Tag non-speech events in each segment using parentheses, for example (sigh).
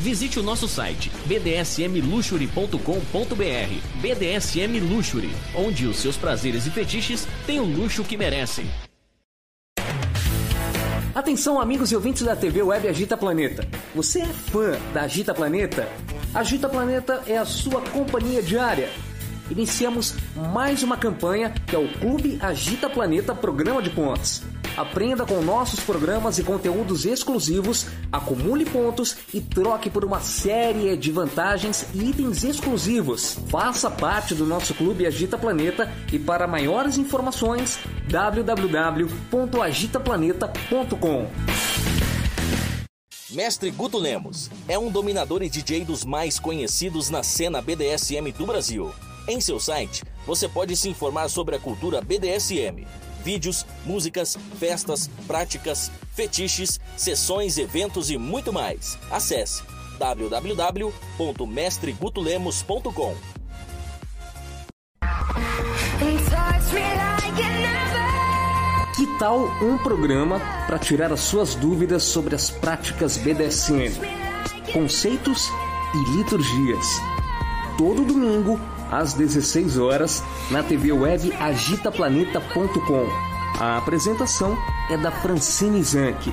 Visite o nosso site bdsmluxury.com.br. BDSM Luxury, onde os seus prazeres e fetiches têm o luxo que merecem. Atenção, amigos e ouvintes da TV Web Agita Planeta. Você é fã da Agita Planeta? Agita Planeta é a sua companhia diária. Iniciamos mais uma campanha que é o Clube Agita Planeta Programa de Pontos. Aprenda com nossos programas e conteúdos exclusivos, acumule pontos e troque por uma série de vantagens e itens exclusivos. Faça parte do nosso clube Agita Planeta e para maiores informações www.agitaplaneta.com. Mestre Guto Lemos é um dominador e DJ dos mais conhecidos na cena BDSM do Brasil. Em seu site, você pode se informar sobre a cultura BDSM vídeos, músicas, festas, práticas, fetiches, sessões, eventos e muito mais. Acesse www.mestregutulemos.com. Que tal um programa para tirar as suas dúvidas sobre as práticas BDSM, conceitos e liturgias? Todo domingo às 16 horas, na TV web agitaplaneta.com. A apresentação é da Francine Zanck.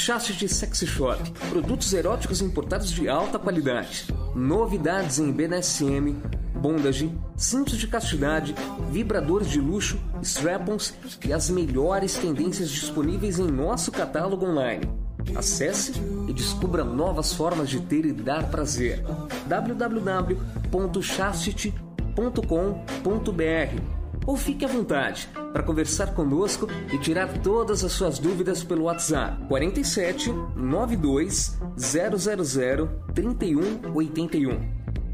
Chassis Sexy Shop. Produtos eróticos importados de alta qualidade. Novidades em BDSM bondage, cintos de castidade, vibradores de luxo, strap-ons e as melhores tendências disponíveis em nosso catálogo online. Acesse e descubra novas formas de ter e dar prazer. www.chastity.com.br ou fique à vontade para conversar conosco e tirar todas as suas dúvidas pelo WhatsApp 47 92 000 3181.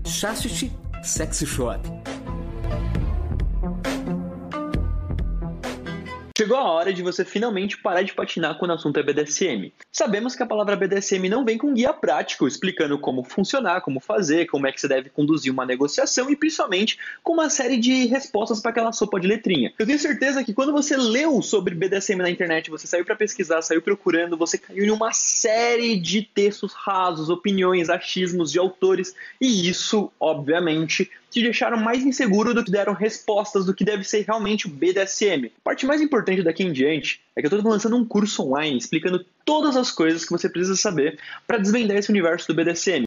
Chastity Sexy Shop. Chegou a hora de você finalmente parar de patinar quando o assunto é BDSM. Sabemos que a palavra BDSM não vem com guia prático explicando como funcionar, como fazer, como é que você deve conduzir uma negociação e principalmente com uma série de respostas para aquela sopa de letrinha. Eu tenho certeza que quando você leu sobre BDSM na internet, você saiu para pesquisar, saiu procurando, você caiu em uma série de textos rasos, opiniões, achismos de autores e isso, obviamente, te deixaram mais inseguro do que deram respostas do que deve ser realmente o BDSM. A parte mais importante daqui em diante é que eu estou lançando um curso online explicando todas as coisas que você precisa saber para desvendar esse universo do BDSM.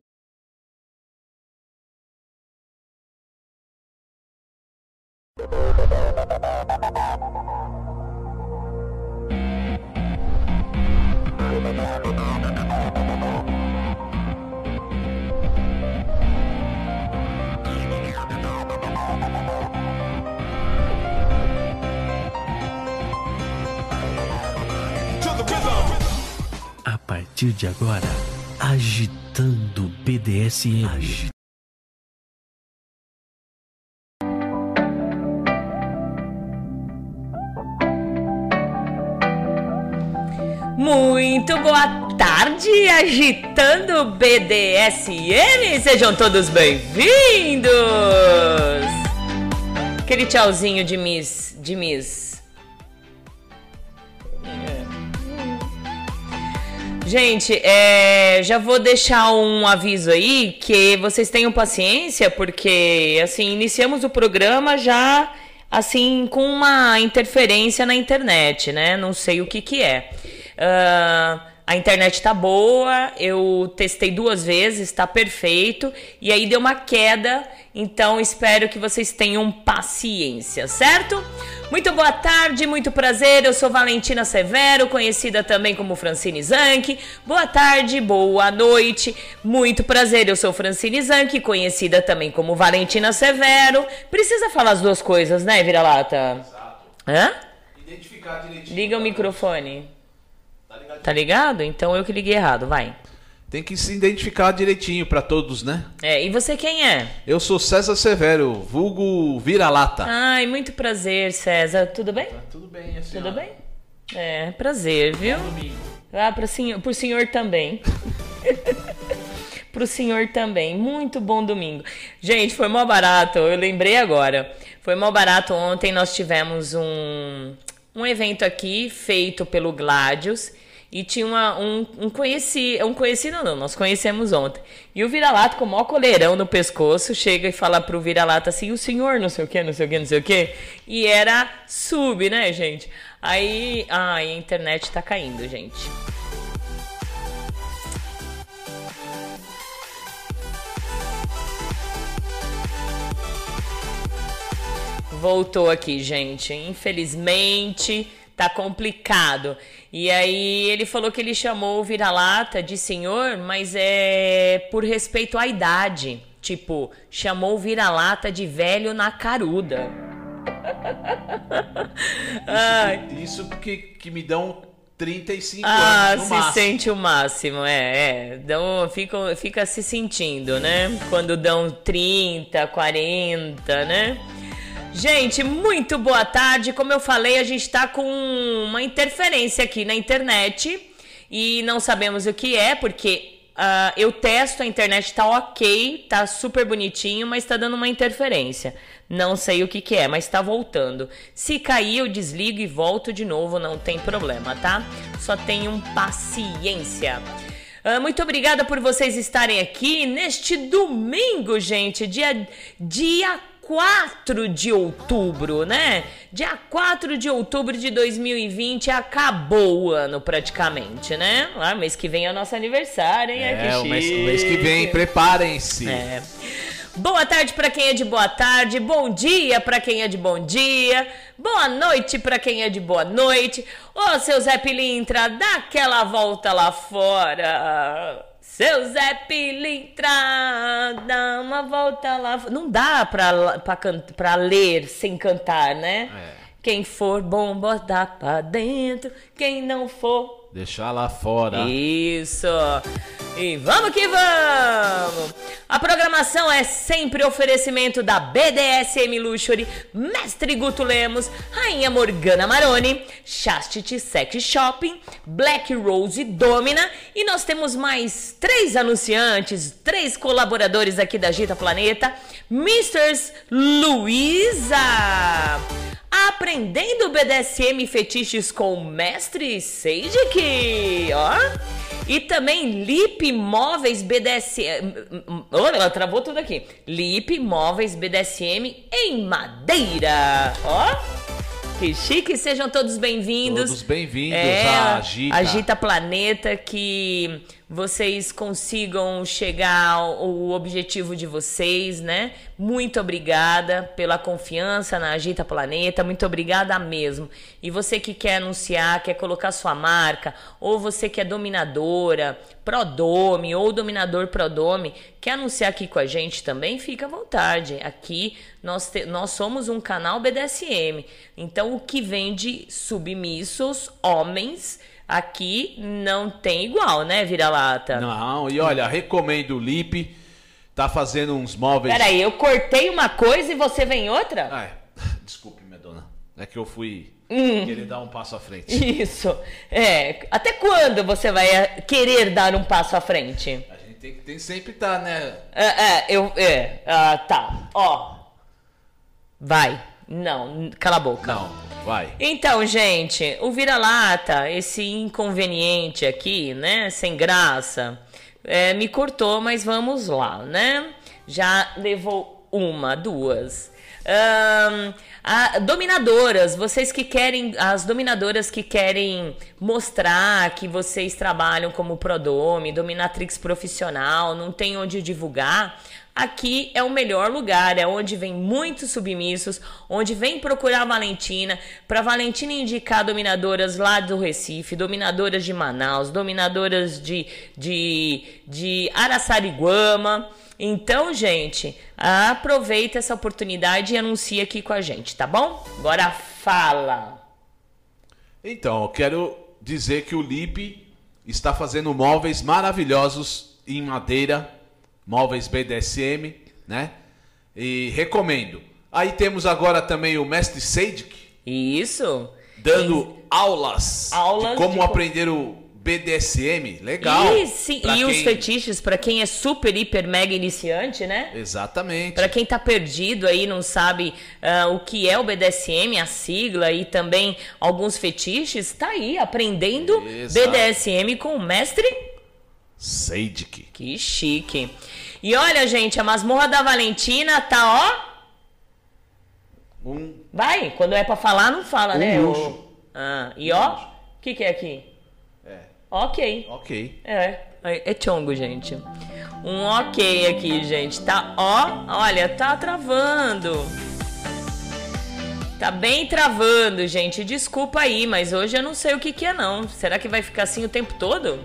Partir de agora, agitando BDSM. Muito boa tarde, agitando BDSM. Sejam todos bem-vindos. Aquele tchauzinho de Miss, de Miss. Gente, é, já vou deixar um aviso aí que vocês tenham paciência, porque assim iniciamos o programa já assim com uma interferência na internet, né? Não sei o que que é. Ah, a internet tá boa, eu testei duas vezes, tá perfeito, e aí deu uma queda, então espero que vocês tenham paciência, certo? Muito boa tarde, muito prazer, eu sou Valentina Severo, conhecida também como Francine Zanck. Boa tarde, boa noite, muito prazer, eu sou Francine Zanck, conhecida também como Valentina Severo. Precisa falar as duas coisas, né, Vira-Lata? Hã? Identificar direitinho. Liga o microfone. Tá ligado? Então eu que liguei errado, vai. Tem que se identificar direitinho pra todos, né? É, e você quem é? Eu sou César Severo, vulgo vira-lata. Ai, muito prazer, César. Tudo bem? Tudo bem, assim. Tudo bem? É, prazer, viu? Ah, pro senhor, pro senhor também. (laughs) pro senhor também. Muito bom domingo. Gente, foi mó barato. Eu lembrei agora. Foi mó barato. Ontem nós tivemos um, um evento aqui feito pelo Gladius. E tinha uma, um, um conhecido, um conhecido não, nós conhecemos ontem. E o vira-lata com o maior coleirão no pescoço chega e fala pro vira-lata assim: o senhor não sei o que, não sei o que, não sei o que. E era sub, né, gente? Aí, ai, a internet tá caindo, gente. Voltou aqui, gente. Infelizmente, tá complicado. E aí ele falou que ele chamou o vira-lata de senhor, mas é por respeito à idade. Tipo, chamou o vira-lata de velho na caruda. (laughs) Ai. Isso porque que me dão 35 Ah, anos no se máximo. sente o máximo, é, é. Dão, fica, fica se sentindo, né? Quando dão 30, 40, né? Gente, muito boa tarde. Como eu falei, a gente tá com uma interferência aqui na internet e não sabemos o que é, porque ah, eu testo, a internet tá ok, tá super bonitinho, mas tá dando uma interferência. Não sei o que, que é, mas tá voltando. Se cair, eu desligo e volto de novo, não tem problema, tá? Só tenham paciência. Ah, muito obrigada por vocês estarem aqui neste domingo, gente, dia, dia 4 de outubro, né? Dia 4 de outubro de 2020 acabou o ano praticamente, né? Ah, mês que vem é o nosso aniversário, hein? É, o mês, o mês que vem, preparem-se. É. Boa tarde para quem é de boa tarde, bom dia para quem é de bom dia, boa noite para quem é de boa noite. Ô, seu Zé Pilintra, dá aquela volta lá fora. Seu Zé Pilintra, dá uma volta lá. Não dá pra, pra, pra ler sem cantar, né? É. Quem for bom, bota pra dentro. Quem não for, Deixar lá fora. isso! E vamos que vamos! A programação é sempre oferecimento da BDSM Luxury, Mestre Guto Lemos, Rainha Morgana Maroni, Chastity Sex Shopping, Black Rose Domina e nós temos mais três anunciantes, três colaboradores aqui da Gita Planeta, Misters Luiza! Aprendendo BDSM fetiches com o mestre Seijik, ó. E também Lip Móveis BDSM. Olha, ela travou tudo aqui. Lip Móveis BDSM em madeira, ó. Que chique, sejam todos bem-vindos. Todos bem-vindos É, à Agita. Agita Planeta que vocês consigam chegar ao objetivo de vocês, né? Muito obrigada pela confiança na Agita Planeta, muito obrigada mesmo. E você que quer anunciar, quer colocar sua marca, ou você que é dominadora, Prodome ou dominador Prodome, quer anunciar aqui com a gente também, fica à vontade. Aqui nós, te, nós somos um canal BDSM. Então o que vem de submissos, homens, Aqui não tem igual, né, vira-lata? Não, e olha, recomendo o Lip. Tá fazendo uns móveis. Peraí, eu cortei uma coisa e você vem outra? Ah, é. (laughs) Desculpe, minha dona. É que eu fui hum. querer dar um passo à frente. Isso. É. Até quando você vai eh, querer dar um passo à frente? A gente tem que tem sempre tá, né? É, é eu. É. Ah, tá. Ó. Vai. Não, cala a boca. Não. Vai. Então, gente, o vira-lata, esse inconveniente aqui, né? Sem graça, é, me cortou, mas vamos lá, né? Já levou uma, duas. Um, a, dominadoras, vocês que querem, as dominadoras que querem mostrar que vocês trabalham como Prodome, dominatrix profissional, não tem onde divulgar, aqui é o melhor lugar, é onde vem muitos submissos, onde vem procurar a Valentina, para Valentina indicar dominadoras lá do Recife, dominadoras de Manaus, dominadoras de, de, de Araçariguama. Então, gente, aproveita essa oportunidade e anuncia aqui com a gente, tá bom? Agora fala. Então, eu quero dizer que o Lipe está fazendo móveis maravilhosos em madeira móveis BDSM, né? E recomendo. Aí temos agora também o Mestre Seidik. Isso. Dando e... aulas, aulas de como de... aprender o BDSM. Legal. E, sim, e quem... os fetiches para quem é super, hiper, mega iniciante, né? Exatamente. Para quem tá perdido aí, não sabe uh, o que é o BDSM, a sigla e também alguns fetiches, tá aí aprendendo Exato. BDSM com o mestre Seidik. Que chique. E olha, gente, a masmorra da Valentina tá, ó. Um. Vai, quando é pra falar, não fala, um né? Luxo. O... Ah, e ó, o que, que é aqui? É. Ok. Ok. É. É chongo, gente. Um ok aqui, gente. Tá, ó. Olha, tá travando. Tá bem travando, gente. Desculpa aí, mas hoje eu não sei o que, que é, não. Será que vai ficar assim o tempo todo?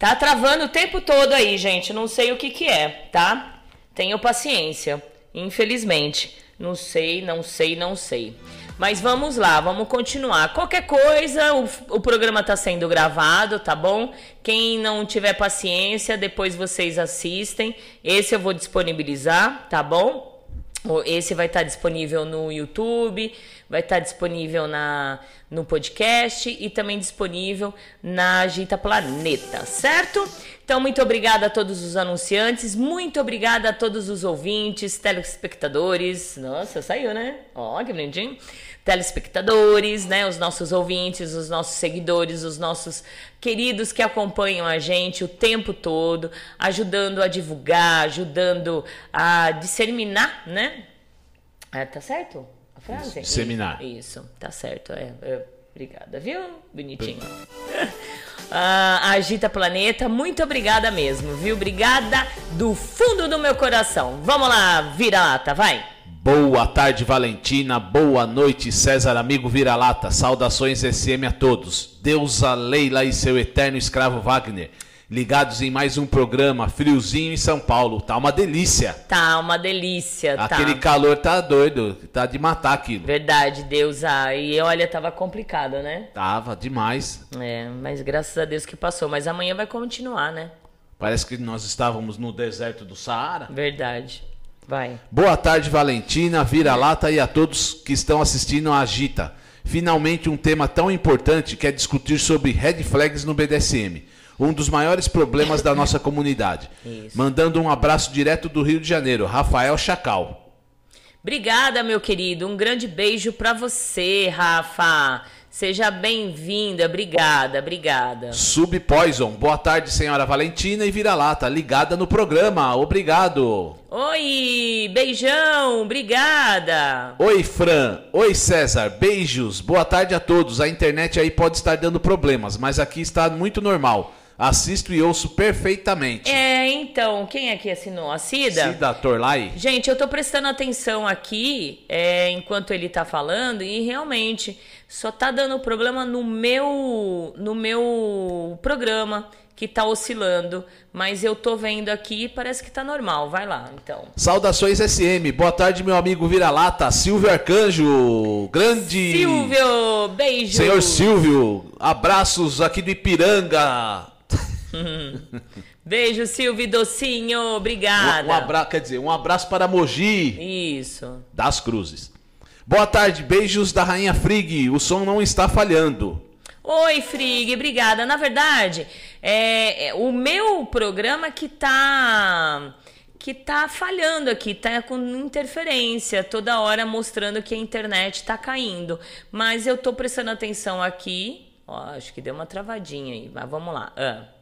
Tá travando o tempo todo aí, gente. Não sei o que que é, tá? Tenho paciência. Infelizmente. Não sei, não sei, não sei. Mas vamos lá, vamos continuar. Qualquer coisa, o, o programa está sendo gravado, tá bom? Quem não tiver paciência, depois vocês assistem. Esse eu vou disponibilizar, tá bom? Esse vai estar disponível no YouTube, vai estar disponível na, no podcast e também disponível na Agita Planeta, certo? Então, muito obrigada a todos os anunciantes, muito obrigada a todos os ouvintes, telespectadores. Nossa, saiu, né? Ó, que bonitinho telespectadores, né, os nossos ouvintes, os nossos seguidores, os nossos queridos que acompanham a gente o tempo todo, ajudando a divulgar, ajudando a disseminar, né? É, tá certo? Disseminar. Isso, tá certo. É, é, obrigada, viu? Bonitinho. (laughs) Ah, Agita Planeta, muito obrigada mesmo, viu? Obrigada do fundo do meu coração. Vamos lá, vira lata, vai! Boa tarde, Valentina. Boa noite, César, amigo vira-lata. Saudações SM a todos. Deusa Leila e seu eterno escravo Wagner. Ligados em mais um programa, friozinho em São Paulo. Tá uma delícia. Tá uma delícia, tá. Aquele calor tá doido, tá de matar aquilo. Verdade, Deusa. E olha, tava complicado, né? Tava demais. É, mas graças a Deus que passou. Mas amanhã vai continuar, né? Parece que nós estávamos no deserto do Saara. Verdade. Vai. Boa tarde, Valentina, vira-lata e a todos que estão assistindo a Agita. Finalmente um tema tão importante que é discutir sobre red flags no BDSM. Um dos maiores problemas da nossa comunidade. (laughs) Isso. Mandando um abraço direto do Rio de Janeiro, Rafael Chacal. Obrigada, meu querido. Um grande beijo para você, Rafa. Seja bem-vinda, obrigada, obrigada. Sub Poison, boa tarde, senhora Valentina e vira-lata, ligada no programa, obrigado. Oi, beijão, obrigada. Oi, Fran. Oi, César. Beijos. Boa tarde a todos. A internet aí pode estar dando problemas, mas aqui está muito normal. Assisto e ouço perfeitamente. É, então, quem é que assinou? A Cida? Cida Torlai. Gente, eu tô prestando atenção aqui é, enquanto ele tá falando e realmente só tá dando problema no meu no meu programa que tá oscilando, mas eu tô vendo aqui e parece que tá normal. Vai lá, então. Saudações SM. Boa tarde, meu amigo vira-lata, Silvio Arcanjo. Grande Silvio, beijo. Senhor Silvio, abraços aqui do Ipiranga. (laughs) Beijo, Silvio Docinho, obrigada. Um, um abraço, quer dizer, um abraço para Mogi Isso. das Cruzes. Boa tarde, beijos da Rainha Frig. O som não está falhando. Oi, Frig, obrigada. Na verdade, é, é o meu programa que tá que tá falhando aqui, tá com interferência, toda hora mostrando que a internet tá caindo. Mas eu tô prestando atenção aqui. Ó, acho que deu uma travadinha aí, mas vamos lá. Ah.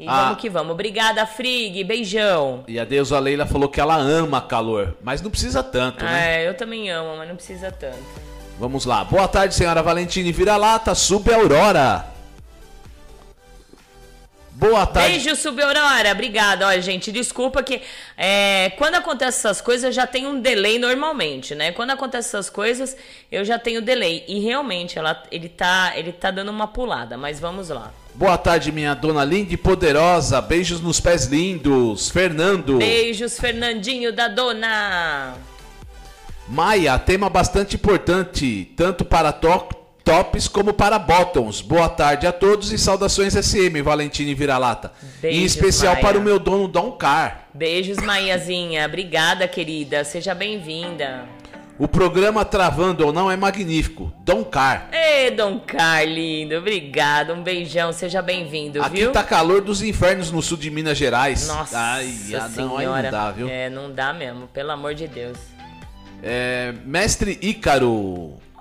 E Ah. vamos que vamos. Obrigada, Frig. Beijão. E a deusa Leila falou que ela ama calor, mas não precisa tanto, né? É, eu também amo, mas não precisa tanto. Vamos lá. Boa tarde, senhora Valentina e Vira-Lata, Sub Aurora. Boa tarde. Beijo, Subaurora. Obrigada. Olha, gente, desculpa que é, quando acontece essas coisas eu já tenho um delay normalmente, né? Quando acontece essas coisas eu já tenho delay. E realmente ela, ele, tá, ele tá dando uma pulada, mas vamos lá. Boa tarde, minha dona linda e poderosa. Beijos nos pés lindos. Fernando. Beijos, Fernandinho da Dona. Maia, tema bastante importante, tanto para to- tops como para bottoms. Boa tarde a todos e saudações SM, Valentina e Vira-Lata. Em especial Maia. para o meu dono Dom Car. Beijos, Maiazinha. Obrigada, querida. Seja bem-vinda. O programa Travando ou Não é magnífico. Dom Car. Ê, Dom Carlindo, obrigado. Um beijão, seja bem-vindo, Aqui viu? tá calor dos infernos no sul de Minas Gerais. Nossa Ai, não, senhora. não dá, viu? É, não dá mesmo, pelo amor de Deus. É, mestre Ícaro.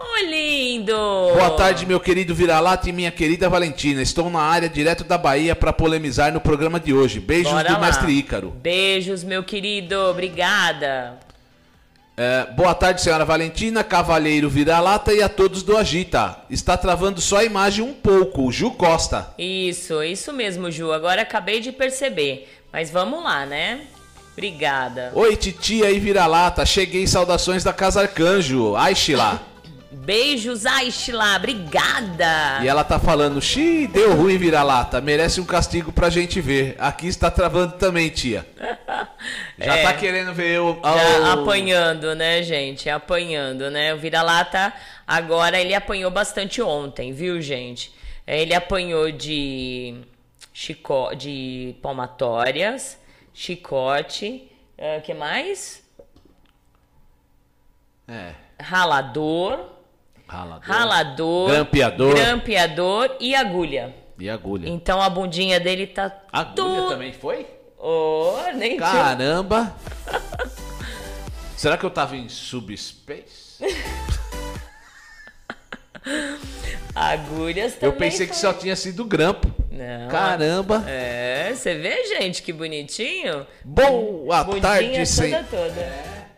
Ô, lindo! Boa tarde, meu querido Vira-Lata e minha querida Valentina. Estou na área direto da Bahia para polemizar no programa de hoje. Beijos Bora do lá. mestre Ícaro. Beijos, meu querido. Obrigada. É, boa tarde, senhora Valentina, Cavalheiro Vira-Lata e a todos do Agita. Está travando só a imagem um pouco. Ju Costa. Isso, isso mesmo, Ju. Agora acabei de perceber. Mas vamos lá, né? Obrigada. Oi, titia e Vira-Lata. Cheguei, saudações da Casa Arcanjo. Ai, Sheila. (laughs) Beijos, Aishla. Obrigada. E ela tá falando, xiii, deu ruim Vira-Lata. Merece um castigo pra gente ver. Aqui está travando também, tia. (laughs) Já É. tá querendo ver o... Já o- apanhando, né, gente? Apanhando, né? O vira-lata, agora ele apanhou bastante ontem, viu, gente? É, Ele apanhou de chico... de palmatórias, chicote, o que mais? É, Ralador, ralador. ralador, Grampeador. grampeador e agulha. E agulha. Então a bundinha dele tá Agulha tu- também foi? Oh, nem Caramba! (laughs) Será que eu tava em subspace? Agulhas também Eu pensei que foi. só tinha sido grampo. Não. Caramba! É, você vê, gente, que bonitinho? Boa Bundinha tarde, toda, sen... toda.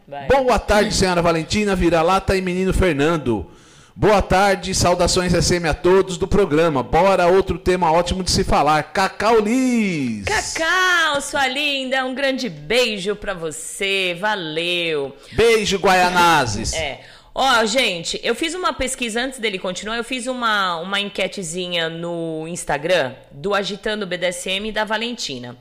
Vai. Boa tarde, senhora Valentina, Vira-Lata e menino Fernando. Boa tarde, saudações SM a todos do programa. Bora, outro tema ótimo de se falar. Cacau Liz! Cacau, sua linda, um grande beijo pra você, valeu. Beijo, Guaianazes! É. Ó, gente, eu fiz uma pesquisa antes dele continuar, eu fiz uma, uma enquetezinha no Instagram do Agitando BDSM da Valentina,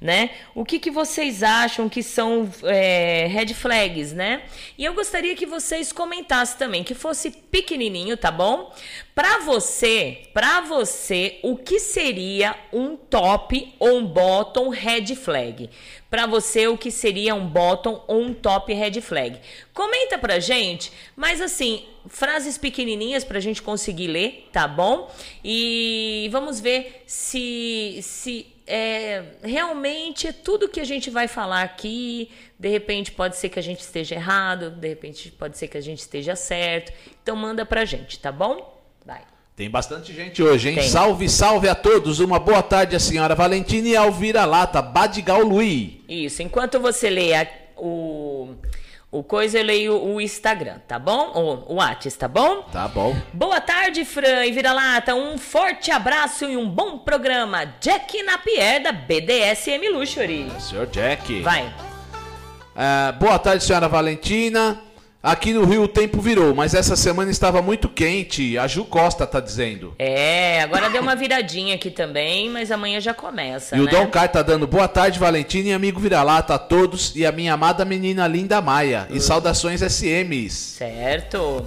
né? O que, que vocês acham que são é, red flags, né? E eu gostaria que vocês comentassem também, que fosse pequenininho, tá bom? Pra você, pra você, o que seria um top ou um bottom red flag? Pra você, o que seria um bottom ou um top red flag? Comenta pra gente, mas assim, frases pequenininhas pra gente conseguir ler, tá bom? E vamos ver se se é, realmente é tudo que a gente vai falar aqui. De repente pode ser que a gente esteja errado, de repente pode ser que a gente esteja certo. Então manda pra gente, tá bom? Vai. Tem bastante gente hoje, hein? Tem. Salve, salve a todos. Uma boa tarde, a senhora Valentina e Alvira Lata, Badigal Luiz. Isso, enquanto você lê a- o, o coisa, eu leio o Instagram, tá bom? O, o Whats, tá bom? Tá bom. Boa tarde, Fran e Vira-Lata. Um forte abraço e um bom programa. Jack Napier, da BDSM Luxury. Senhor Jack. Vai. Ah, boa tarde, senhora Valentina. Aqui no Rio o tempo virou, mas essa semana estava muito quente. A Ju Costa tá dizendo. É, agora deu uma viradinha aqui também, mas amanhã já começa, E o né? Dom Car tá dando boa tarde, Valentina e amigo Vira-Lata a todos e a minha amada menina linda Maia. Hum. E saudações SMs. Certo.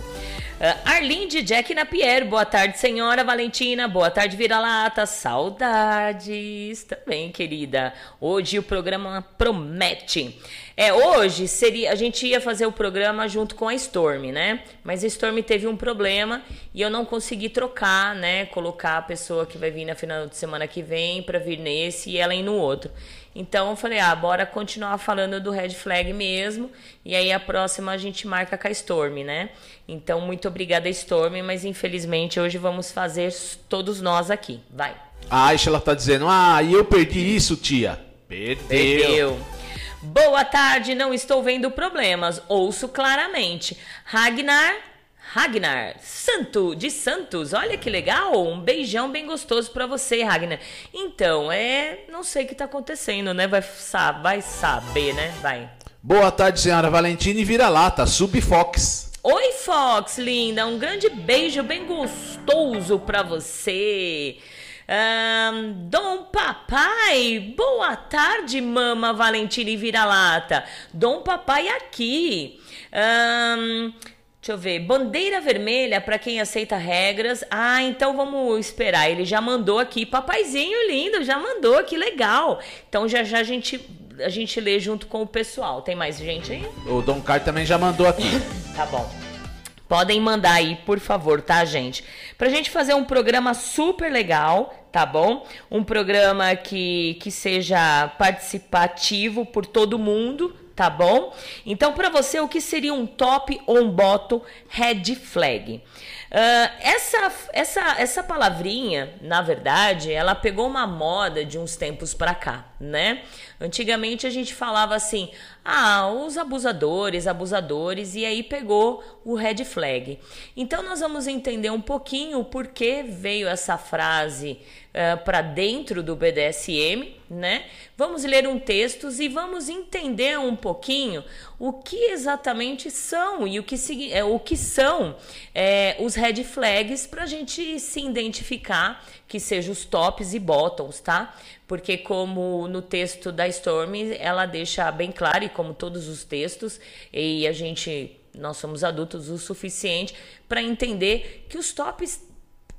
Ah, Arlinde Jack Napier, boa tarde, senhora Valentina. Boa tarde, Vira-Lata. Saudades também, querida. Hoje o programa promete. É, hoje seria. A gente ia fazer o programa junto com a Storm, né? Mas a Storm teve um problema e eu não consegui trocar, né? Colocar a pessoa que vai vir na final de semana que vem pra vir nesse e ela ir no outro. Então eu falei, ah, bora continuar falando do Red Flag mesmo. E aí a próxima a gente marca com a Storm, né? Então, muito obrigada, Storm, mas infelizmente hoje vamos fazer todos nós aqui. Vai. A Aisha ela tá dizendo: Ah, e eu perdi isso, tia. Perdeu. Perdeu. Boa tarde, não estou vendo problemas. Ouço claramente. Ragnar. Ragnar, Santo de Santos, olha que legal, um beijão bem gostoso pra você, Ragnar. Então, é, não sei o que tá acontecendo, né? Vai, vai saber, né? Vai. Boa tarde, senhora Valentina e Vira-Lata, Subfox. Oi, Fox, linda, um grande beijo bem gostoso pra você. Ahn, Dom Papai, boa tarde, mama Valentina e Vira-Lata. Dom Papai aqui. Ahn, deixa eu ver, bandeira vermelha pra quem aceita regras. Ah, então vamos esperar. Ele já mandou aqui, papaizinho lindo, já mandou, que legal. Então já já a gente a gente lê junto com o pessoal. Tem mais gente aí? O Dom Car também já mandou aqui. (laughs) Tá bom. Podem mandar aí, por favor, tá, gente? Pra gente fazer um programa super legal, tá bom? Um programa que, que seja participativo por todo mundo, tá bom? Então, pra você, o que seria um top ou um bottom red flag? Ah, essa, essa, essa palavrinha, na verdade, ela pegou uma moda de uns tempos pra cá, né? Antigamente a gente falava assim, ah, os abusadores, abusadores, e aí pegou o red flag. Então nós vamos entender um pouquinho por que veio essa frase para dentro do BDSM, né? Vamos ler um texto e vamos entender um pouquinho o que exatamente são e o que, segui- é, o que são é, os red flags para a gente se identificar que sejam os tops e bottoms, tá? Porque como no texto da Storm, ela deixa bem claro, e como todos os textos, e a gente, nós somos adultos o suficiente para entender que os tops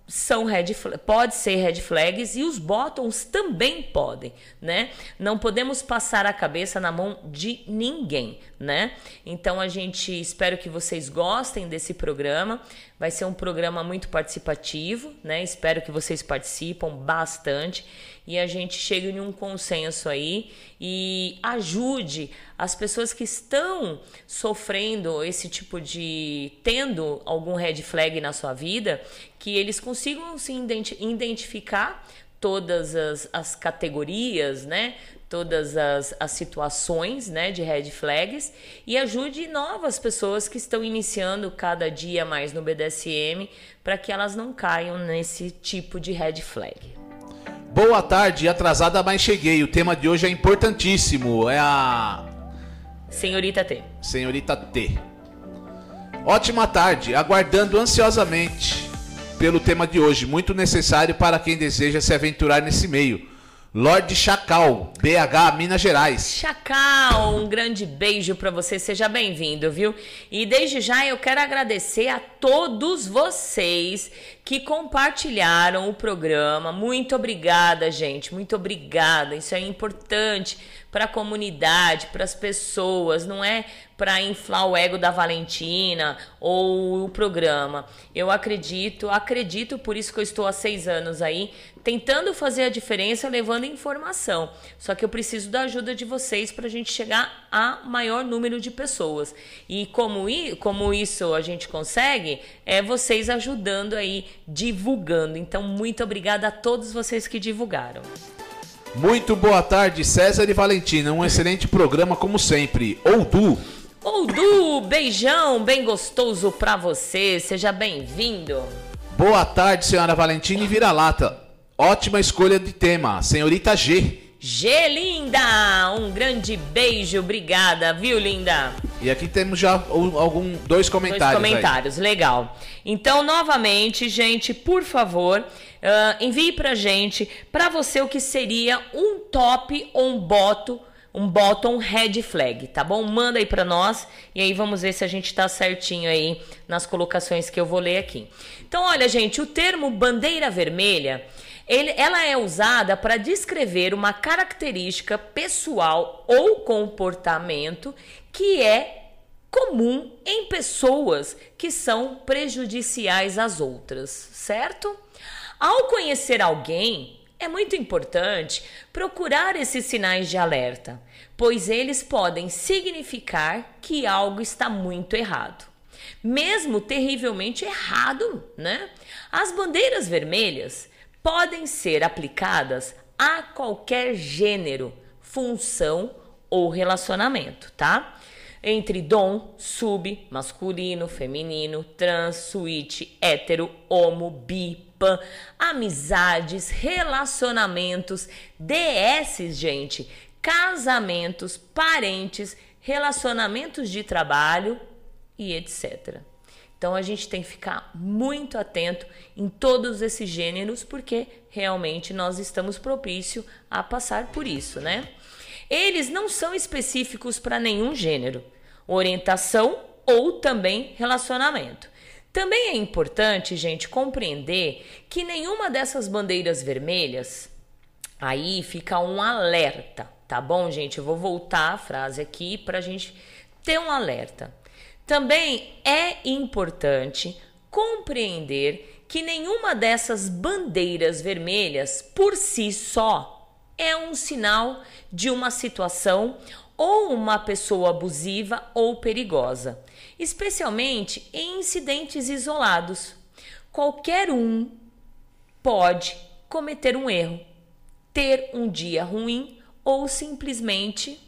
são red fla- pode ser red flags e os bottoms também podem, né? Não podemos passar a cabeça na mão de ninguém, né? Então a gente espero que vocês gostem desse programa. Vai ser um programa muito participativo, né? Espero que vocês participam bastante e a gente chegue em um consenso aí e ajude as pessoas que estão sofrendo esse tipo de tendo algum red flag na sua vida, que eles consigam se identi- identificar todas as, as categorias, né? Todas as, as situações né, de red flags e ajude novas pessoas que estão iniciando cada dia mais no BDSM para que elas não caiam nesse tipo de red flag. Boa tarde, atrasada, mas cheguei. O tema de hoje é importantíssimo. É a Senhorita T. senhorita T. Ótima tarde, aguardando ansiosamente pelo tema de hoje, muito necessário para quem deseja se aventurar nesse meio. Lorde Chacal, BH, Minas Gerais. Chacal, um grande beijo para você, seja bem-vindo, viu? E desde já eu quero agradecer a todos vocês que compartilharam o programa. Muito obrigada, gente, muito obrigada. Isso é importante para a comunidade, para as pessoas, não é para inflar o ego da Valentina ou o programa. Eu acredito, acredito, por isso que eu estou há seis anos aí, tentando fazer a diferença, levando informação. Só que eu preciso da ajuda de vocês para a gente chegar a maior número de pessoas. E como, como isso a gente consegue, é vocês ajudando aí, divulgando. Então, muito obrigada a todos vocês que divulgaram. Muito boa tarde, César e Valentina. Um excelente programa, como sempre. Oudu. Oudu, beijão bem gostoso pra você. Seja bem-vindo. Boa tarde, senhora Valentina e vira-lata. Ótima escolha de tema, senhorita G. G, linda! Um grande beijo, obrigada, viu, linda? E aqui temos já algum dois comentários. Dois comentários, aí. legal. Então, novamente, gente, por favor, Uh, envie pra gente, para você, o que seria um top ou um bottom, um bottom red flag, tá bom? Manda aí para nós e aí vamos ver se a gente tá certinho aí nas colocações que eu vou ler aqui. Então, olha, gente, o termo bandeira vermelha, ele, ela é usada para descrever uma característica pessoal ou comportamento que é comum em pessoas que são prejudiciais às outras, certo? Ao conhecer alguém, é muito importante procurar esses sinais de alerta, pois eles podem significar que algo está muito errado. Mesmo terrivelmente errado, né? As bandeiras vermelhas podem ser aplicadas a qualquer gênero, função ou relacionamento, tá? Entre dom, sub, masculino, feminino, trans, suíte, hétero, homo, bi, pan, amizades, relacionamentos, DS, gente, casamentos, parentes, relacionamentos de trabalho e etc. Então a gente tem que ficar muito atento em todos esses gêneros porque realmente nós estamos propício a passar por isso, né? Eles não são específicos para nenhum gênero, orientação ou também relacionamento. Também é importante, gente, compreender que nenhuma dessas bandeiras vermelhas aí fica um alerta, tá bom, gente? Eu vou voltar a frase aqui para a gente ter um alerta. Também é importante compreender que nenhuma dessas bandeiras vermelhas por si só é um sinal de uma situação ou uma pessoa abusiva ou perigosa especialmente em incidentes isolados. Qualquer um pode cometer um erro, ter um dia ruim ou simplesmente,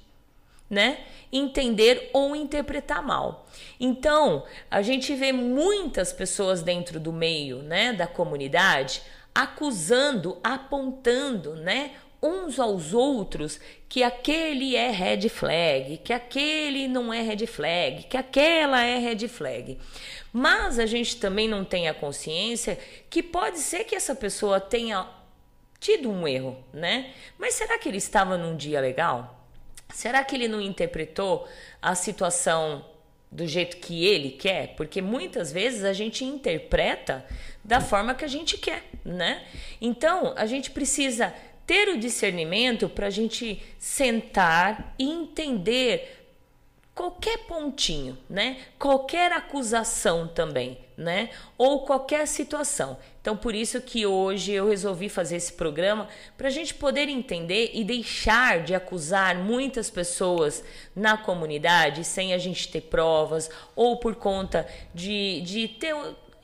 né, entender ou interpretar mal. Então, a gente vê muitas pessoas dentro do meio, né, da comunidade acusando, apontando, né, uns aos outros que aquele é red flag, que aquele não é red flag, que aquela é red flag. Mas a gente também não tem a consciência que pode ser que essa pessoa tenha tido um erro, né? Mas será que ele estava num dia legal? Será que ele não interpretou a situação do jeito que ele quer? Porque muitas vezes a gente interpreta da forma que a gente quer, né? Então, a gente precisa ter o discernimento para a gente sentar e entender qualquer pontinho, né? Qualquer acusação também, né? Ou qualquer situação. Então, por isso que hoje eu resolvi fazer esse programa para a gente poder entender e deixar de acusar muitas pessoas na comunidade sem a gente ter provas ou por conta de, de ter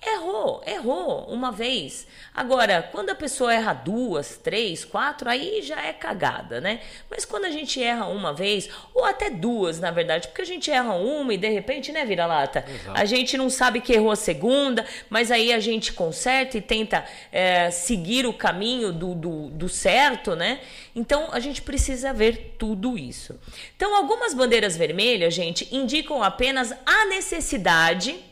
Errou, errou uma vez. Agora, quando a pessoa erra duas, três, quatro, aí já é cagada, né? Mas quando a gente erra uma vez, ou até duas, na verdade, porque a gente erra uma e de repente, né, vira lata? A gente não sabe que errou a segunda, mas aí a gente conserta e tenta é, seguir o caminho do, do, do certo, né? Então a gente precisa ver tudo isso. Então, algumas bandeiras vermelhas, gente, indicam apenas a necessidade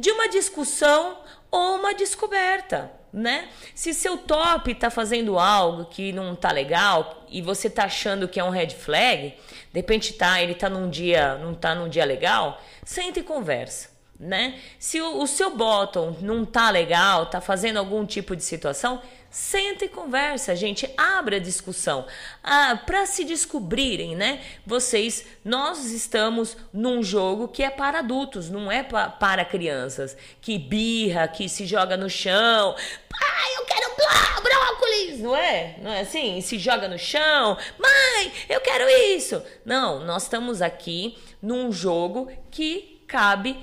de uma discussão ou uma descoberta, né? Se seu top tá fazendo algo que não tá legal e você tá achando que é um red flag, de repente tá, ele tá num dia, não tá num dia legal, senta e conversa. Né? Se o, o seu bottom não tá legal, tá fazendo algum tipo de situação, Senta e conversa, gente, abra a discussão. Ah, para se descobrirem, né? Vocês, nós estamos num jogo que é para adultos, não é pa para crianças. Que birra, que se joga no chão. Pai, eu quero brócolis, não é? Não é assim? Se joga no chão. Mãe, eu quero isso. Não, nós estamos aqui num jogo que cabe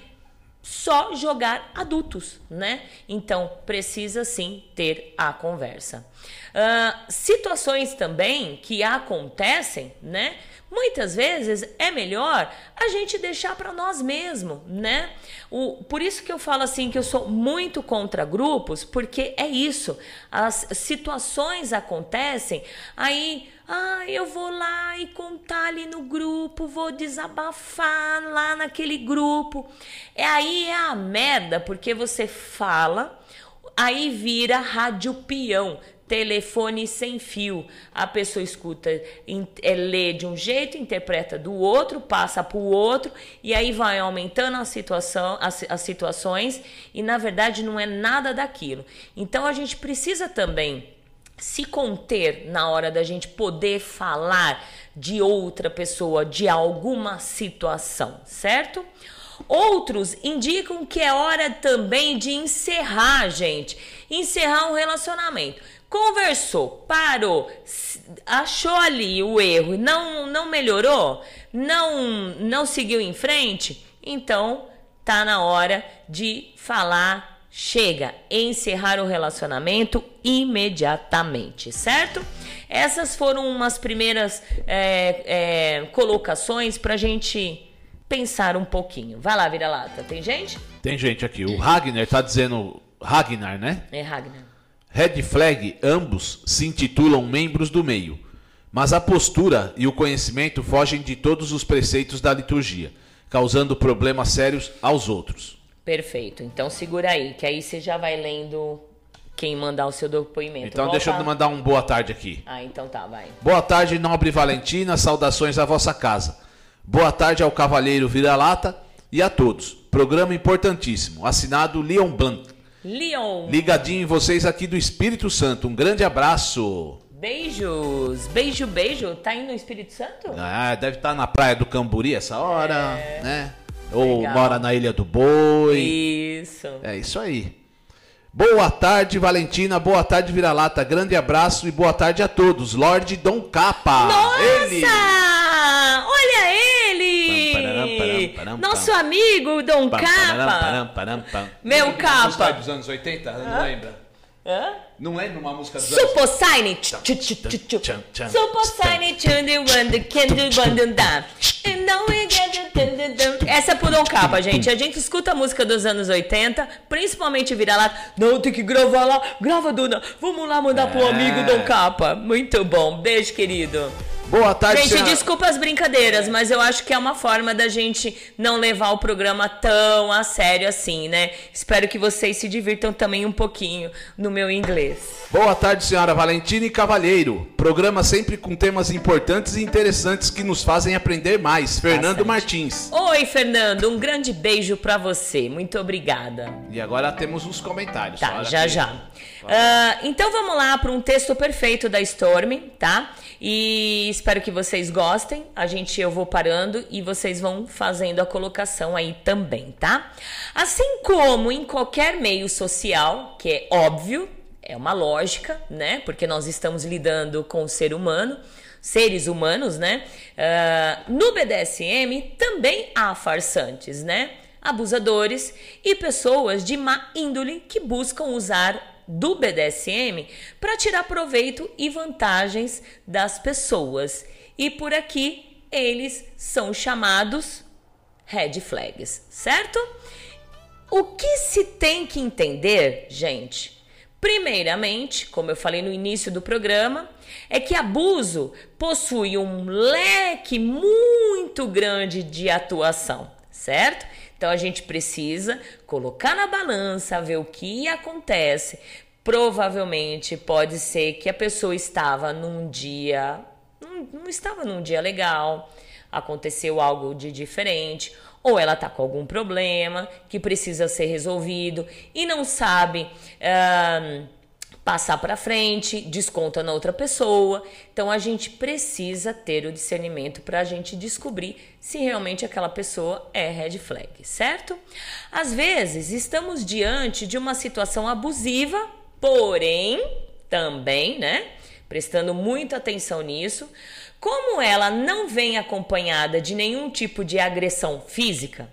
só jogar adultos, né? Então precisa sim ter a conversa. Uh, situações também que acontecem, né? Muitas vezes é melhor a gente deixar para nós mesmos, né? O, por isso que eu falo assim que eu sou muito contra grupos, porque é isso. As situações acontecem, aí ah, eu vou lá e contar ali no grupo, vou desabafar lá naquele grupo. É aí é a merda, porque você fala, aí vira rádio peão telefone sem fio. A pessoa escuta, é, lê de um jeito, interpreta do outro, passa para o outro, e aí vai aumentando a situação, as, as situações, e na verdade não é nada daquilo. Então a gente precisa também se conter na hora da gente poder falar de outra pessoa, de alguma situação, certo? Outros indicam que é hora também de encerrar, gente. Encerrar um relacionamento. Conversou, parou, achou ali o erro, não não melhorou, não não seguiu em frente, então tá na hora de falar chega, encerrar o relacionamento imediatamente, certo? Essas foram umas primeiras é, é, colocações pra gente pensar um pouquinho. Vai lá, vira-lata. Tem gente? Tem gente aqui. O Ragnar tá dizendo. Ragnar, né? É Ragnar. Red Flag, ambos se intitulam membros do meio, mas a postura e o conhecimento fogem de todos os preceitos da liturgia, causando problemas sérios aos outros. Perfeito. Então segura aí, que aí você já vai lendo quem mandar o seu depoimento. Então Volta. deixa eu mandar um boa tarde aqui. Ah, então tá, vai. Boa tarde, nobre Valentina, saudações à vossa casa. Boa tarde ao cavalheiro Vira-Lata e a todos. Programa importantíssimo, assinado Leon Blanc. Leon. Ligadinho em vocês aqui do Espírito Santo. Um grande abraço. Beijos, beijo, beijo. Tá indo no Espírito Santo? Ah, deve estar tá na praia do Camburi essa hora, é... né? Ou Legal. mora na Ilha do Boi. Isso. É isso aí. Boa tarde, Valentina. Boa tarde, Vira-Lata. Grande abraço e boa tarde a todos. Lorde Dom Capa. Nossa! Ele. Olha ele! Nosso amigo Dom Capa. Meu Capa. dos anos 80, não lembra? Hã? Não é numa música dos Super Shiny. Super Shiny to the one that can do one da. Essa é por Dom Capa, gente. A gente escuta a música dos anos 80, principalmente vira lá. Não, tem que gravar lá. Grava, Duna. Vamos lá mandar é. pro amigo Dom Capa. Muito bom. Beijo, querido. Boa tarde, Gente, senhora. desculpa as brincadeiras, mas eu acho que é uma forma da gente não levar o programa tão a sério assim, né? Espero que vocês se divirtam também um pouquinho no meu inglês. Boa tarde, senhora Valentina e Cavalheiro. Programa sempre com temas importantes e interessantes que nos fazem aprender mais. Fernando Bastante. Martins. Oi, Fernando. Um grande beijo para você. Muito obrigada. E agora temos os comentários. Tá, já aqui. já. Uh, então vamos lá para um texto perfeito da Storm, tá? E espero que vocês gostem. A gente eu vou parando e vocês vão fazendo a colocação aí também, tá? Assim como em qualquer meio social, que é óbvio, é uma lógica, né? Porque nós estamos lidando com o ser humano, seres humanos, né? Uh, no BDSM também há farsantes, né? Abusadores e pessoas de má índole que buscam usar do BDSM para tirar proveito e vantagens das pessoas. E por aqui eles são chamados red flags, certo? O que se tem que entender, gente? Primeiramente, como eu falei no início do programa, é que abuso possui um leque muito grande de atuação, certo? Então a gente precisa colocar na balança, ver o que acontece. Provavelmente pode ser que a pessoa estava num dia, não, não estava num dia legal, aconteceu algo de diferente, ou ela está com algum problema que precisa ser resolvido e não sabe uh, passar para frente, desconta na outra pessoa. Então a gente precisa ter o discernimento para a gente descobrir se realmente aquela pessoa é red flag, certo? Às vezes estamos diante de uma situação abusiva, porém também, né? Prestando muita atenção nisso, como ela não vem acompanhada de nenhum tipo de agressão física,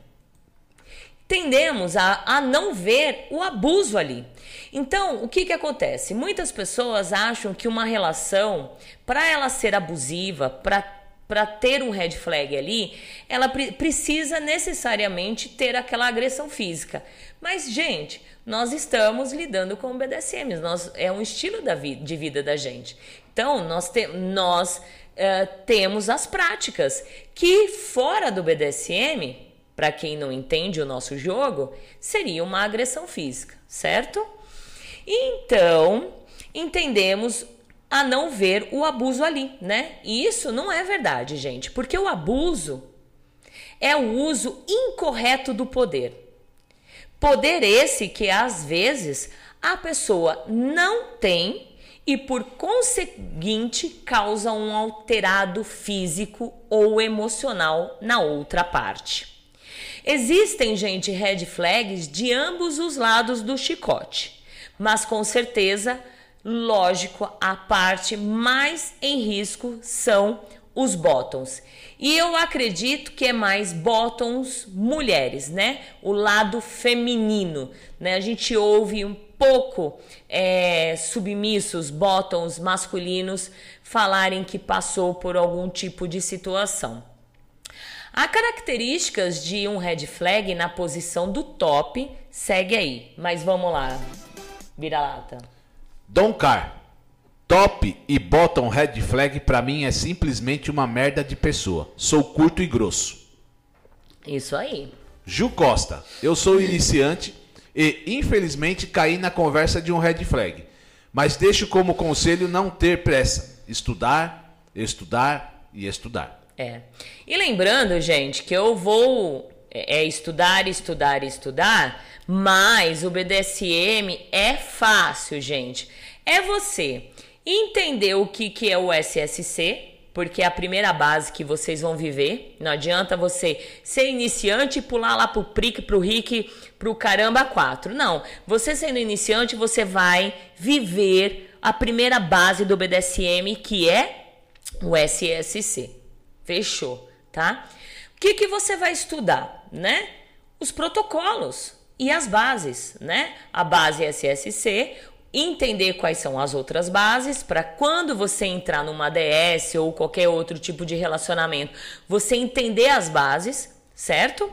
tendemos a, a não ver o abuso ali. Então, o que, que acontece? Muitas pessoas acham que uma relação, para ela ser abusiva, para ter um red flag ali, ela pre precisa necessariamente ter aquela agressão física. Mas, gente, nós estamos lidando com o BDSM, nós, é um estilo da vi de vida da gente. Então, nós, te nós uh, temos as práticas que fora do BDSM, para quem não entende o nosso jogo, seria uma agressão física, certo? Então, entendemos a não ver o abuso ali, né? E isso não é verdade, gente, porque o abuso é o uso incorreto do poder. Poder esse que às vezes a pessoa não tem e, por conseguinte, causa um alterado físico ou emocional na outra parte. Existem, gente, red flags de ambos os lados do chicote, mas com certeza, lógico, a parte mais em risco são os bottoms. E eu acredito que é mais bottoms mulheres, né? O lado feminino, né? A gente ouve um pouco é, submissos, bottoms masculinos falarem que passou por algum tipo de situação. Há características de um red flag na posição do top, segue aí, mas vamos lá, vira-lata. Don't Car. Top e bottom red flag para mim é simplesmente uma merda de pessoa. Sou curto e grosso. Isso aí. Ju Costa. Eu sou iniciante e infelizmente caí na conversa de um red flag. Mas deixo como conselho não ter pressa. Estudar, estudar e estudar. É. E lembrando, gente, que eu vou é, é estudar, estudar, estudar, mas o BDSM é fácil, gente. É você entender o que, que é o SSC, porque é a primeira base que vocês vão viver. Não adianta você ser iniciante e pular lá pro PRIC, pro RIC, pro caramba 4. Não. Você sendo iniciante, você vai viver a primeira base do BDSM, que é o SSC. Fechou, tá? O que, que você vai estudar, né? Os protocolos e as bases, né? A base SSC, entender quais são as outras bases para quando você entrar numa DS ou qualquer outro tipo de relacionamento, você entender as bases, certo?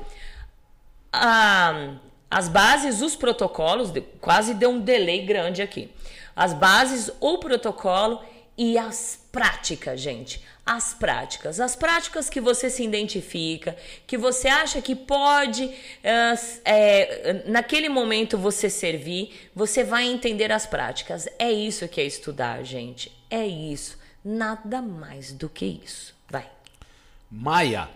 Ah, as bases, os protocolos, quase deu um delay grande aqui. As bases, o protocolo e as práticas, gente. As práticas. As práticas que você se identifica, que você acha que pode, uh, é, naquele momento, você servir, você vai entender as práticas. É isso que é estudar, gente. É isso. Nada mais do que isso. Vai. Maia.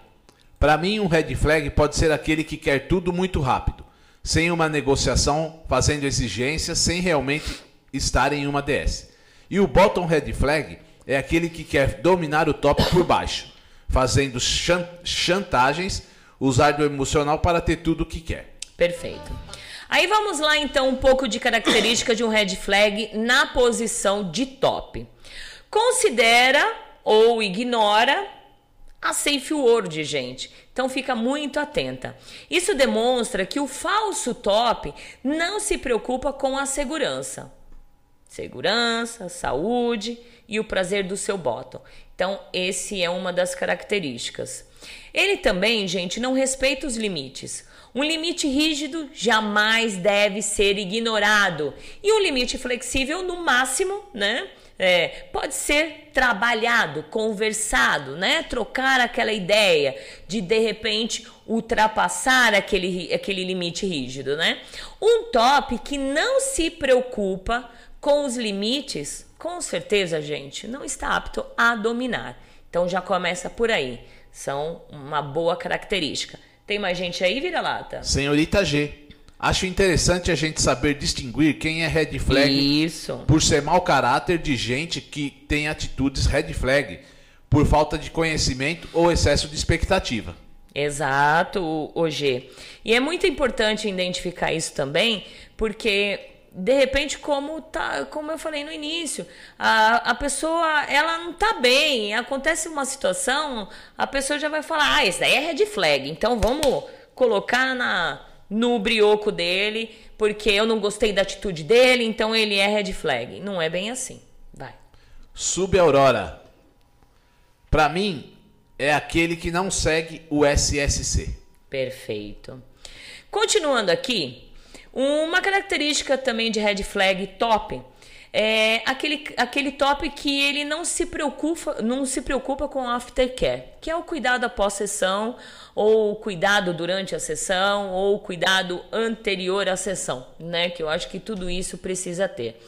Para mim, um red flag pode ser aquele que quer tudo muito rápido, sem uma negociação, fazendo exigências, sem realmente estar em uma DS. E o bottom red flag é aquele que quer dominar o top por baixo, fazendo chantagens, usar do emocional para ter tudo o que quer. Perfeito. Aí vamos lá então um pouco de característica de um red flag na posição de top. Considera ou ignora a safe word, gente. Então fica muito atenta. Isso demonstra que o falso top não se preocupa com a segurança. Segurança, saúde e o prazer do seu bottom. Então, esse é uma das características. Ele também, gente, não respeita os limites. Um limite rígido jamais deve ser ignorado. E um limite flexível, no máximo, né? É, pode ser trabalhado, conversado, né? Trocar aquela ideia de de repente ultrapassar aquele, aquele limite rígido, né? Um top que não se preocupa com os limites com certeza, gente, não está apto a dominar. Então já começa por aí. São uma boa característica. Tem mais gente aí, vira-lata? Senhorita G. Acho interessante a gente saber distinguir quem é red flag Isso. por ser mau caráter de gente que tem atitudes red flag por falta de conhecimento ou excesso de expectativa. Exato, OG. E é muito importante identificar isso também, porque de repente, como tá, como eu falei no início, a, a pessoa ela não tá bem, acontece uma situação, a pessoa já vai falar: "Ah, isso daí é red flag". Então vamos colocar na no brioco dele, porque eu não gostei da atitude dele, então ele é red flag. Não é bem assim. Vai. Subaurora. Para mim, é aquele que não segue o SSC. Perfeito. Continuando aqui, uma característica também de red flag top é aquele, aquele top que ele não se preocupa, não se preocupa com aftercare, que é o cuidado após sessão, ou o cuidado durante a sessão, ou o cuidado anterior à sessão, né? Que eu acho que tudo isso precisa ter.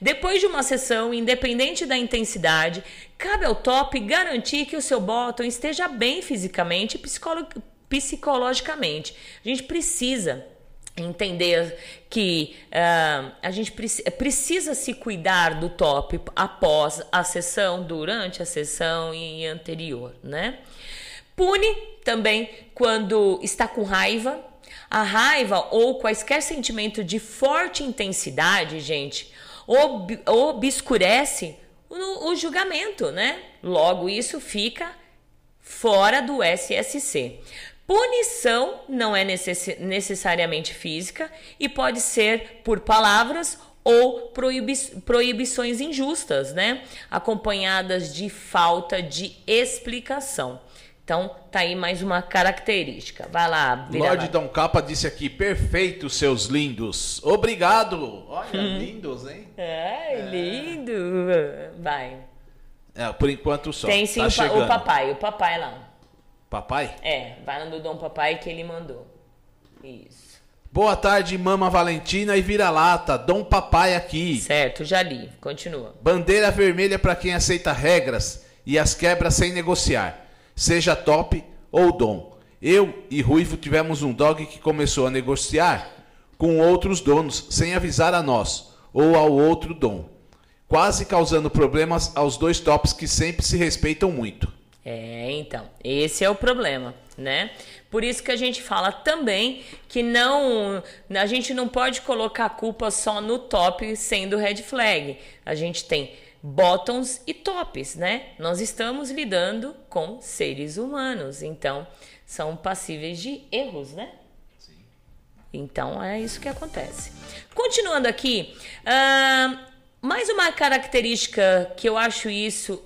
Depois de uma sessão, independente da intensidade, cabe ao top garantir que o seu bottom esteja bem fisicamente e psicolo psicologicamente. A gente precisa entender que uh, a gente preci precisa se cuidar do top após a sessão, durante a sessão e anterior, né? Pune também quando está com raiva. A raiva ou quaisquer sentimento de forte intensidade, gente, ob obscurece o, o julgamento, né? Logo, isso fica fora do SSC. Punição não é necess necessariamente física e pode ser por palavras ou proibi proibições injustas, né? Acompanhadas de falta de explicação. Então, tá aí mais uma característica. Vai lá, Lorde Dom Capa disse aqui: perfeito, seus lindos. Obrigado. Olha, hum. lindos, hein? É, é, lindo. Vai. É, por enquanto só. Tem sim tá o, o papai, o papai lá. Papai? É, vai no Dom Papai que ele mandou. Isso. Boa tarde, Mama Valentina e vira-lata. Dom Papai aqui. Certo, já li. Continua. Bandeira vermelha para quem aceita regras e as quebra sem negociar. Seja top ou dom. Eu e Ruivo tivemos um dog que começou a negociar com outros donos sem avisar a nós ou ao outro dom, quase causando problemas aos dois tops que sempre se respeitam muito. É, então, esse é o problema, né? Por isso que a gente fala também que não, a gente não pode colocar a culpa só no top sendo red flag. A gente tem bottoms e tops, né? Nós estamos lidando com seres humanos, então são passíveis de erros, né? Sim. Então é isso que acontece. Continuando aqui, uh, mais uma característica que eu acho isso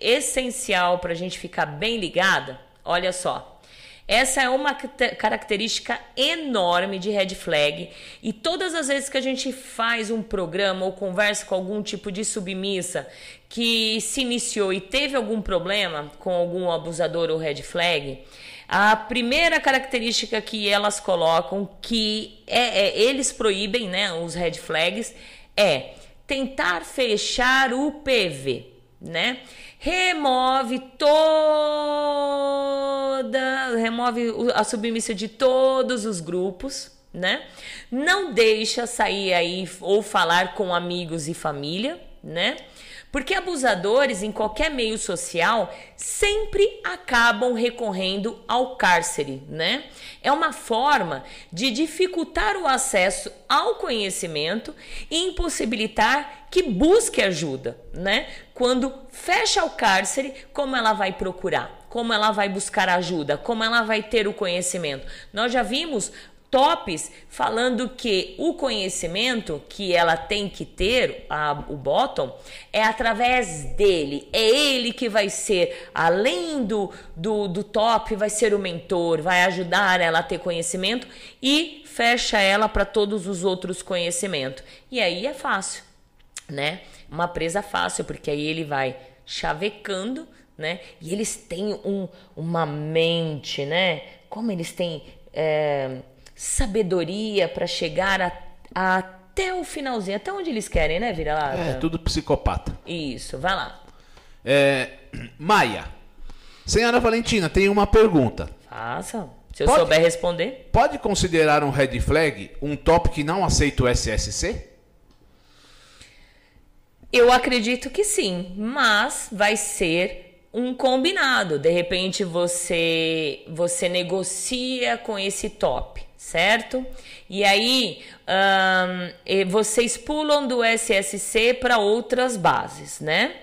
essencial para a gente ficar bem ligada, olha só. Essa é uma característica enorme de red flag e todas as vezes que a gente faz um programa ou conversa com algum tipo de submissa que se iniciou e teve algum problema com algum abusador ou red flag, a primeira característica que elas colocam, que é, é, eles proíbem, né, os red flags, é tentar fechar o PV, né? Remove toda, remove a submissa de todos os grupos, né? Não deixa sair aí ou falar com amigos e família, né? Porque abusadores em qualquer meio social sempre acabam recorrendo ao cárcere, né? É uma forma de dificultar o acesso ao conhecimento e impossibilitar que busque ajuda, né? Quando fecha o cárcere, como ela vai procurar? Como ela vai buscar ajuda? Como ela vai ter o conhecimento? Nós já vimos tops falando que o conhecimento que ela tem que ter, a, o bottom, é através dele. É ele que vai ser, além do, do, do top, vai ser o mentor, vai ajudar ela a ter conhecimento e fecha ela para todos os outros conhecimentos. E aí é fácil, né? Uma presa fácil, porque aí ele vai chavecando, né? E eles têm um, uma mente, né? Como eles têm. É, sabedoria para chegar a, a, até o finalzinho, até onde eles querem, né, Vira-Lata? É, tudo psicopata. Isso, vai lá. É, Maia. Senhora Valentina, tem uma pergunta. Faça. Se eu Pode- souber responder. Pode considerar um red flag um top que não aceita o SSC? Eu acredito que sim, mas vai ser um combinado. De repente você você negocia com esse top, certo? E aí e vocês pulam do SSC para outras bases, né?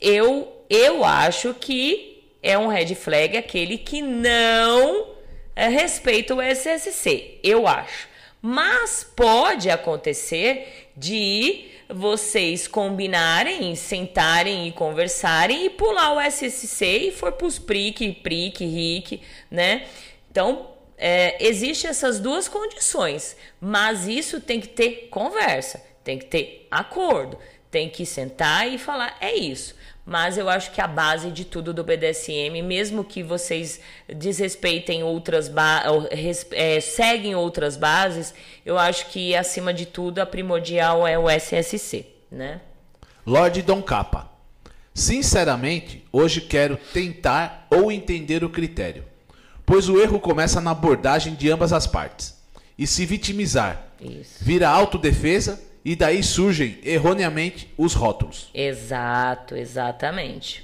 Eu eu acho que é um red flag aquele que não é, respeita o SSC, eu acho. Mas pode acontecer de vocês combinarem, sentarem e conversarem e pular o SSC e for pros prique, prique, rique, né? Então, é, existe essas duas condições, mas isso tem que ter conversa, tem que ter acordo, tem que sentar e falar, é isso. Mas eu acho que a base de tudo do BDSM, mesmo que vocês desrespeitem outras bases, seguem outras bases, eu acho que acima de tudo a primordial é o SSC, né? Lorde Dom Capa. Sinceramente, hoje quero tentar ou entender o critério, pois o erro começa na abordagem de ambas as partes. E se vitimizar, Isso. vira autodefesa e daí surgem erroneamente os rótulos. Exato, exatamente.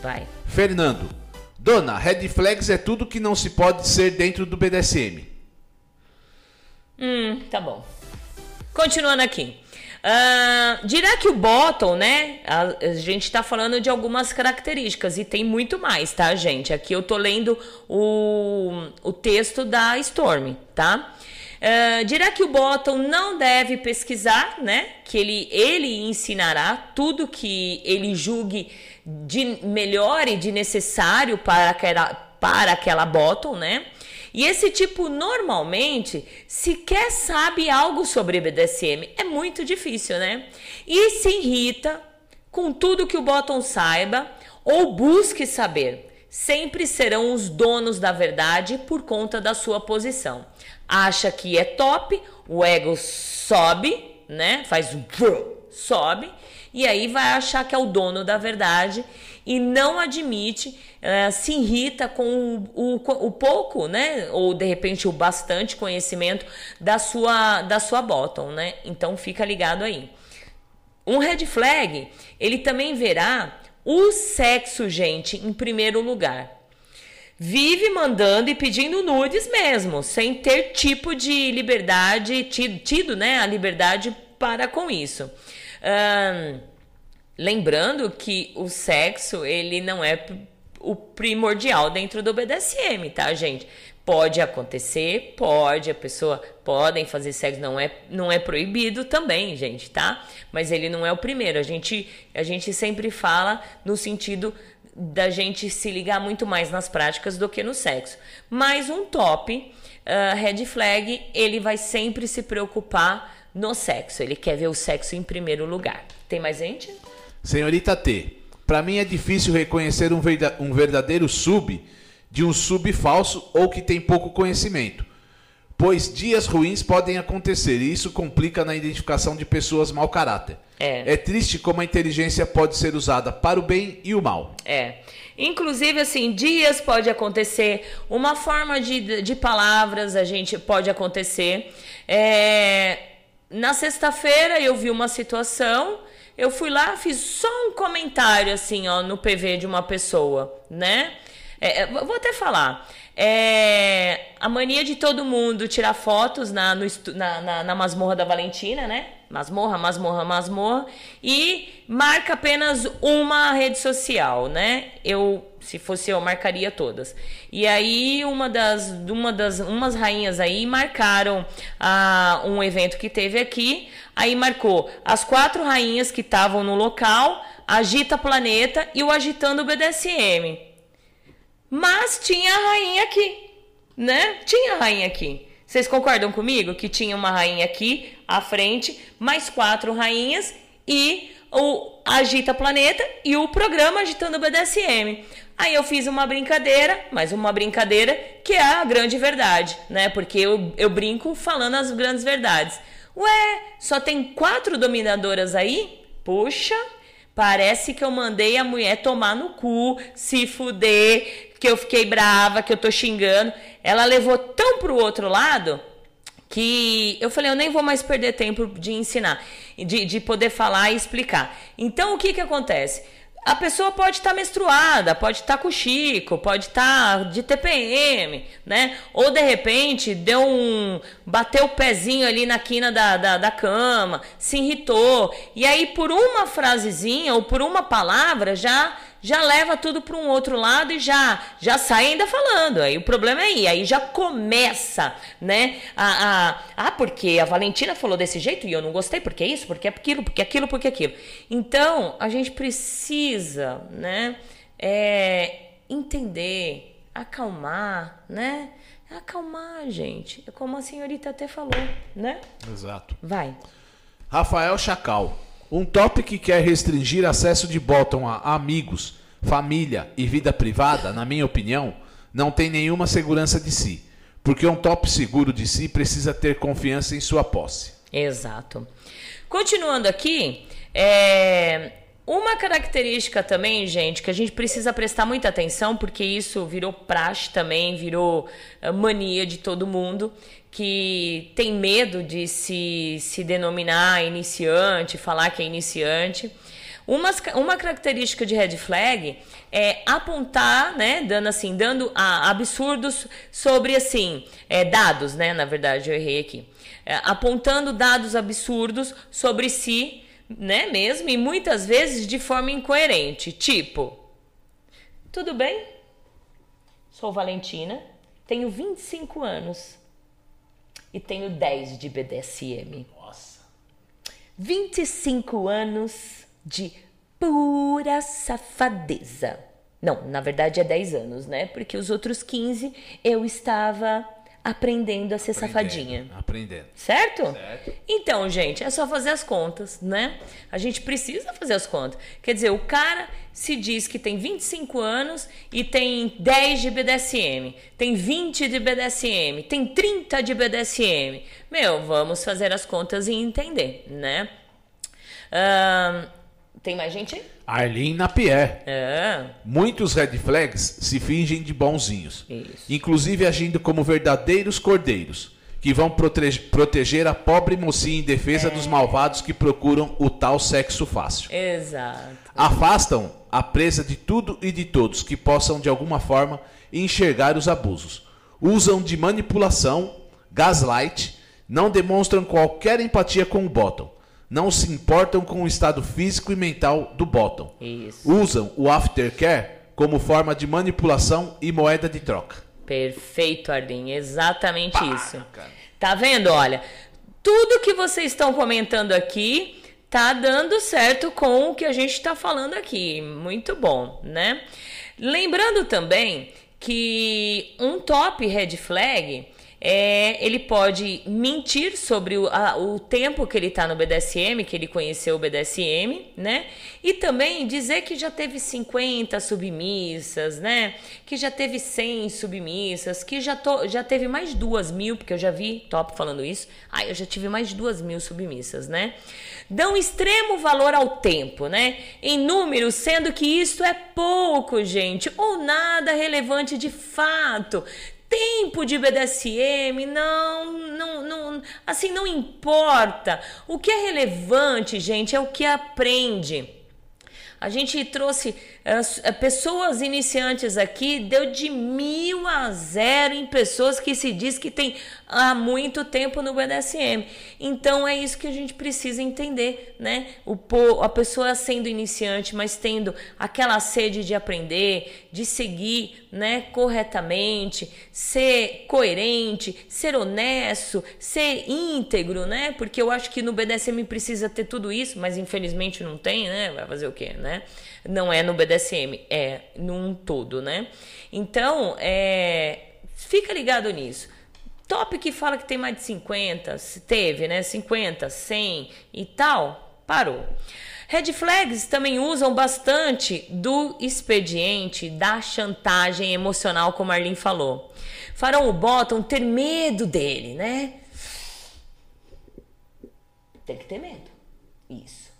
Vai. Fernando. Dona, red flags é tudo que não se pode ser dentro do BDSM. Hum, tá bom. Continuando aqui. Uh, dirá que o bottom, né? A, a gente tá falando de algumas características e tem muito mais, tá, gente? Aqui eu tô lendo o, o texto da Storm, tá? Uh, dirá que o bottom não deve pesquisar, né? Que ele, ele ensinará tudo que ele julgue de melhor e de necessário para aquela, para aquela bottom, né? E esse tipo normalmente sequer sabe algo sobre BDSM. É muito difícil, né? E se irrita com tudo que o bottom saiba ou busque saber. Sempre serão os donos da verdade por conta da sua posição. Acha que é top, o ego sobe, né? Faz um sobe e aí vai achar que é o dono da verdade e não admite, uh, se irrita com o, o, o, pouco, né? Ou de repente o bastante conhecimento da sua, da sua bottom, né? Então fica ligado aí. Um red flag, ele também verá o sexo, gente, em primeiro lugar. Vive mandando e pedindo nudes mesmo, sem ter tipo de liberdade, tido, tido né, a liberdade para com isso. Lembrando que o sexo, ele não é o primordial dentro do BDSM, tá, gente? Pode acontecer, pode, a pessoa podem fazer sexo, não é, não é proibido também, gente, tá? Mas ele não é o primeiro. A gente, a gente sempre fala no sentido da gente se ligar muito mais nas práticas do que no sexo. Mas um top, uh, red flag, ele vai sempre se preocupar no sexo. Ele quer ver o sexo em primeiro lugar. Tem mais gente? Senhorita T, para mim é difícil reconhecer um, verda um verdadeiro sub de um sub falso ou que tem pouco conhecimento, pois dias ruins podem acontecer e isso complica na identificação de pessoas mau caráter. É. é triste como a inteligência pode ser usada para o bem e o mal. É. Inclusive, assim, dias pode acontecer, uma forma de, de palavras a gente pode acontecer. É, na sexta-feira eu vi uma situação, eu fui lá, fiz só um comentário assim, ó, no PV de uma pessoa, né? É, vou até falar. É, a mania de todo mundo tirar fotos na, no, na, na, na masmorra da Valentina, né? Masmorra, masmorra, masmorra. E marca apenas uma rede social, né? Eu, se fosse eu, marcaria todas. E aí, uma das, uma das umas rainhas aí marcaram ah, um evento que teve aqui. Aí marcou as quatro rainhas que estavam no local, Agita Planeta e o Agitando BDSM. Mas tinha a rainha aqui, né? Tinha a rainha aqui. Vocês concordam comigo que tinha uma rainha aqui à frente, mais quatro rainhas e o Agita Planeta e o programa Agitando o BDSM. Aí eu fiz uma brincadeira, mas uma brincadeira que é a grande verdade, né? Porque eu, eu brinco falando as grandes verdades. Ué, só tem quatro dominadoras aí? Puxa, Parece que eu mandei a mulher tomar no cu, se fuder, que eu fiquei brava, que eu tô xingando. Ela levou tão pro outro lado que eu falei, eu nem vou mais perder tempo de ensinar, de, de poder falar e explicar. Então, o que que acontece? A pessoa pode estar tá menstruada, pode estar tá com Chico, pode estar tá de TPM, né? Ou de repente deu um. bateu o pezinho ali na quina da, da, da cama, se irritou. E aí, por uma frasezinha ou por uma palavra, já já leva tudo para um outro lado e já já sai ainda falando. Aí o problema é aí, aí já começa, né? A, a, ah, porque a Valentina falou desse jeito e eu não gostei, porque é isso, porque é aquilo, porque é aquilo, porque aquilo. Então, a gente precisa, né, é, entender, acalmar, né? Acalmar, gente. É como a senhorita até falou, né? Exato. Vai. Rafael Chacal. Um top que quer restringir acesso de bottom a amigos, família e vida privada, na minha opinião, não tem nenhuma segurança de si. Porque um top seguro de si precisa ter confiança em sua posse. Exato. Continuando aqui, é, uma característica também, gente, que a gente precisa prestar muita atenção, porque isso virou praxe também, virou eh, mania de todo mundo, que tem medo de se, se denominar iniciante, falar que é iniciante. Uma, uma característica de red flag é apontar, né, dando assim, dando a, absurdos sobre assim, é, dados, né, na verdade eu errei aqui, é, apontando dados absurdos sobre si né, mesmo, e muitas vezes de forma incoerente. Tipo, tudo bem? Sou Valentina, tenho 25 anos e tenho 10 de BDSM. Nossa. 25 anos de pura safadeza. Não, na verdade é 10 anos, né? Porque os outros 15 eu estava aprendendo a ser aprendendo, safadinha. Aprendendo. Certo? certo? Então, gente, é só fazer as contas, né? A gente precisa fazer as contas. Quer dizer, o cara se diz que tem 25 anos e tem 10 de BDSM, tem 20 de BDSM, tem 30 de BDSM. Meu, vamos fazer as contas e entender, né? Tem mais gente aí? Arlene Napier. É. Muitos red flags se fingem de bonzinhos, Isso. inclusive agindo como verdadeiros cordeiros, que vão proteger a pobre mocinha em defesa é. dos malvados que procuram o tal sexo fácil. Exato. Afastam a presa de tudo e de todos que possam de alguma forma enxergar os abusos. Usam de manipulação, gaslight, não demonstram qualquer empatia com o bottom não se importam com o estado físico e mental do bottom. Isso. Usam o aftercare como forma de manipulação e moeda de troca. Perfeito, Arlene. Exatamente Pá, isso. Cara. Tá vendo? Olha, tudo que vocês estão comentando aqui tá dando certo com o que a gente está falando aqui. Muito bom, né? Lembrando também que um top red flag é, ele pode mentir sobre o, a, o tempo que ele está no BDSM, que ele conheceu o BDSM, né? E também dizer que já teve 50 submissas, né? Que já teve 100 submissas, que já, to, já teve mais duas mil, porque eu já vi top falando isso. Ah, eu já tive mais duas mil submissas, né? Dão extremo valor ao tempo, né? Em números, sendo que isso é pouco, gente, ou nada relevante de fato tempo de BDSM, não, não, não, assim não importa. O que é relevante, gente, é o que aprende. A gente trouxe uh, pessoas iniciantes aqui, deu de mil a zero em pessoas que se diz que tem há muito tempo no BDSM. Então é isso que a gente precisa entender, né? O, a pessoa sendo iniciante, mas tendo aquela sede de aprender, de seguir, né, corretamente, ser coerente, ser honesto, ser íntegro, né? Porque eu acho que no BDSM precisa ter tudo isso, mas infelizmente não tem, né? Vai fazer o quê, né? Não é no BDSM, é num todo, né? Então, é, fica ligado nisso. Top que fala que tem mais de 50, teve, né? 50, 100 e tal, parou. Red flags também usam bastante do expediente da chantagem emocional, como a Arlene falou. Farão o bottom ter medo dele, né? Tem que ter medo. Isso.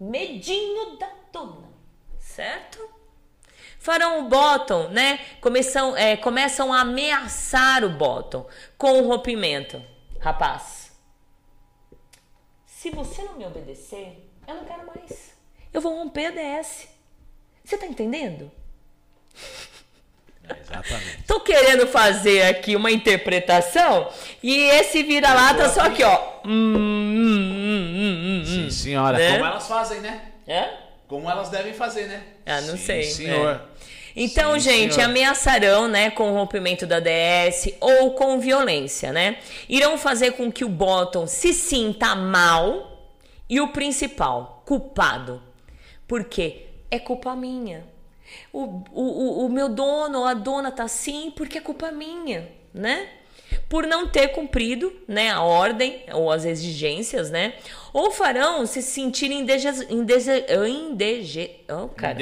medinho da dona, certo? Farão o bottom, né? Começam, é, começam a ameaçar o bottom com o rompimento. Rapaz, se você não me obedecer, eu não quero mais. Eu vou romper a DS. Você tá entendendo? Exatamente. Tô querendo fazer aqui uma interpretação e esse vira-lata só aqui, ó. Hum, hum, hum, hum, Sim, senhora. Né? Como elas fazem, né? Hã? Como elas devem fazer, né? Ah, não Sim, sei. senhor. É. Então, Sim, gente, senhor. ameaçarão, né, com o rompimento da DS ou com violência, né? Irão fazer com que o bottom se sinta mal e o principal, culpado. Porque é culpa minha. O, o, o, o meu dono ou a dona tá assim porque é culpa minha, né? Por não ter cumprido, né, a ordem ou as exigências, né? Ou farão se sentirem indeje, indese, indege, oh, cara.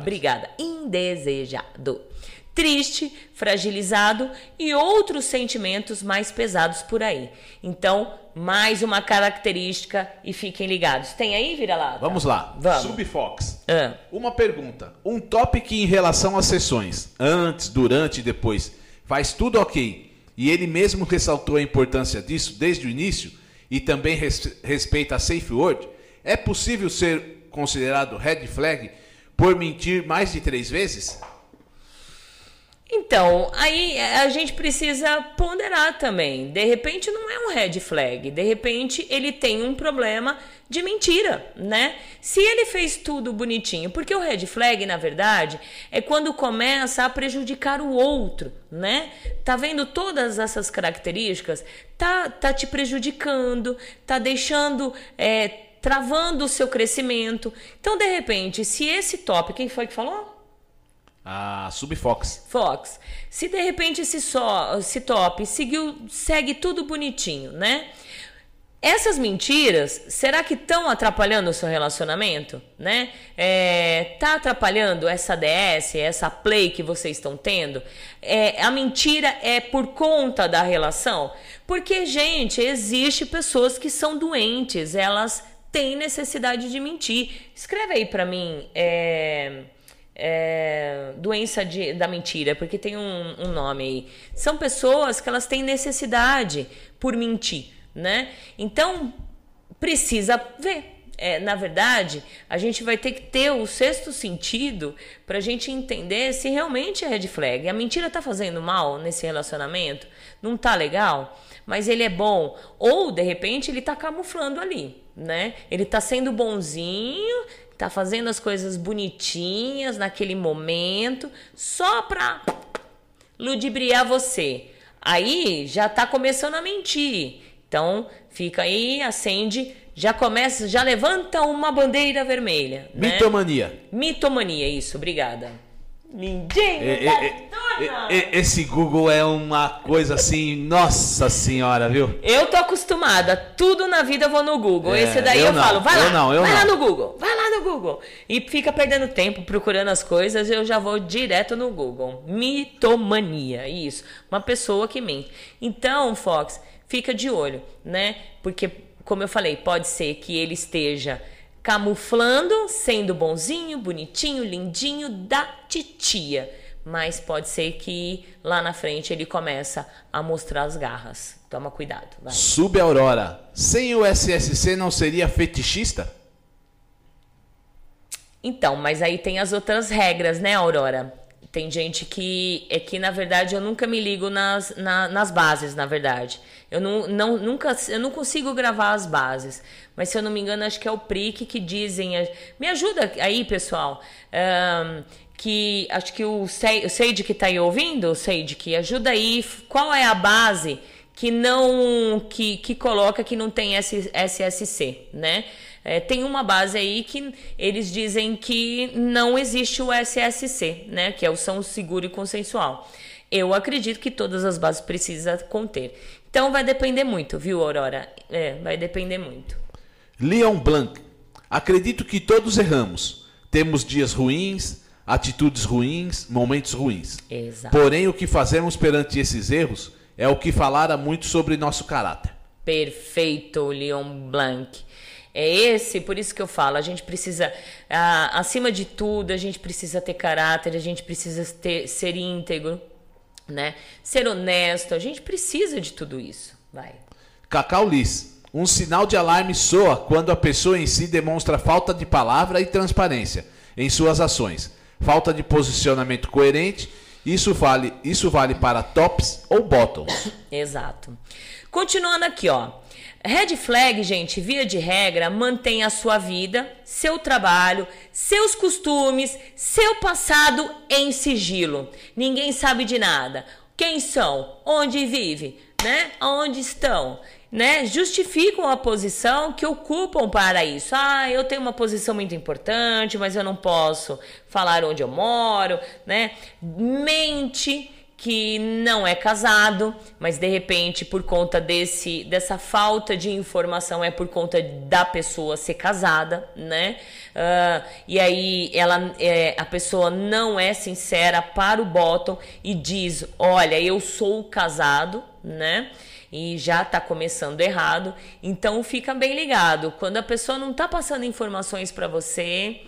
Obrigada. Indesejado. Triste, fragilizado e outros sentimentos mais pesados por aí. Então, mais uma característica e fiquem ligados. Tem aí, vira lá? Vamos lá. Vamos. Subfox. Ah. Uma pergunta. Um tópico em relação às sessões, antes, durante e depois, faz tudo ok. E ele mesmo ressaltou a importância disso desde o início e também res- respeita a safe word. É possível ser considerado red flag por mentir mais de três vezes? Então, aí a gente precisa ponderar também. De repente não é um red flag, de repente ele tem um problema de mentira, né? Se ele fez tudo bonitinho, porque o red flag, na verdade, é quando começa a prejudicar o outro, né? Tá vendo todas essas características? Tá, tá te prejudicando, tá deixando. é, travando o seu crescimento. Então, de repente, se esse top, quem foi que falou? A Subfox. Fox, se de repente esse, só, esse top seguiu, segue tudo bonitinho, né? Essas mentiras, será que estão atrapalhando o seu relacionamento, né? É, tá atrapalhando essa DS, essa play que vocês estão tendo? É, a mentira é por conta da relação? Porque, gente, existe pessoas que são doentes, elas têm necessidade de mentir. Escreve aí pra mim, é é, doença de- da mentira, porque tem um, um nome aí. São pessoas que elas têm necessidade por mentir, né? Então precisa ver. É, na verdade, a gente vai ter que ter o sexto sentido para a gente entender se realmente é red flag. A mentira tá fazendo mal nesse relacionamento? Não tá legal? Mas ele é bom. Ou, de repente, ele tá camuflando ali, né? Ele tá sendo bonzinho, tá fazendo as coisas bonitinhas naquele momento, só pra ludibriar você. Aí já tá começando a mentir. Então, fica aí, acende, já começa, já levanta uma bandeira vermelha. Né? Mitomania. Mitomania, isso, obrigada. Lindinho É, da é, é, é, é, esse Google é uma coisa assim, nossa senhora, viu? Eu tô acostumada, tudo na vida eu vou no Google. É, Esse daí eu, eu não, falo, vai eu lá, não, eu vai lá não. no Google, vai lá no Google. E fica perdendo tempo procurando as coisas, eu já vou direto no Google. Mitomania, isso. Uma pessoa que mente. Então, Fox, fica de olho, né? Porque, como eu falei, pode ser que ele esteja camuflando, sendo bonzinho, bonitinho, lindinho da titia. Mas pode ser que lá na frente ele começa a mostrar as garras. Toma cuidado, vai. Subaurora. Sem o SSC não seria fetichista? Então, mas aí tem as outras regras, né, Aurora? Tem gente que é que na verdade eu nunca me ligo nas, na- nas bases, na verdade. Eu não, não nunca eu não consigo gravar as bases, mas se eu não me engano acho que é o PRIC que dizem. Me ajuda aí, pessoal. ahn, que acho que o Sei- o Seide que tá aí ouvindo, Seide que ajuda aí. Qual é a base que não que, que coloca que não tem SSC, né? É, tem uma base aí que eles dizem que não existe o SSC, né? Que é o São Seguro e Consensual. Eu acredito que todas as bases precisam conter. Então vai depender muito, viu, Aurora? É, vai depender muito. Leon Blanc. Acredito que todos erramos. Temos dias ruins, atitudes ruins, momentos ruins. Exato. Porém, o que fazemos perante esses erros é o que falara muito sobre nosso caráter. Perfeito, Leon Blanc. É esse, por isso que eu falo, a gente precisa, ah, acima de tudo, a gente precisa ter caráter, a gente precisa ter, ser íntegro, né? Ser honesto, a gente precisa de tudo isso. Vai. Cacau Liz. Um sinal de alarme soa quando a pessoa em si demonstra falta de palavra e transparência em suas ações, falta de posicionamento coerente. Isso vale, isso vale para tops ou bottoms. (coughs) Exato. Continuando aqui, ó. Red flag, gente, via de regra, mantém a sua vida, seu trabalho, seus costumes, seu passado em sigilo. Ninguém sabe de nada. Quem são? Onde vive? Né? Aonde estão? Né? Justificam a posição que ocupam para isso. Ah, eu tenho uma posição muito importante, mas eu não posso falar onde eu moro, né? Mente que não é casado, mas de repente por conta desse dessa falta de informação é por conta da pessoa ser casada, né? Uh, e aí ela é, a pessoa não é sincera para o bottom e diz, olha, eu sou casado, né? E já tá começando errado, então fica bem ligado. Quando a pessoa não tá passando informações para você,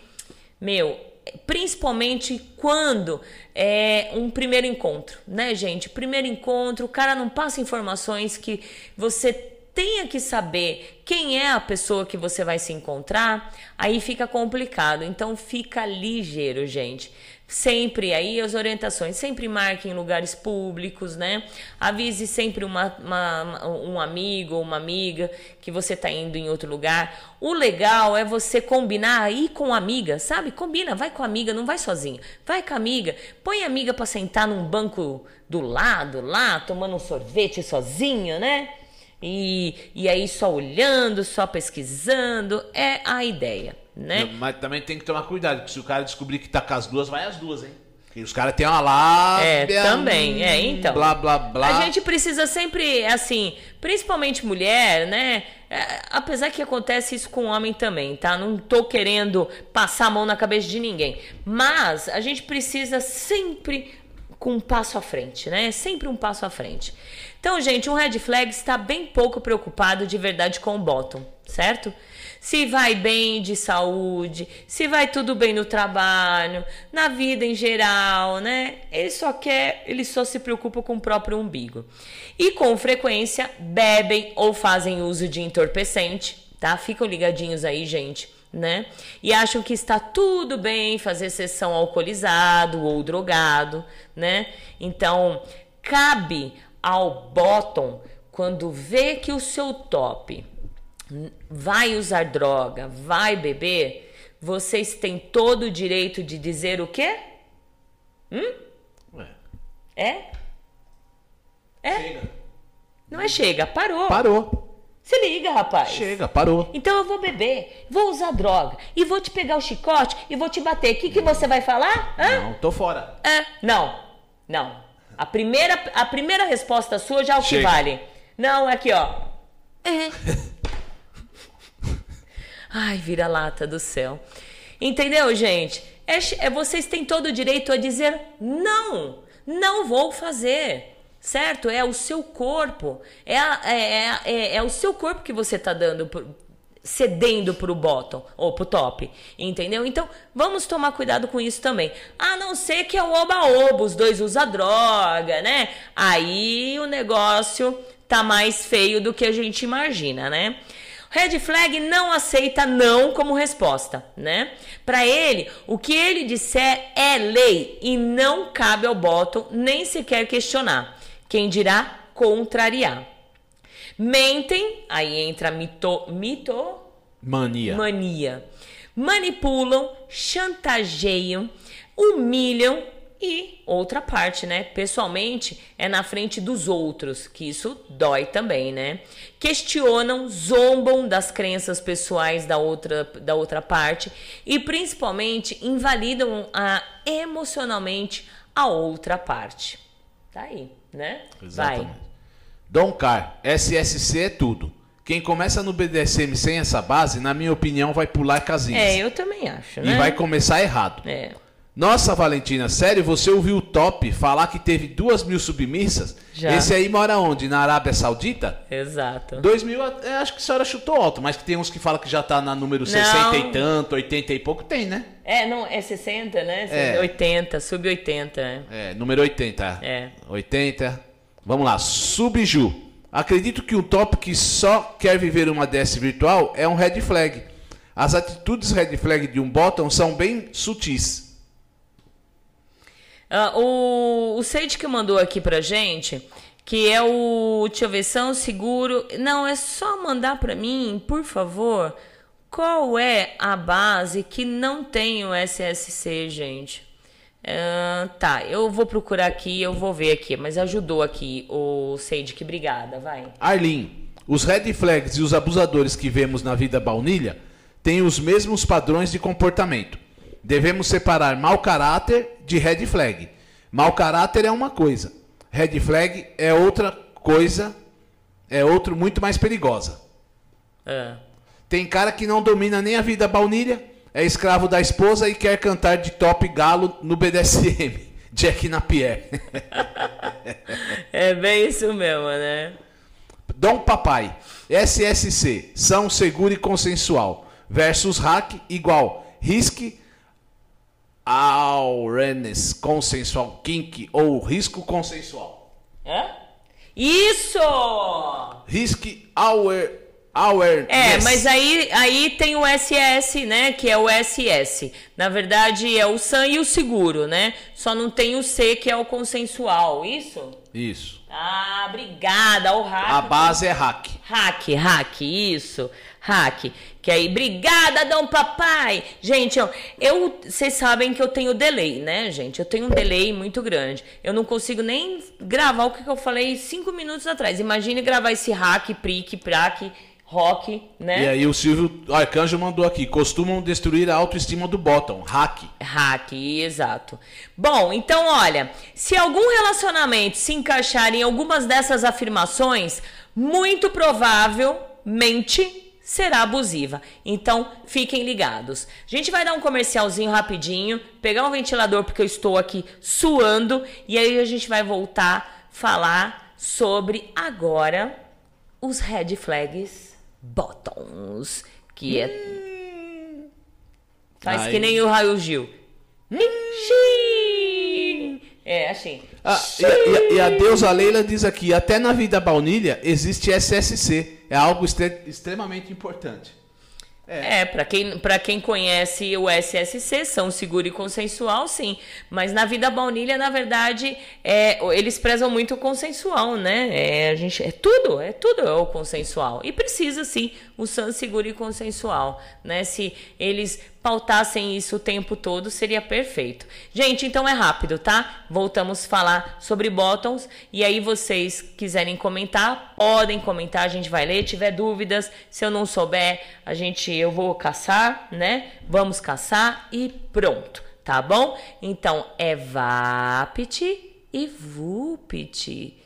meu, principalmente quando é um primeiro encontro, né, gente? Primeiro encontro, o cara não passa informações que você tenha que saber quem é a pessoa que você vai se encontrar, aí fica complicado. Então fica ligeiro, gente. Sempre aí as orientações, sempre marque em lugares públicos, né? Avise sempre uma, uma, um amigo ou uma amiga que você está indo em outro lugar. O legal é você combinar aí com a amiga, sabe? Combina, vai com a amiga, não vai sozinho. Vai com a amiga, põe a amiga para sentar num banco do lado, lá, tomando um sorvete sozinho, né? E, e aí só olhando, só pesquisando, é a ideia né? Mas também tem que tomar cuidado, porque se o cara descobrir que tá com as duas, vai as duas, hein? Os caras têm uma lábia. É, também, é, então. Blá, blá, blá. A gente precisa sempre, assim, principalmente mulher, né? É, apesar que acontece isso com homem também, tá? Não tô querendo passar a mão na cabeça de ninguém. Mas a gente precisa sempre com um passo à frente, né? Sempre um passo à frente. Então, gente, um red flag está bem pouco preocupado de verdade com o bottom, certo? Se vai bem de saúde, se vai tudo bem no trabalho, na vida em geral, né? Ele só quer, ele só se preocupa com o próprio umbigo. E com frequência bebem ou fazem uso de entorpecente, tá? Ficam ligadinhos aí, gente. Né? E acham que está tudo bem fazer sessão alcoolizado ou drogado, né? Então, cabe ao bottom quando vê que o seu top vai usar droga, vai beber, vocês têm todo o direito de dizer o quê? Hum? É? É? Chega. Não é chega, parou. Parou. Se liga, rapaz. Chega, parou. Então eu vou beber, vou usar droga e vou te pegar o chicote e vou te bater. O que, que você vai falar? Hã? Não, tô fora. É, não, não. A primeira, a primeira resposta sua já é o que vale. Não, é aqui, ó. É. (laughs) Ai, vira-lata do céu. Entendeu, gente? É, é, vocês têm todo o direito a dizer não, não vou fazer. Certo? É o seu corpo. É, é, é, é, é o seu corpo que você está dando, cedendo para o bottom ou para o top. Entendeu? Então, vamos tomar cuidado com isso também. A não ser que é o oba-oba, os dois usam droga, né? Aí o negócio tá mais feio do que a gente imagina, né? Red flag não aceita não como resposta, né? Para ele, o que ele disser é lei e não cabe ao bottom nem sequer questionar. Quem dirá contrariar. Mentem, aí entra mito, mito mania. Mania. Manipulam, chantageiam, humilham e outra parte, né? Pessoalmente, é na frente dos outros, que isso dói também, né? Questionam, zombam das crenças pessoais da outra, da outra parte e principalmente invalidam a, emocionalmente a outra parte. Tá aí, né? Exatamente. Vai. Dom Car, SSC é tudo. Quem começa no BDSM sem essa base, na minha opinião, vai pular casinhas. É, eu também acho, né? E vai começar errado. É. Nossa, Valentina, sério, você ouviu o Top falar que teve duas mil submissas? Já. Esse aí mora onde? Na Arábia Saudita? Exato. Dois mil, é, acho que a senhora chutou alto, mas que tem uns que falam que já tá na número 60 e tanto, 80 e pouco, tem, né? É, não, é 60, né? É. 80, sub 80. é. É, número 80. É. 80. Vamos lá, Subju. Acredito que um top que só quer viver uma DS virtual é um red flag. As atitudes red flag de um bottom são bem sutis. Ah, o, o Sage que mandou aqui pra gente, que é o. Deixa eu ver, são seguro. Não, é só mandar pra mim, por favor. Qual é a base que não tem o SSC, gente? Ah, tá, eu vou procurar aqui, eu vou ver aqui, mas ajudou aqui o Sage, que obrigada, vai. Arlene, os red flags e os abusadores que vemos na vida baunilha têm os mesmos padrões de comportamento. Devemos separar mau caráter de red flag. Mau caráter é uma coisa, red flag é outra coisa, é outro muito mais perigosa. Ah. Tem cara que não domina nem a vida baunilha, é escravo da esposa e quer cantar de top galo no BDSM. (laughs) Jack Napier. (laughs) É bem isso mesmo, né? Dom Papai, SSC, são seguro e consensual, versus hack igual risque awareness consensual kink ou risco consensual. Hã? Isso! Risque aware, awareness. É, mas aí, aí tem o SS, né? Que é o SS. Na verdade, é o SAM e o seguro, né? Só não tem o C, que é o consensual. Isso? Isso. Ah, obrigada. O hack. A base é hack. Hack, hack, isso. Hack. Que aí, obrigada, Dom Papai. Gente, ó, eu, vocês sabem que eu tenho delay, né, gente? Eu tenho um delay muito grande. Eu não consigo nem gravar o que eu falei cinco minutos atrás. Imagine gravar esse hack, prick, praque, rock, né? E aí o Silvio Arcanjo mandou aqui, costumam destruir a autoestima do bottom, hack. Hack, exato. Bom, então olha, se algum relacionamento se encaixar em algumas dessas afirmações, muito provavelmente será abusiva. Então, fiquem ligados. A gente vai dar um comercialzinho rapidinho, pegar um ventilador porque eu estou aqui suando e aí a gente vai voltar falar sobre agora os red flags bottoms, que é Faz Aí. que nem o Raio Gil. Ixi! É, assim. Ah, e, e a- e a deusa Leila diz aqui, até na vida baunilha existe SSC, é algo extre- extremamente importante. É, pra quem, pra quem conhece o SSC, são seguro e consensual, sim. Mas na vida baunilha, na verdade, é, eles prezam muito o consensual, né? É, a gente, é tudo, é tudo é o consensual. E precisa, sim, o SAN seguro e consensual, né? Se eles pautassem isso o tempo todo, seria perfeito. Gente, então é rápido, tá? Voltamos a falar sobre bottoms. E aí, vocês quiserem comentar, podem comentar, a gente vai ler. Tiver dúvidas, se eu não souber, a gente, eu vou caçar, né? Vamos caçar e pronto, tá bom? Então é VAPT e VUPT.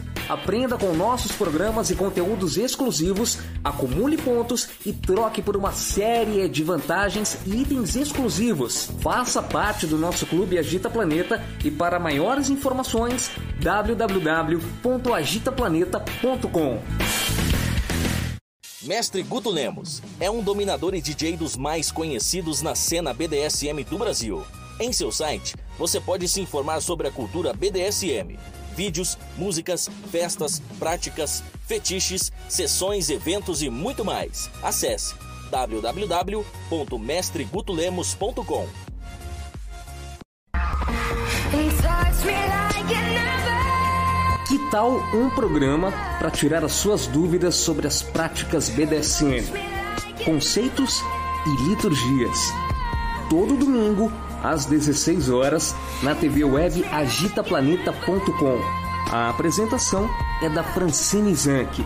Aprenda com nossos programas e conteúdos exclusivos, acumule pontos e troque por uma série de vantagens e itens exclusivos. Faça parte do nosso Clube Agita Planeta e para maiores informações www.agitaplaneta.com. Mestre Guto Lemos é um dominador e DJ dos mais conhecidos na cena BDSM do Brasil. Em seu site, você pode se informar sobre a cultura BDSM, vídeos, músicas, festas, práticas, fetiches, sessões, eventos e muito mais. Acesse www.mestregutulemos.com. Que tal um programa para tirar as suas dúvidas sobre as práticas BDSM, conceitos e liturgias? Todo domingo, às 16 horas, na TV web agitaplaneta.com. A apresentação é da Francine Zanck.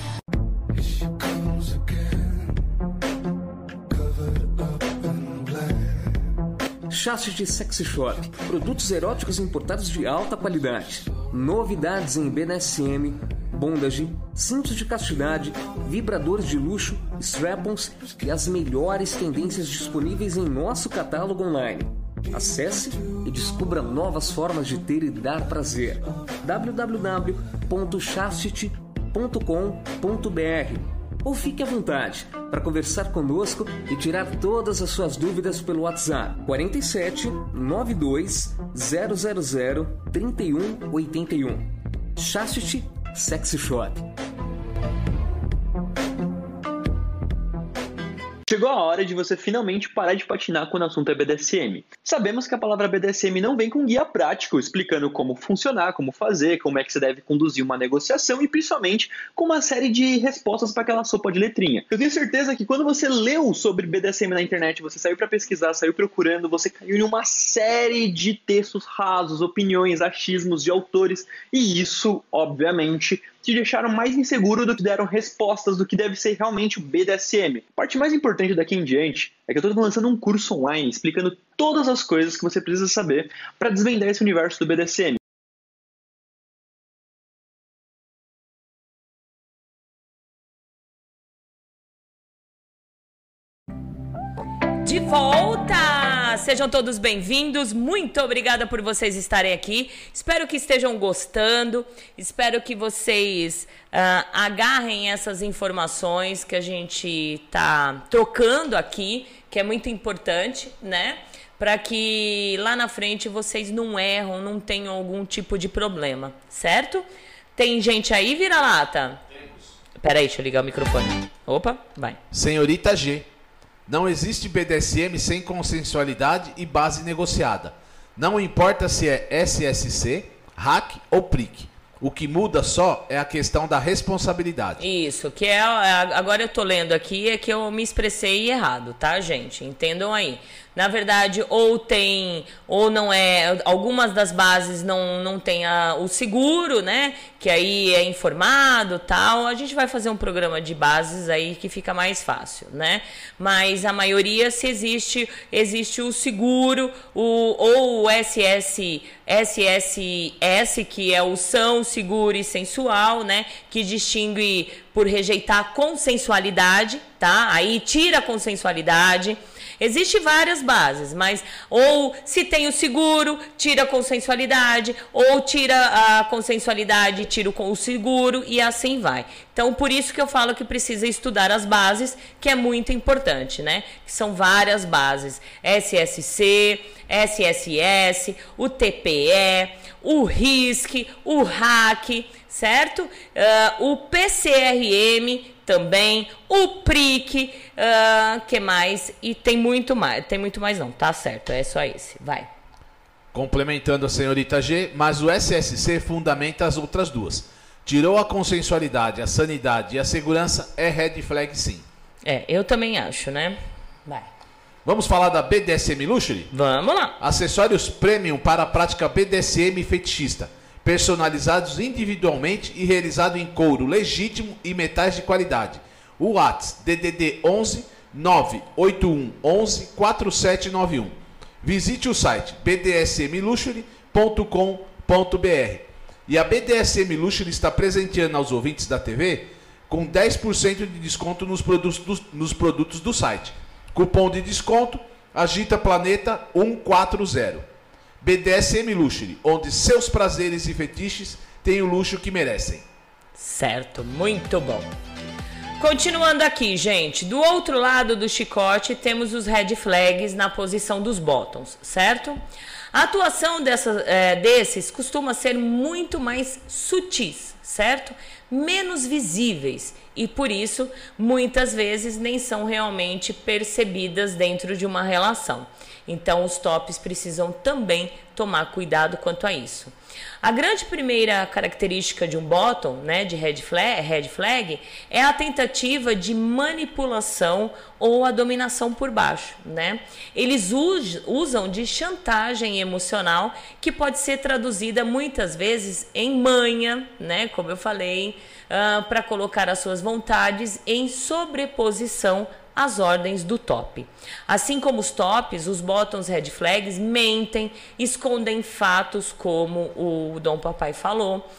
Chassis Sexy Shop. Produtos eróticos importados de alta qualidade. Novidades em BDSM bondage, cintos de castidade, vibradores de luxo, strap-ons e as melhores tendências disponíveis em nosso catálogo online. Acesse e descubra novas formas de ter e dar prazer. www.chastity.com.br ou fique à vontade para conversar conosco e tirar todas as suas dúvidas pelo WhatsApp 47 92 000 3181. Chastity Sexy Shop. Chegou a hora de você finalmente parar de patinar quando o assunto é BDSM. Sabemos que a palavra BDSM não vem com guia prático explicando como funcionar, como fazer, como é que você deve conduzir uma negociação e principalmente com uma série de respostas para aquela sopa de letrinha. Eu tenho certeza que quando você leu sobre BDSM na internet, você saiu para pesquisar, saiu procurando, você caiu em uma série de textos rasos, opiniões, achismos de autores e isso, obviamente, te deixaram mais inseguro do que deram respostas do que deve ser realmente o BDSM. A parte mais importante daqui em diante é que eu estou lançando um curso online explicando todas as coisas que você precisa saber para desvendar esse universo do BDSM. De volta! Sejam todos bem-vindos. Muito obrigada por vocês estarem aqui. Espero que estejam gostando. Espero que vocês uh, agarrem essas informações que a gente está trocando aqui, que é muito importante, né? Para que lá na frente vocês não erram, não tenham algum tipo de problema, certo? Tem gente aí, vira-lata? Temos. Peraí, deixa eu ligar o microfone. Opa, vai. Senhorita G. Não existe BDSM sem consensualidade e base negociada. Não importa se é SSC, hack ou PRIC. O que muda só é a questão da responsabilidade. Isso, que é. Agora eu tô lendo aqui, é que eu me expressei errado, tá, gente? Entendam aí na verdade, ou tem, ou não é, algumas das bases não, não tem a, o seguro, né? Que aí é informado tal. A gente vai fazer um programa de bases aí que fica mais fácil, né? Mas a maioria, se existe, existe o seguro, o, ou o SS, SSS, que é o são, seguro e sensual, né? Que distingue por rejeitar consensualidade, tá? Aí tira a consensualidade Existem várias bases, mas ou se tem o seguro, tira a consensualidade, ou tira a consensualidade, tira o seguro e assim vai. Então, por isso que eu falo que precisa estudar as bases, que é muito importante, né? Que são várias bases: SSC, SSS, o TPE, o RISC, o RAC, certo? Uh, o PCRM também, o PRIC, uh, que mais? E tem muito mais, tem muito mais não, tá certo, é só esse, vai. Complementando a senhorita G, mas o SSC fundamenta as outras duas. Tirou a consensualidade, a sanidade e a segurança, é red flag sim. É, eu também acho, né? Vai. Vamos falar da BDSM Luxury? Vamos lá. Acessórios premium para a prática BDSM fetichista, personalizados individualmente e realizado em couro legítimo e metais de qualidade. O WhatsApp DDD 11 981 11 4791. Visite o site bdsmluxury.com.br. E a BDSM Luxury está presenteando aos ouvintes da TV com 10% de desconto nos produtos do, nos produtos do site. Cupom de desconto Agita Planeta 140. BDSM Luxury, onde seus prazeres e fetiches têm o luxo que merecem. Certo, muito bom. Continuando aqui, gente, do outro lado do chicote temos os red flags na posição dos bottoms, certo? A atuação é, desses costuma ser muito mais sutis, certo? Menos visíveis e por isso muitas vezes nem são realmente percebidas dentro de uma relação. Então os tops precisam também tomar cuidado quanto a isso. A grande primeira característica de um bottom, né, de red flag, red flag, é a tentativa de manipulação ou a dominação por baixo, né? Eles usam de chantagem emocional que pode ser traduzida muitas vezes em manha, né, como eu falei, uh, para colocar as suas vontades em sobreposição às ordens do top. Assim como os tops, os bottoms red flags mentem, escondem fatos, como o Dom Papai falou.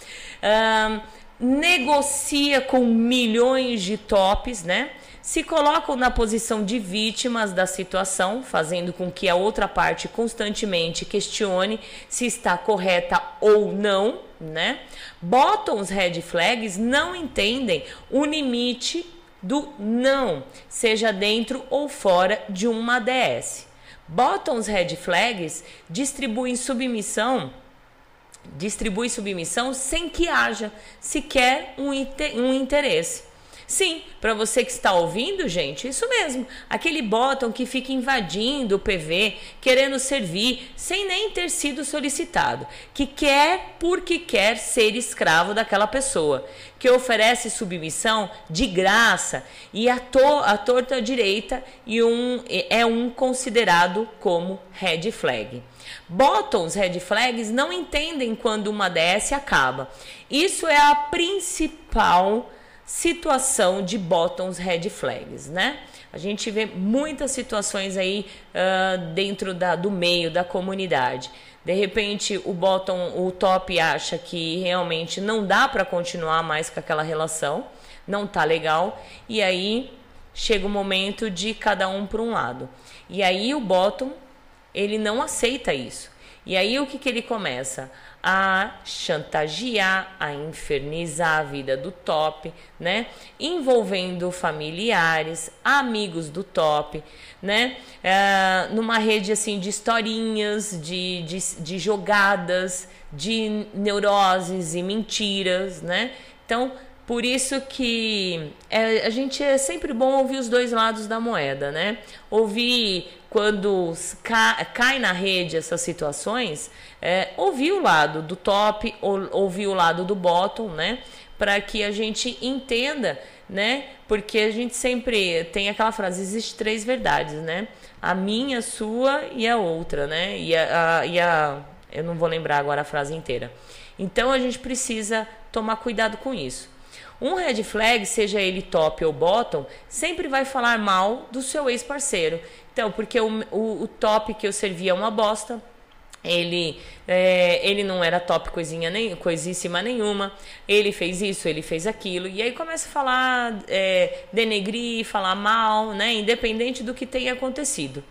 Negocia com milhões de tops, né? Se colocam na posição de vítimas da situação, fazendo com que a outra parte constantemente questione se está correta ou não, né? Bottoms red flags não entendem o limite do não, seja dentro ou fora de uma DS. Bottoms red flags distribuem submissão distribui submissão sem que haja sequer um, um interesse. Sim, para você que está ouvindo, gente, isso mesmo. Aquele botão que fica invadindo o PV, querendo servir, sem nem ter sido solicitado, que quer porque quer ser escravo daquela pessoa, que oferece submissão de graça e a, to a torta direita e um, é um considerado como red flag. Bottoms red flags não entendem quando uma DS acaba. Isso é a principal situação de bottoms red flags, né? A gente vê muitas situações aí uh, dentro da, do meio da comunidade. De repente, o bottom, o top acha que realmente não dá para continuar mais com aquela relação, não tá legal, e aí chega o momento de cada um para um lado. E aí o bottom, ele não aceita isso. E aí o que, que ele começa? A chantagear, a infernizar a vida do top, né? Envolvendo familiares, amigos do top, né? É, numa rede assim de historinhas, de, de, de jogadas, de neuroses e mentiras, né? Então, por isso que é, a gente é sempre bom ouvir os dois lados da moeda, né? Ouvir quando cai na rede essas situações, é, ouvir o lado do top, ou, ouvir o lado do bottom, né? Para que a gente entenda, né? Porque a gente sempre tem aquela frase: existe três verdades, né? A minha, a sua e a outra, né? E a, a, e a eu não vou lembrar agora a frase inteira. Então a gente precisa tomar cuidado com isso. Um red flag, seja ele top ou bottom, sempre vai falar mal do seu ex-parceiro. Então, porque o, o, o top que eu servia é uma bosta, ele é, ele não era top coisinha nem coisíssima nenhuma. Ele fez isso ele fez aquilo. E aí começa a falar é, denegrir falar mal né? Independente do que tenha acontecido.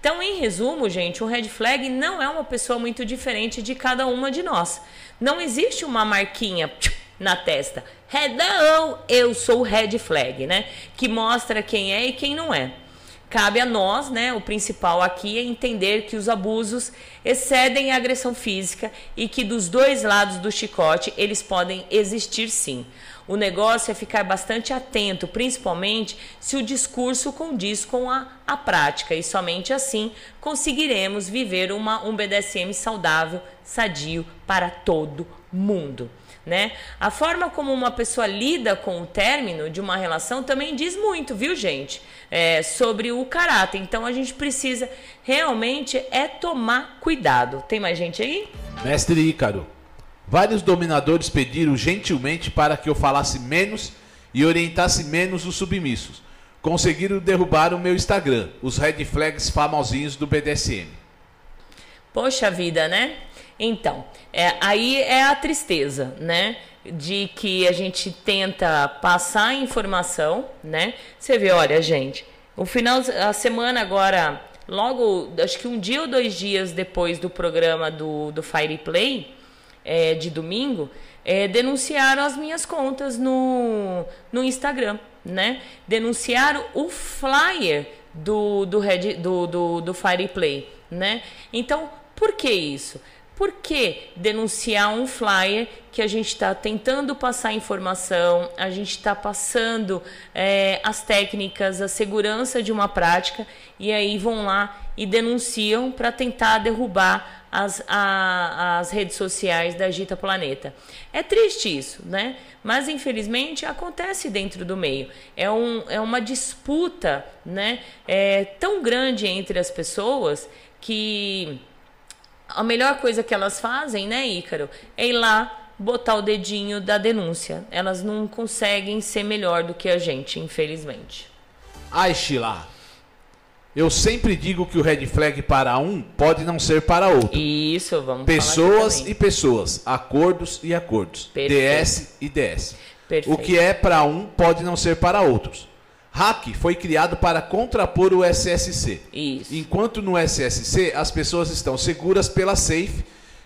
Então em resumo gente um red flag não é uma pessoa muito diferente de cada uma de nós. Não existe uma marquinha na testa. Redão eu sou red flag né? Que mostra quem é e quem não é Cabe a nós, né, o principal aqui é entender que os abusos excedem a agressão física e que dos dois lados do chicote eles podem existir sim. O negócio é ficar bastante atento, principalmente se o discurso condiz com a, a prática, e somente assim conseguiremos viver uma, um BDSM saudável, sadio para todo mundo né? A forma como uma pessoa lida com o término de uma relação também diz muito, viu, gente? É, sobre o caráter. Então a gente precisa realmente é tomar cuidado. Tem mais gente aí? Mestre Ícaro, vários dominadores pediram gentilmente para que eu falasse menos e orientasse menos os submissos. Conseguiram derrubar o meu Instagram, os red flags famosinhos do BDSM. Poxa vida, né? Então, é, aí é a tristeza, né? De que a gente tenta passar informação, né? Você vê, olha, gente, o final, a semana agora, logo, acho que um dia ou dois dias depois do programa do, do Fire Play, é, de domingo, é, denunciaram as minhas contas no, no Instagram, né? Denunciaram o flyer do, do, Red, do, do, do Fire Play, né? Então, por que isso? Por que denunciar um flyer que a gente está tentando passar informação, a gente está passando é, as técnicas, a segurança de uma prática, e aí vão lá e denunciam para tentar derrubar as, a, as redes sociais da Agita Planeta. É triste isso, né? Mas infelizmente acontece dentro do meio. É, um, é uma disputa né? é, tão grande entre as pessoas que a melhor coisa que elas fazem, né, Ícaro, é ir lá botar o dedinho da denúncia. Elas não conseguem ser melhor do que a gente, infelizmente. Ai, Sheila. Eu sempre digo que o red flag para um pode não ser para outro. Isso, vamos Pessoas e pessoas, acordos e acordos, Perfeito. DS e DS. Perfeito. O que é para um pode não ser para outros. Hack foi criado para contrapor o SSC. Isso. Enquanto no SSC as pessoas estão seguras pela safe,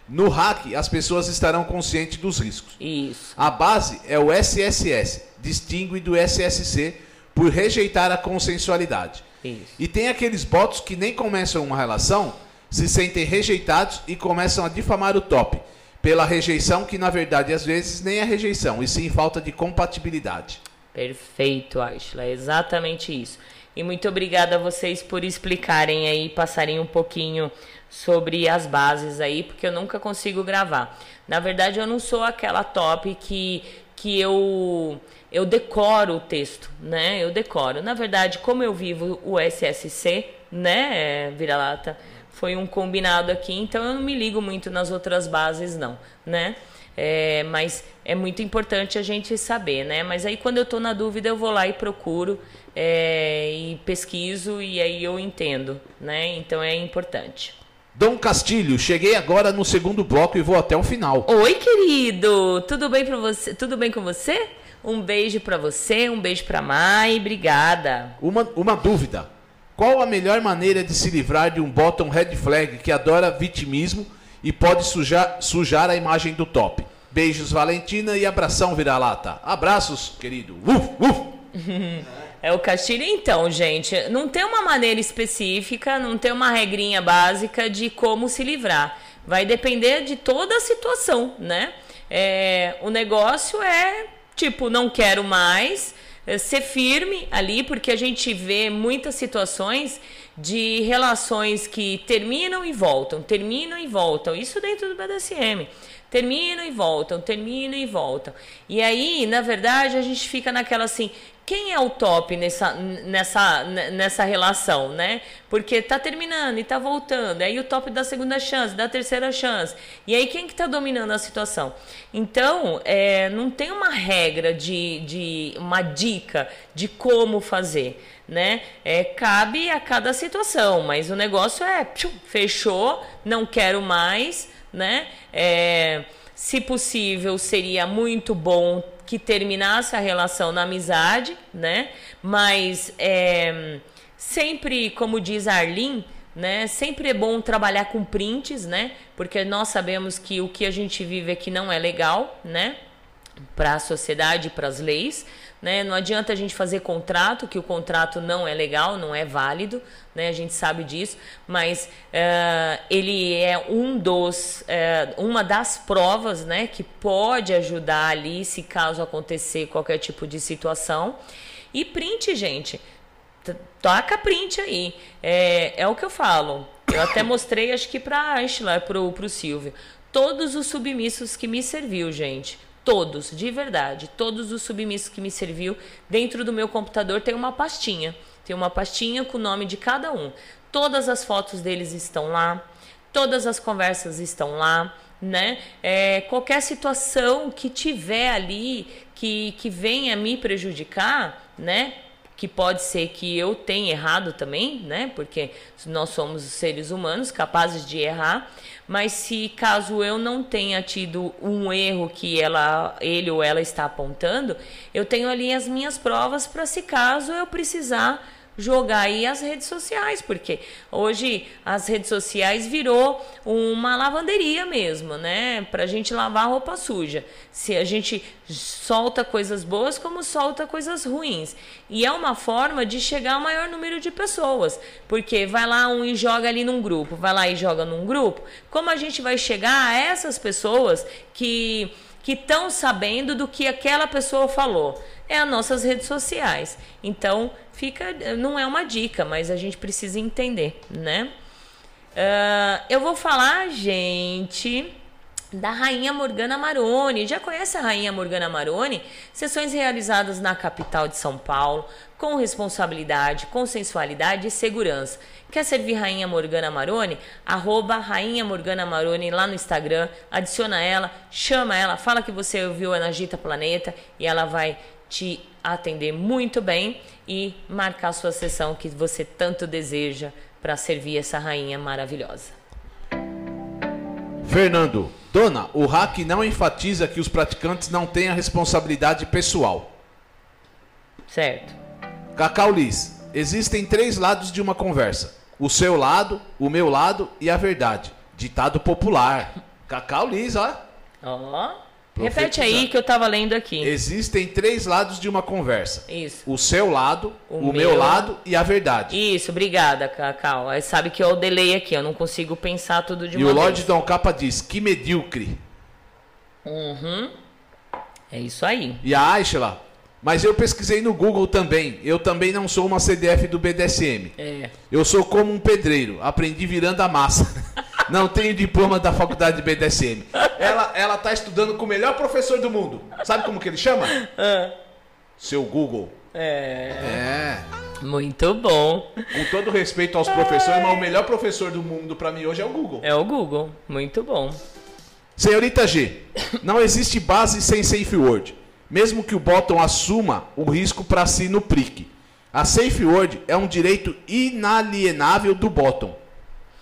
no hack as pessoas estarão conscientes dos riscos. Isso. A base é o SSS, distingue do SSC por rejeitar a consensualidade. Isso. E tem aqueles bots que nem começam uma relação, se sentem rejeitados e começam a difamar o top pela rejeição que na verdade às vezes nem é rejeição, e sim falta de compatibilidade. Perfeito, Ashla, é exatamente isso. E muito obrigada a vocês por explicarem aí, passarem um pouquinho sobre as bases aí, porque eu nunca consigo gravar. Na verdade, eu não sou aquela top que, que eu eu decoro o texto, né? Eu decoro. Na verdade, como eu vivo o SSC, né, vira-lata, foi um combinado aqui, então eu não me ligo muito nas outras bases não, né? É, mas é muito importante a gente saber, né? Mas aí quando eu estou na dúvida eu vou lá e procuro é, e pesquiso e aí eu entendo, né? Então é importante. Dom Castilho, cheguei agora no segundo bloco e vou até o final. Oi, querido, tudo bem para você? Tudo bem com você? Um beijo para você, um beijo para Mai, obrigada. Uma, uma dúvida. Qual a melhor maneira de se livrar de um bottom red flag que adora vitimismo e pode sujar, sujar a imagem do top. Beijos, Valentina, e abração, vira-lata. Abraços, querido. Uf, uf. (laughs) É o Castilho, então, gente. Não tem uma maneira específica, não tem uma regrinha básica de como se livrar. Vai depender de toda a situação, né? É, o negócio é tipo, não quero mais, é, ser firme ali, porque a gente vê muitas situações de relações que terminam e voltam, terminam e voltam. Isso dentro do BDSM. Terminam e voltam, terminam e voltam. E aí, na verdade, a gente fica naquela assim: quem é o top nessa, nessa, nessa relação, né? Porque tá terminando e tá voltando. Aí o top da segunda chance, da terceira chance. E aí quem que tá dominando a situação? Então, é, não tem uma regra de, de uma dica de como fazer, né? É, cabe a cada situação, mas o negócio é fechou, não quero mais, né? É, se possível, seria muito bom que terminasse a relação na amizade, né? Mas é, sempre, como diz a Arlene, né? Sempre é bom trabalhar com prints, né? Porque nós sabemos que o que a gente vive aqui não é legal, né? Para a sociedade, para as leis. Né? Não adianta a gente fazer contrato, que o contrato não é legal, não é válido, né? a gente sabe disso, mas uh, ele é um dos, uh, uma das provas né? que pode ajudar ali se caso acontecer qualquer tipo de situação. E print, gente, toca print aí. É, é o que eu falo. Eu até mostrei, acho que para a Ashla, para o Silvio. Todos os submissos que me serviu, gente Todos, de verdade, todos os submissos que me serviu dentro do meu computador tem uma pastinha. Tem uma pastinha com o nome de cada um. Todas as fotos deles estão lá, todas as conversas estão lá, né? É, qualquer situação que tiver ali que, que venha me prejudicar, né? que pode ser que eu tenha errado também, né? Porque nós somos seres humanos capazes de errar, mas se caso eu não tenha tido um erro que ela, ele ou ela está apontando, eu tenho ali as minhas provas para se caso eu precisar jogar aí as redes sociais, porque hoje as redes sociais virou uma lavanderia mesmo, né? Pra gente lavar roupa suja. Se a gente solta coisas boas, como solta coisas ruins. E é uma forma de chegar ao maior número de pessoas, porque vai lá um e joga ali num grupo, vai lá e joga num grupo. Como a gente vai chegar a essas pessoas que que estão sabendo do que aquela pessoa falou? É as nossas redes sociais. Então, fica, não é uma dica, mas a gente precisa entender, né? Uh, eu vou falar, gente, da Rainha Morgana Maroni. Já conhece a Rainha Morgana Maroni? Sessões realizadas na capital de São Paulo, com responsabilidade, consensualidade e segurança. Quer servir Rainha Morgana Maroni? Arroba Rainha Morgana Maroni lá no Instagram. Adiciona ela, chama ela, fala que você ouviu a Nagita Planeta e ela vai te atender muito bem e marcar sua sessão que você tanto deseja para servir essa rainha maravilhosa. Fernando, dona, o hack não enfatiza que os praticantes não têm a responsabilidade pessoal. Certo. Cacau Liz, existem três lados de uma conversa: o seu lado, o meu lado e a verdade. Ditado popular. Cacau Liz, ó. Ó. Oh. Repete aí que eu estava lendo aqui. Existem três lados de uma conversa. Isso. O seu lado, o, o meu, meu, lado e a verdade. Isso, obrigada, Cacau. Sabe que eu delay aqui, eu não consigo pensar tudo de e uma vez. E o Lorde Dom Capa diz, que medíocre. Uhum. É isso aí. E a Aishla, mas eu pesquisei no Google também. Eu também não sou uma CDF do BDSM. É. Eu sou como um pedreiro. Aprendi virando a massa. (laughs) não tenho diploma da faculdade de BDSM. Ela, ela tá estudando com o melhor professor do mundo. Sabe como que ele chama? Ah. Seu Google. É. É. Muito bom. Com todo respeito aos professores, mas o melhor professor do mundo para mim hoje é o Google. É o Google. Muito bom. Senhorita G, não existe base sem safe word. Mesmo que o bottom assuma o risco para si no prick. A safe word é um direito inalienável do bottom.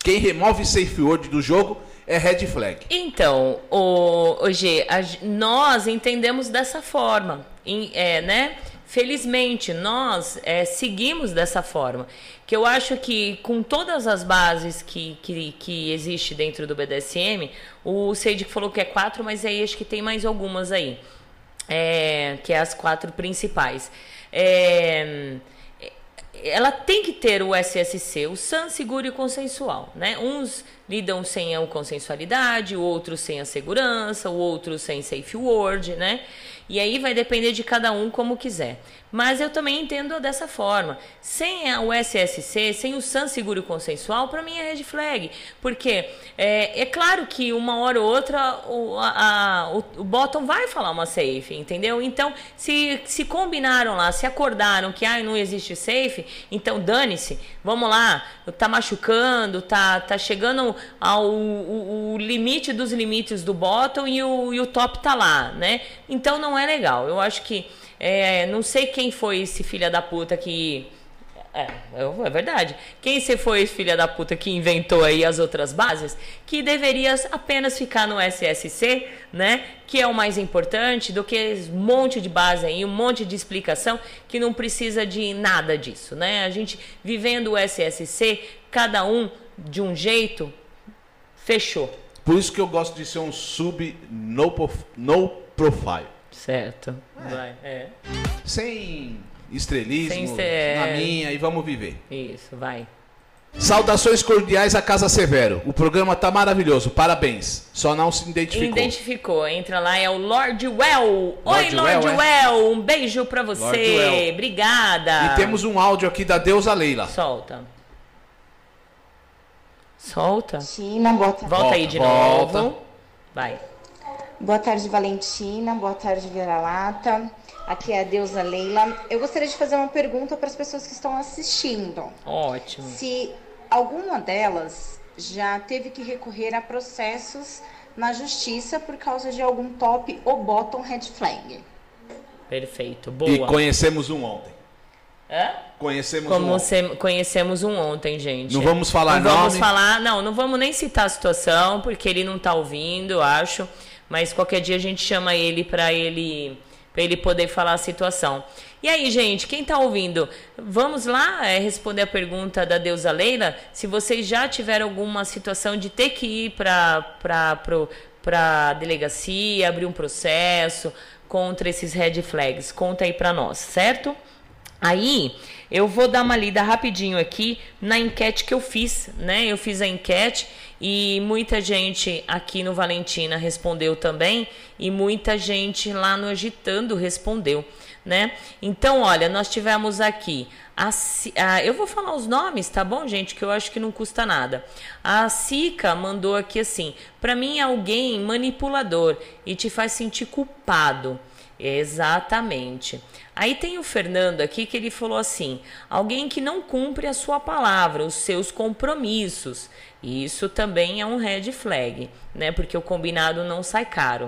Quem remove safe word do jogo é red flag. Então, o, o G, a, nós entendemos dessa forma, em, é, né? Felizmente, nós é, seguimos dessa forma. Que eu acho que com todas as bases que, que, que existe dentro do BDSM, o Sage falou que é quatro, mas aí acho que tem mais algumas aí. É, que é as quatro principais. É, ela tem que ter o SSC, o SAN seguro e consensual, né? Uns lidam sem a consensualidade, o outro sem a segurança, o outro sem safe word, né? E aí vai depender de cada um como quiser. Mas eu também entendo dessa forma. Sem o SSC, sem o SAN seguro consensual, para mim é red flag. Porque é, é, claro que uma hora ou outra o, a, o, o bottom vai falar uma safe, entendeu? Então, se, se combinaram lá, se acordaram que ah, não existe safe, então dane-se, vamos lá, tá machucando, tá, tá chegando ao o, o limite dos limites do bottom e o, e o top tá lá, né? Então não é legal. Eu acho que é, não sei quem foi esse filho da puta que. É, é verdade. Quem se foi filho da puta que inventou aí as outras bases, que deveria apenas ficar no SSC, né? Que é o mais importante do que um monte de base aí, um monte de explicação que não precisa de nada disso, né? A gente vivendo o SSC, cada um de um jeito, fechou. Por isso que eu gosto de ser um sub no, no profile. Certo. É. Vai, é. Sem estrelismo, Sem na minha e vamos viver. Isso, vai. Saudações cordiais à Casa Severo. O programa tá maravilhoso. Parabéns. Só não se identificou. Identificou. Entra lá, é o Lord Well. Oi, Lord Well. É? well. Um beijo pra você. Well. Obrigada. E temos um áudio aqui da deusa Leila. Solta. Solta. Tina, bota. Volta, volta aí de volta. novo. Vai. Boa tarde, Valentina. Boa tarde, Vira-Lata. Aqui é a deusa Leila. Eu gostaria de fazer uma pergunta para as pessoas que estão assistindo. Ótimo. Se alguma delas já teve que recorrer a processos na justiça por causa de algum top ou bottom red flag. Perfeito, boa. E conhecemos um ontem. Hã? Conhecemos Como um ontem. Conhecemos um ontem, gente. Não vamos falar não nome. vamos falar, não, não vamos nem citar a situação, porque ele não está ouvindo, acho mas qualquer dia a gente chama ele para ele para ele poder falar a situação. E aí, gente, quem está ouvindo, vamos lá é, responder a pergunta da deusa Leila. Se vocês já tiveram alguma situação de ter que ir para a delegacia, abrir um processo contra esses red flags, conta aí para nós, certo? Aí, eu vou dar uma lida rapidinho aqui na enquete que eu fiz, né? Eu fiz a enquete e muita gente aqui no Valentina respondeu também e muita gente lá no Agitando respondeu, né? Então, olha, nós tivemos aqui a, a, eu vou falar os nomes, tá bom, gente? Que eu acho que não custa nada. A Sica mandou aqui assim: para mim é alguém manipulador e te faz sentir culpado. Exatamente. Aí tem o Fernando aqui que ele falou assim: alguém que não cumpre a sua palavra, os seus compromissos. Isso também é um red flag, né? Porque o combinado não sai caro.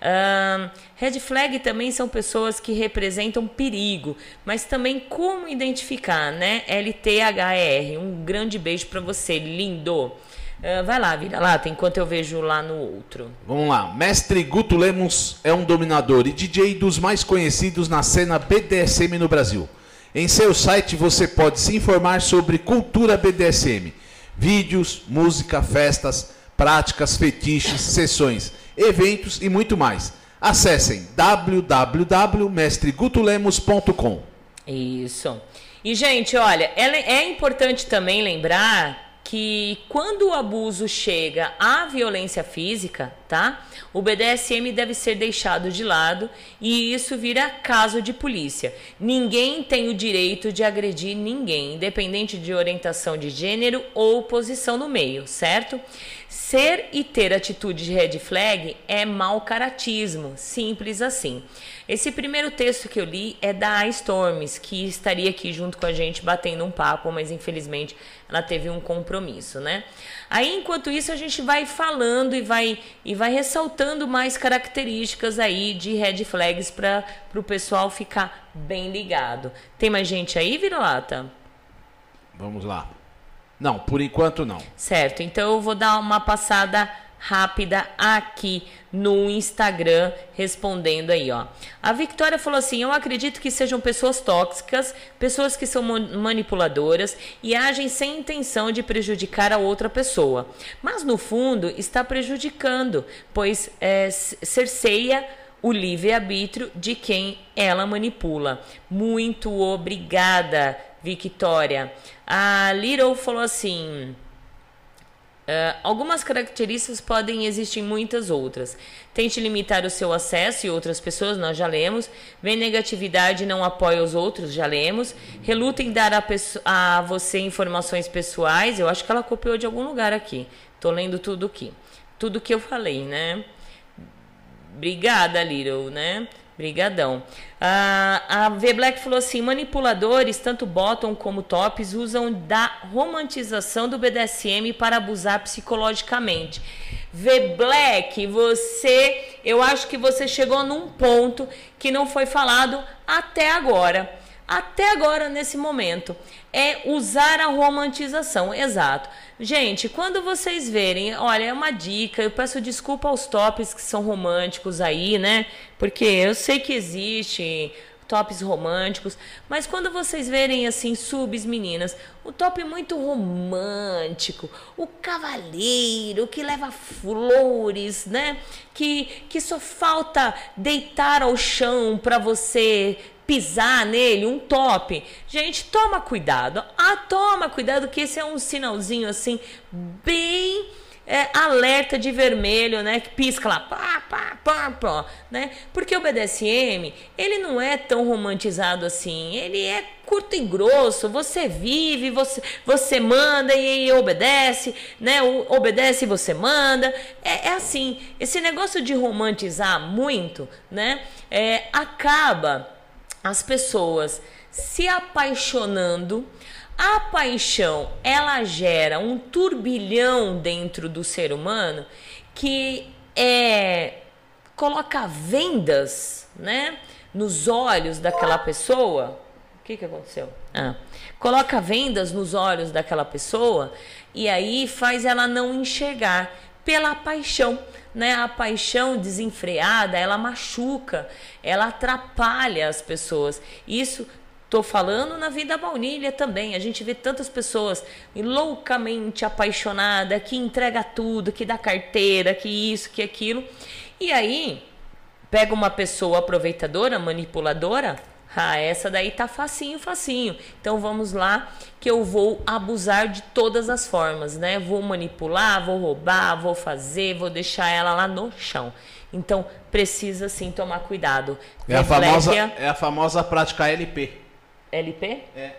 Uh, red flag também são pessoas que representam perigo, mas também como identificar, né? LTHR. Um grande beijo para você, lindo. Uh, vai lá, vira lá, enquanto eu vejo lá no outro. Vamos lá. Mestre Guto Lemos é um dominador e DJ dos mais conhecidos na cena BDSM no Brasil. Em seu site você pode se informar sobre cultura BDSM vídeos, música, festas, práticas, fetiches, sessões, eventos e muito mais. Acessem www.mestregutulemos.com. Isso. E, gente, olha, é importante também lembrar que quando o abuso chega à violência física, tá? O BDSM deve ser deixado de lado e isso vira caso de polícia. Ninguém tem o direito de agredir ninguém, independente de orientação de gênero ou posição no meio, certo? Ser e ter atitude de red flag é mau caratismo, simples assim. Esse primeiro texto que eu li é da Storms, que estaria aqui junto com a gente batendo um papo, mas infelizmente ela teve um compromisso, né? Aí, enquanto isso, a gente vai falando e vai, e vai ressaltando mais características aí de red flags para o pessoal ficar bem ligado. Tem mais gente aí, Virolata? Vamos lá. Não, por enquanto não. Certo, então eu vou dar uma passada rápida aqui no Instagram respondendo aí, ó. A Victoria falou assim: "Eu acredito que sejam pessoas tóxicas, pessoas que são manipuladoras e agem sem intenção de prejudicar a outra pessoa, mas no fundo está prejudicando, pois é, cerceia o livre-arbítrio de quem ela manipula. Muito obrigada, Victoria. A Little falou assim: Uh, algumas características podem existir muitas outras. Tente limitar o seu acesso e outras pessoas, nós já lemos. Vem negatividade e não apoia os outros, já lemos. Reluta em dar a, a, você informações pessoais. Eu acho que ela copiou de algum lugar aqui. Tô lendo tudo aqui. Tudo que eu falei, né? Obrigada, Little, né? Brigadão. a V Black falou assim: manipuladores, tanto bottom como tops, usam da romantização do BDSM para abusar psicologicamente. V Black, você, eu acho que você chegou num ponto que não foi falado até agora até agora nesse momento é usar a romantização, exato. Gente, quando vocês verem, olha, é uma dica, eu peço desculpa aos tops que são românticos aí, né? Porque eu sei que existe tops românticos, mas quando vocês verem assim subs meninas, o top muito romântico, o cavaleiro que leva flores, né? Que que só falta deitar ao chão para você pisar nele, um top. Gente, toma cuidado. Ah, toma cuidado que esse é um sinalzinho assim bem é, alerta de vermelho, né? Que pisca lá, pá, pá, pá, pá, né? Porque o BDSM, ele não é tão romantizado assim. Ele é curto e grosso. Você vive, você, você manda e, e obedece, né? O, obedece e você manda. É, é, assim. Esse negócio de romantizar muito, né? É, acaba as pessoas se apaixonando. A paixão, ela gera um turbilhão dentro do ser humano que é coloca vendas, né, nos olhos daquela pessoa. O que que aconteceu? Ah, coloca vendas nos olhos daquela pessoa e aí faz ela não enxergar pela paixão né, a paixão desenfreada, ela machuca, ela atrapalha as pessoas. Isso Tô falando na vida baunilha também. A gente vê tantas pessoas loucamente apaixonadas, que entrega tudo, que dá carteira, que isso, que aquilo. E aí, pega uma pessoa aproveitadora, manipuladora, ah, essa daí tá facinho, facinho. Então vamos lá que eu vou abusar de todas as formas, né? Vou manipular, vou roubar, vou fazer, vou deixar ela lá no chão. Então precisa sim tomar cuidado. É a famosa é a famosa prática LP. LP? É.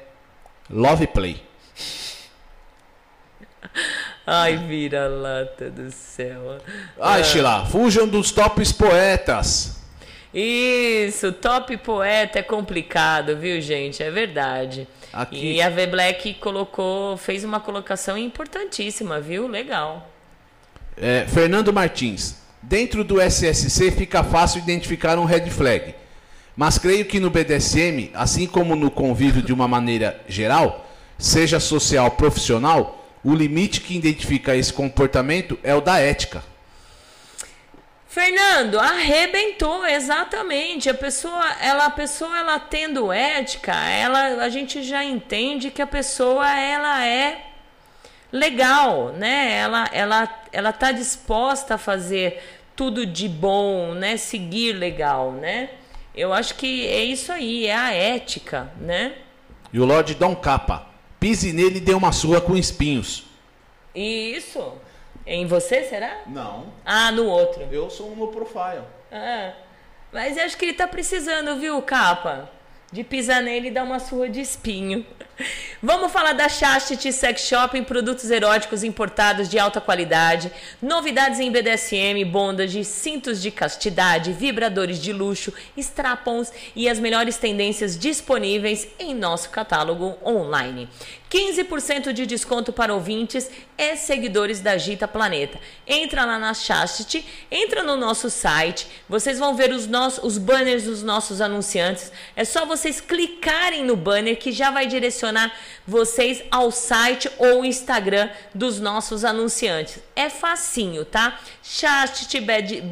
Love Play. (laughs) Ai, vira lata do céu. Ai, ah. Sheila, fujam dos tops poetas. Isso, top poeta é complicado, viu, gente? É verdade. Aqui... E a V Black colocou, fez uma colocação importantíssima, viu? Legal. É, Fernando Martins. Dentro do SSC fica fácil identificar um red flag. Mas creio que no BDSM, assim como no convívio de uma maneira geral, seja social, profissional, o limite que identifica esse comportamento é o da ética. Fernando, arrebentou exatamente. A pessoa, ela, a pessoa, ela tendo ética, ela, a gente já entende que a pessoa, ela é legal, né? Ela, ela, ela tá disposta a fazer tudo de bom, né? Seguir legal, né? Eu acho que é isso aí, é a ética, né? E o Lorde Dom Capa, pise nele e dê uma surra com espinhos. Isso. Em você, será? Não. Ah, no outro. Eu sou um no profile. Ah, mas acho que ele tá precisando, viu, capa? De pisar nele e dar uma surra de espinho. (laughs) Vamos falar da Chastity Sex Shop em produtos eróticos importados de alta qualidade, novidades em BDSM, bondage, cintos de castidade, vibradores de luxo, strapons e as melhores tendências disponíveis em nosso catálogo online. 15% de desconto para ouvintes e seguidores da Gita Planeta. Entra lá na Chastity, entra no nosso site, vocês vão ver os, nossos, os banners dos nossos anunciantes. É só vocês clicarem no banner que já vai direcionar vocês ao site ou Instagram dos nossos anunciantes. É facinho, tá? Chastity,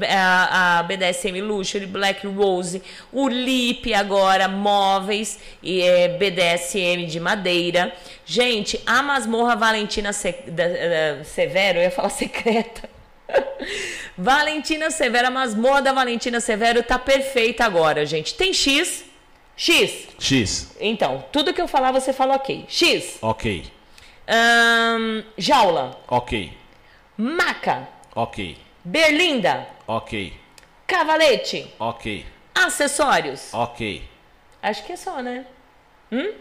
a BDSM Luxury, Black Rose, o Lip agora, móveis e é, BDSM de madeira. Gente, a masmorra Valentina Severo, eu ia falar (laughs) secreta. Valentina Severo, a masmorra da Valentina Severo tá perfeita agora, gente. Tem X, X. X. Então, tudo que eu falar você fala ok. X. Ok. Um, jaula. Ok. Maca, Ok, berlinda, ok, cavalete, ok, acessórios. ok. Acho que é só, né? Hum?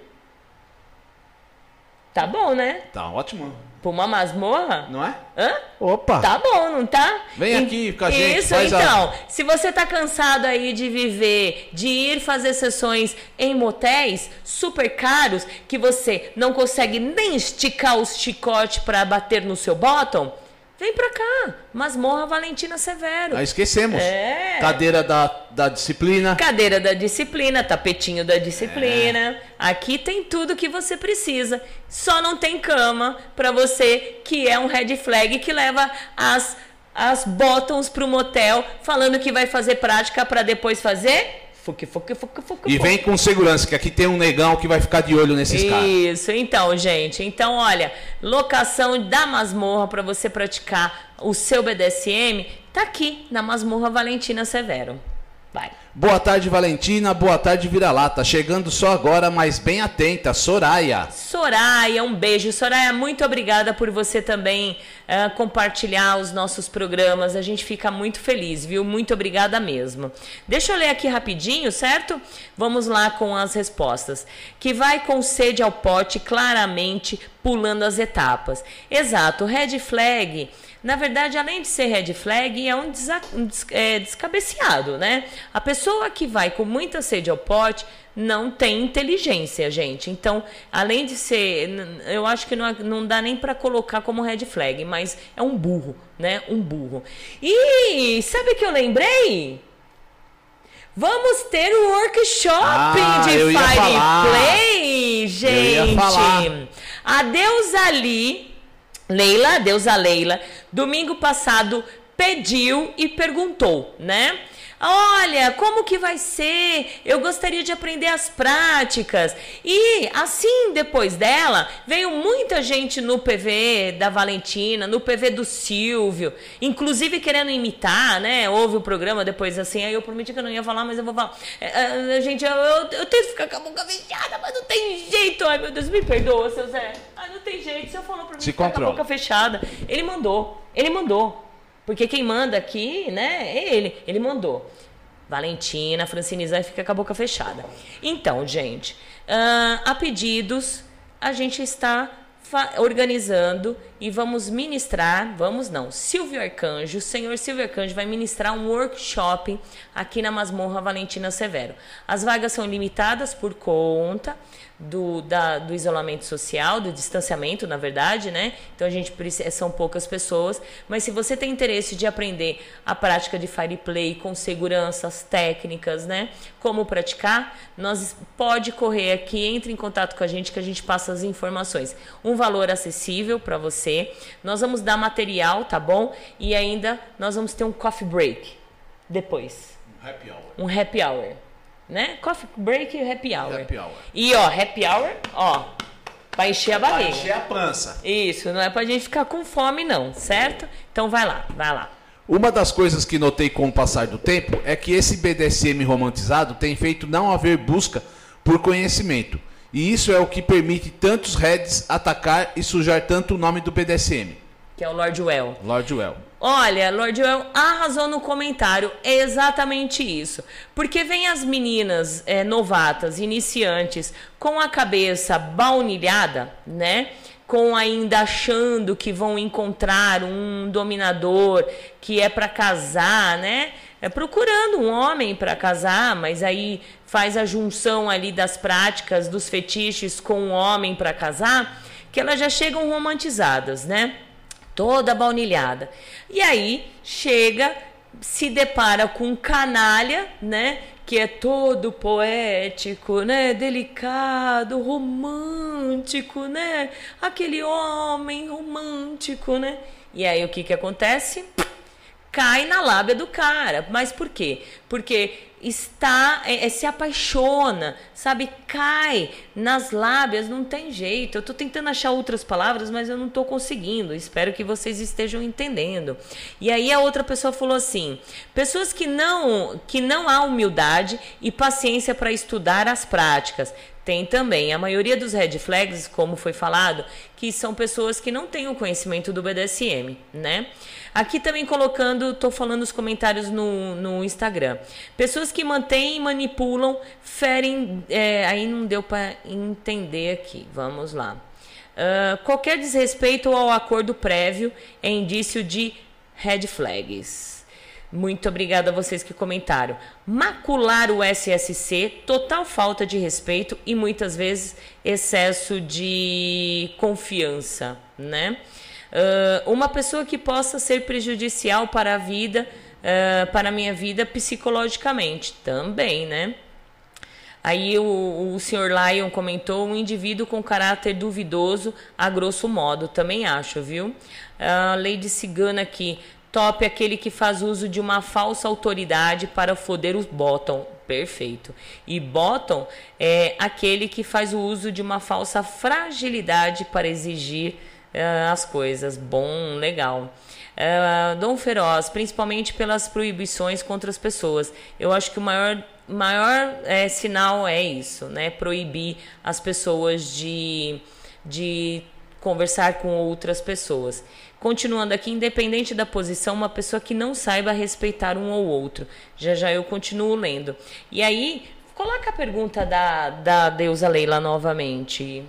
Tá bom, né? Tá ótimo, Pra uma masmorra? não é? Hã? Opa! Tá bom, não tá? Vem E- aqui com a gente, Isso, faz a- então. Se você tá cansado aí de viver, de ir fazer sessões em motéis super caros, que você não consegue nem esticar os chicote pra bater no seu bottom, vem pra cá. Masmorra Valentina Severo. Ah, esquecemos. É. Cadeira da, da disciplina. Cadeira da disciplina, tapetinho da disciplina. Aqui tem tudo que você precisa. Só não tem cama pra você que é um red flag que leva as as bottoms pro motel falando que vai fazer prática pra depois fazer fuque fuque fuque fuque. E vem com segurança, que aqui tem um negão que vai ficar de olho nesses caras. Isso, então, gente. Então, olha, locação da masmorra para você praticar o seu BDSM tá aqui na Masmorra Valentina Severo. Vai. Boa tarde, Valentina. Boa tarde, Vira-Lata. Chegando só agora, mas bem atenta. Soraya. Soraya, um beijo. Soraya, muito obrigada por você também ah, compartilhar os nossos programas. A gente fica muito feliz, viu? Muito obrigada mesmo. Deixa eu ler aqui rapidinho, certo? Vamos lá com as respostas. Que vai com sede ao pote, claramente pulando as etapas. Exato, red flag. Na verdade, além de ser red flag, é um, desa- um des- é, descabeceado, né? A pessoa que vai com muita sede ao pote não tem inteligência, gente. Então, além de ser, eu acho que não, não dá nem para colocar como red flag, mas é um burro, né? Um burro. E sabe o que eu lembrei? Vamos ter um workshop Ah, de Fire falar. Play, gente. Eu ia falar. A deusa ali, Leila, deusa Leila, domingo passado pediu e perguntou, né? Olha, como que vai ser? Eu gostaria de aprender as práticas. E assim, depois dela, veio muita gente no PV da Valentina, no PV do Silvio, inclusive querendo imitar, né? Houve o programa depois assim, aí eu prometi que eu não ia falar, mas eu vou falar. É, é, gente, eu, eu, eu tento ficar com a boca fechada, mas não tem jeito. Ai, meu Deus, me perdoa, seu Zé. Ai, não tem jeito. Se eu falou pra mim Se ficar com a controla. boca fechada, ele mandou. Ele mandou. Porque quem manda aqui, né, é ele. Ele mandou. Valentina, Francine Zé fica com a boca fechada. Então, gente, ah, a pedidos, a gente está organizando e vamos ministrar, vamos não, Silvio Arcanjo, o senhor Silvio Arcanjo vai ministrar um workshop aqui na Masmorra Valentina Severo. As vagas são limitadas por conta do, da- do isolamento social, do distanciamento, na verdade, né? Então a gente são poucas pessoas, mas se você tem interesse de aprender a prática de fire play com seguranças técnicas, né? Como praticar, nós pode correr aqui, entre em contato com a gente que a gente passa as informações. Um valor acessível para você. Nós vamos dar material, tá bom? E ainda nós vamos ter um coffee break depois Happy hour. um happy hour, né? Coffee break e happy hour. Happy hour. E ó, happy hour, ó, pra encher a barriga. encher a pança. Isso, não é pra gente ficar com fome não, certo? Então vai lá, vai lá. Uma das coisas que notei com o passar do tempo é que esse BDSM romantizado tem feito não haver busca por conhecimento. E isso é o que permite tantos heads atacar e sujar tanto o nome do BDSM. Que é o Lord Well. Lord Well. Olha, Lord Well arrasou no comentário. É exatamente isso. Porque vem as meninas é, novatas, iniciantes, com a cabeça baunilhada, né? Com ainda achando que vão encontrar um dominador que é para casar, né? É procurando um homem para casar, mas aí faz a junção ali das práticas, dos fetiches com um homem para casar, que elas já chegam romantizadas, né? toda baunilhada. E aí chega, se depara com um canalha, né? Que é todo poético, né? Delicado, romântico, né? Aquele homem romântico, né? E aí o que que acontece? Cai na lábia do cara. Mas por quê? Porque está é, é, se apaixona, sabe? Cai nas lábias, não tem jeito. Eu tô tentando achar outras palavras, mas eu não tô conseguindo. Espero que vocês estejam entendendo. E aí a outra pessoa falou assim: pessoas que não que não há humildade e paciência para estudar as práticas, Tem também a maioria dos red flags, como foi falado, que são pessoas que não têm o conhecimento do BDSM, né? Aqui também colocando, tô falando os comentários no, no Instagram. Pessoas que mantêm, manipulam, ferem. É, aí não deu para entender aqui. Vamos lá. Uh, qualquer desrespeito ao acordo prévio é indício de red flags. Muito obrigada a vocês que comentaram. Macular o SSC, total falta de respeito e muitas vezes excesso de confiança, né? Uh, uma pessoa que possa ser prejudicial para a vida, uh, para a minha vida psicologicamente, também, né? Aí o, o senhor Lyon comentou um indivíduo com caráter duvidoso, a grosso modo, também acho, viu? A Lady Cigana aqui, Top aquele que faz uso de uma falsa autoridade para foder os bottom. Perfeito. E bottom é aquele que faz o uso de uma falsa fragilidade para exigir uh, as coisas. Bom, legal. Uh, Dom Feroz, principalmente pelas proibições contra as pessoas. Eu acho que o maior, maior é, sinal é isso, né? Proibir as pessoas de, de conversar com outras pessoas. Continuando aqui, independente da posição, uma pessoa que não saiba respeitar um ou outro. Já já eu continuo lendo. E aí, coloca a pergunta da, da deusa Leila novamente.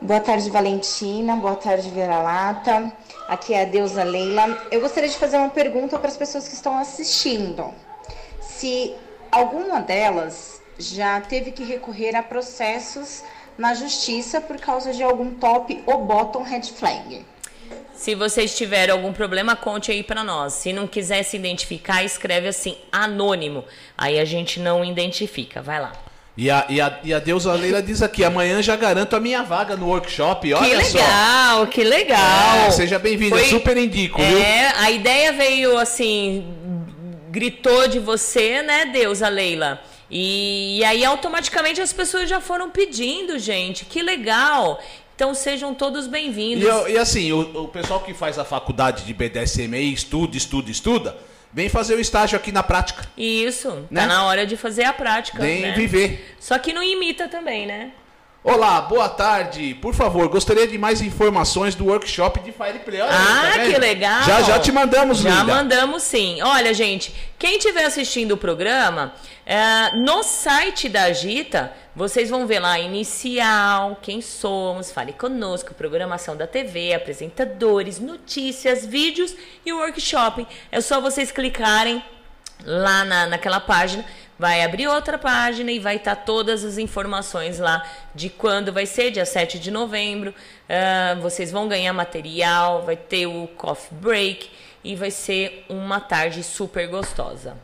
Boa tarde, Valentina. Boa tarde, Vera Lata. Aqui é a deusa Leila. Eu gostaria de fazer uma pergunta para as pessoas que estão assistindo. Se alguma delas já teve que recorrer a processos na justiça por causa de algum top ou bottom red flag. Se vocês tiverem algum problema, conte aí para nós. Se não quiser se identificar, escreve assim, anônimo. Aí a gente não identifica. Vai lá. E a, e, a, e a deusa Leila diz aqui: amanhã já garanto a minha vaga no workshop. Olha que legal, só. que legal. É, seja bem-vinda, super indico, é, viu? A ideia veio assim, gritou de você, né, deusa Leila? E, e aí automaticamente as pessoas já foram pedindo, gente. Que legal! Então sejam todos bem-vindos. E, e, assim, o, o, pessoal que faz a faculdade de BDSM estuda, estuda, estuda, vem fazer o estágio aqui na prática. Isso, tá né? tá na hora de fazer a prática. Vem né? viver. Só que não imita também, né? Olá, boa tarde. Por favor, gostaria de mais informações do workshop de Fireplay. Olha ah, tá que legal. Já já te mandamos, Já linda. mandamos sim. Olha, gente, quem estiver assistindo o programa, é, no site da Agita, vocês vão ver lá inicial, quem somos, fale conosco, programação da TV, apresentadores, notícias, vídeos e workshop. É só vocês clicarem lá na, naquela página vai abrir outra página e vai estar tá todas as informações lá de quando vai ser, dia 7 de novembro. Uh, vocês vão ganhar material, vai ter o coffee break e vai ser uma tarde super gostosa.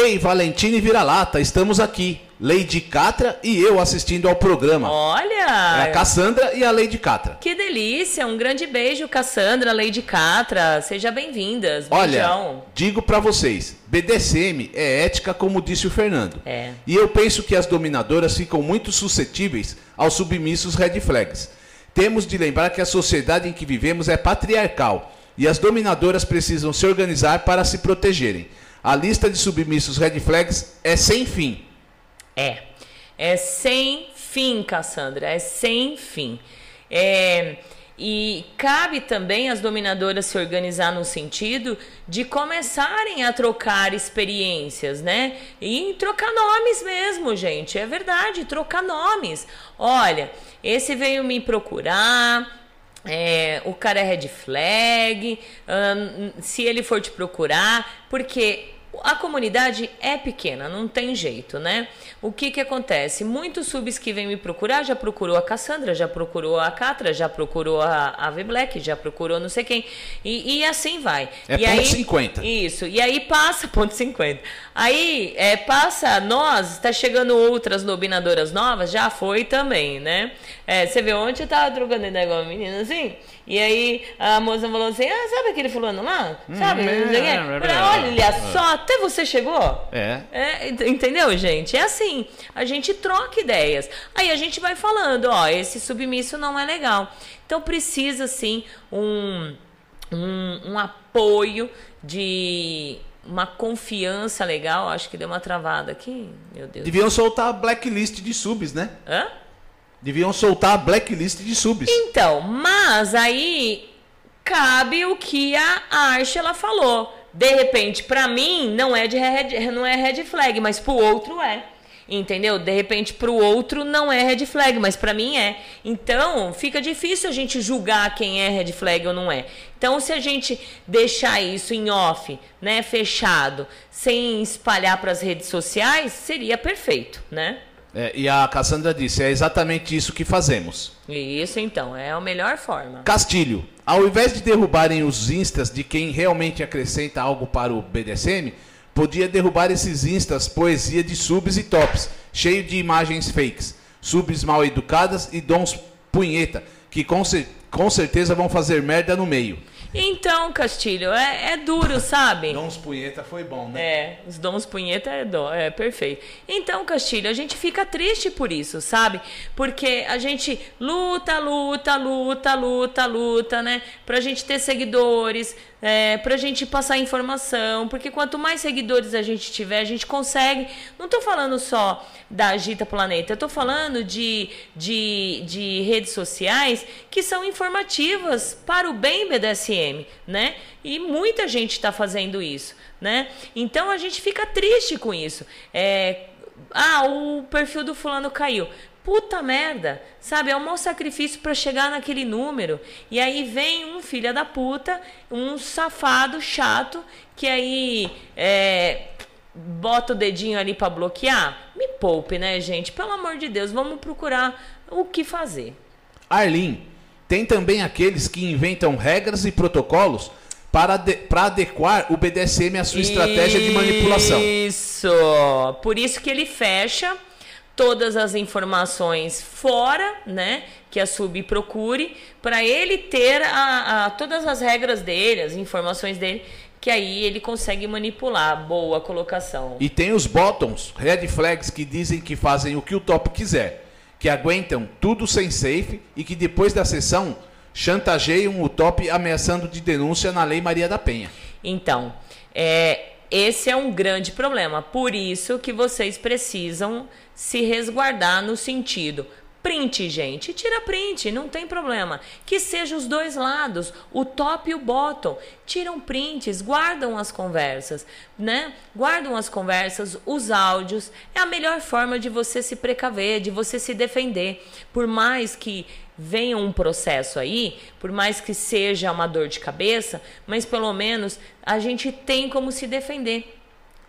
Ei, Valentine Vira-Lata, estamos aqui. Lady Catra e eu assistindo ao programa. Olha! É a Cassandra e a Lady Catra. Que delícia! Um grande beijo, Cassandra, Lady Catra. Seja bem-vindas. Olha, digo para vocês, BDSM é ética, como disse o Fernando. É. E eu penso que as dominadoras ficam muito suscetíveis aos submissos red flags. Temos de lembrar que a sociedade em que vivemos é patriarcal e as dominadoras precisam se organizar para se protegerem. A lista de submissos red flags é sem fim. É. É sem fim, Cassandra. É sem fim. É, e cabe também às dominadoras se organizar no sentido de começarem a trocar experiências, né? E trocar nomes mesmo, gente. É verdade, trocar nomes. Olha, esse veio me procurar. É, o cara é red flag. se ele for te procurar, porque a comunidade é pequena, não tem jeito, né? O que que acontece? Muitos subs que vêm me procurar já procurou a Cassandra, já procurou a Catra, já procurou a, a V Black, já procurou não sei quem. E, e assim vai. É e ponto aí, 50. Isso. E aí passa, (laughs) ponto 50. Aí é, passa, nós, está chegando outras dominadoras novas, já foi também, né? É, você vê ontem eu tava trocando ideia com uma menina assim. E aí a moça falou assim: Ah, sabe aquele fulano lá? Sabe? Hum, é, é, é, Olha só, até você chegou. É. é. Entendeu, gente? É assim. A gente troca ideias. Aí a gente vai falando: Ó, esse submisso não é legal. Então precisa, sim, um, um, um apoio de uma confiança legal. Acho que deu uma travada aqui. Meu Deus. Deviam soltar a blacklist de subs, né? Hã? Deviam soltar a blacklist de subs. Então, mas aí cabe o que a Arch ela falou. De repente, pra mim, não é de red, não é red flag, mas pro outro é. Entendeu? De repente, pro outro não é red flag, mas pra mim é. Então, fica difícil a gente julgar quem é red flag ou não é. Então, se a gente deixar isso em off, né, fechado, sem espalhar para as redes sociais, seria perfeito, né? É, e a Cassandra disse: é exatamente isso que fazemos. Isso então, é a melhor forma. Castilho, ao invés de derrubarem os instas de quem realmente acrescenta algo para o BDSM, podia derrubar esses instas poesia de subs e tops, cheio de imagens fakes, subs mal educadas e dons punheta, que com, cer com certeza vão fazer merda no meio. Então, Castilho, é, é duro, sabe? Dons punheta foi bom, né? É, os dons punheta é, do, é perfeito. Então, Castilho, a gente fica triste por isso, sabe? Porque a gente luta, luta, luta, luta, luta, né? Pra gente ter seguidores, é, pra gente passar informação, porque quanto mais seguidores a gente tiver, a gente consegue. Não tô falando só da Agita Planeta, tô falando de, de, de redes sociais que são informativas para o bem BDSM, né? E muita gente está fazendo isso, né? Então a gente fica triste com isso. É, ah, o perfil do fulano caiu puta merda, sabe? É um mau sacrifício para chegar naquele número. E aí vem um filho da puta, um safado chato, que aí é, bota o dedinho ali para bloquear. Me poupe, né, gente? Pelo amor de Deus, vamos procurar o que fazer. Arlin, tem também aqueles que inventam regras e protocolos para, para adequar o BDSM à sua estratégia de manipulação. Isso! Por isso que ele fecha todas as informações fora, né? Que a sub procure, para ele ter a, a, todas as regras dele, as informações dele, que aí ele consegue manipular. Boa colocação. E tem os bottoms, red flags, que dizem que fazem o que o top quiser, que aguentam tudo sem safe e que depois da sessão chantageiam o top ameaçando de denúncia na Lei Maria da Penha. Então, é, esse é um grande problema. Por isso que vocês precisam se resguardar no sentido print, gente, tira print, não tem problema. Que seja os dois lados, o top e o bottom. Tiram prints, guardam as conversas, né? Guardam as conversas, os áudios. É a melhor forma de você se precaver, de você se defender. Por mais que venha um processo aí, por mais que seja uma dor de cabeça, mas pelo menos a gente tem como se defender.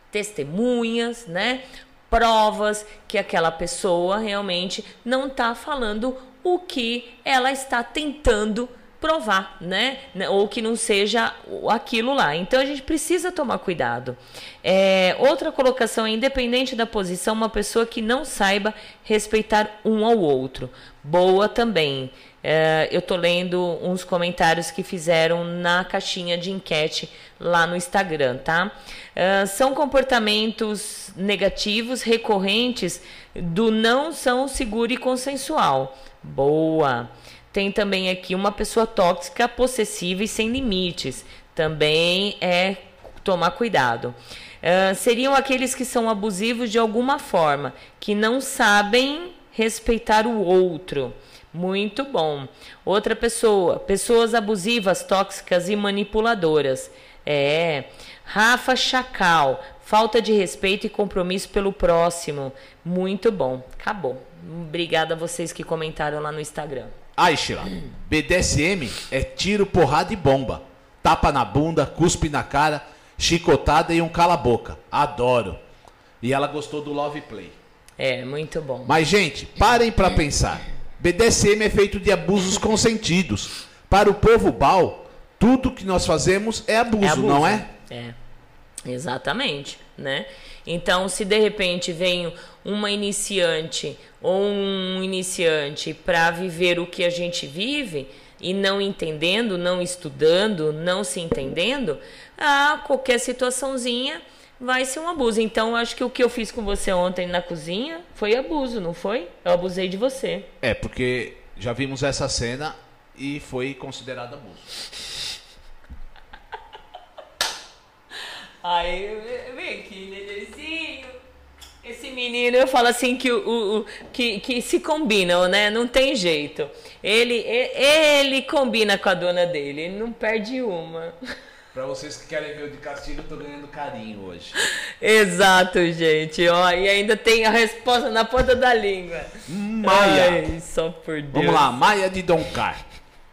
Testemunhas, né? Provas que aquela pessoa realmente não está falando o que ela está tentando provar, né? Ou que não seja aquilo lá. Então a gente precisa tomar cuidado. É, outra colocação é independente da posição, uma pessoa que não saiba respeitar um ao outro. Boa também. É, eu tô lendo uns comentários que fizeram na caixinha de enquete lá no Instagram, tá? É, são comportamentos negativos recorrentes do não são seguro e consensual. Boa. Tem também aqui uma pessoa tóxica, possessiva e sem limites. Também é tomar cuidado. Uh, seriam aqueles que são abusivos de alguma forma, que não sabem respeitar o outro. Muito bom. Outra pessoa, pessoas abusivas, tóxicas e manipuladoras. É. Rafa Chacal, falta de respeito e compromisso pelo próximo. Muito bom. Acabou. Obrigada a vocês que comentaram lá no Instagram. Aishla, BDSM é tiro, porrada e bomba. Tapa na bunda, cuspe na cara, chicotada e um cala-boca. Adoro. E ela gostou do Love Play. É, muito bom. Mas, gente, parem para pensar. BDSM é feito de abusos consentidos. Para o povo Bal, tudo que nós fazemos é abuso, é abuso, não é? É. Exatamente, né? Então, se de repente vem uma iniciante ou um iniciante para viver o que a gente vive e não entendendo, não estudando, não se entendendo, ah, qualquer situaçãozinha vai ser um abuso. Então, acho que o que eu fiz com você ontem na cozinha foi abuso, não foi? Eu abusei de você. É, porque já vimos essa cena e foi considerado abuso. Aí, vem aqui, nenenzinho. Esse menino, eu falo assim que, o, o, que, que se combinam, né? Não tem jeito. Ele, ele combina com a dona dele, ele não perde uma. Pra vocês que querem ver o de castigo, eu tô ganhando carinho hoje. Exato, gente. Ó, e ainda tem a resposta na ponta da língua. Maia. Ai, só por Deus. Vamos lá, Maia de Doncar.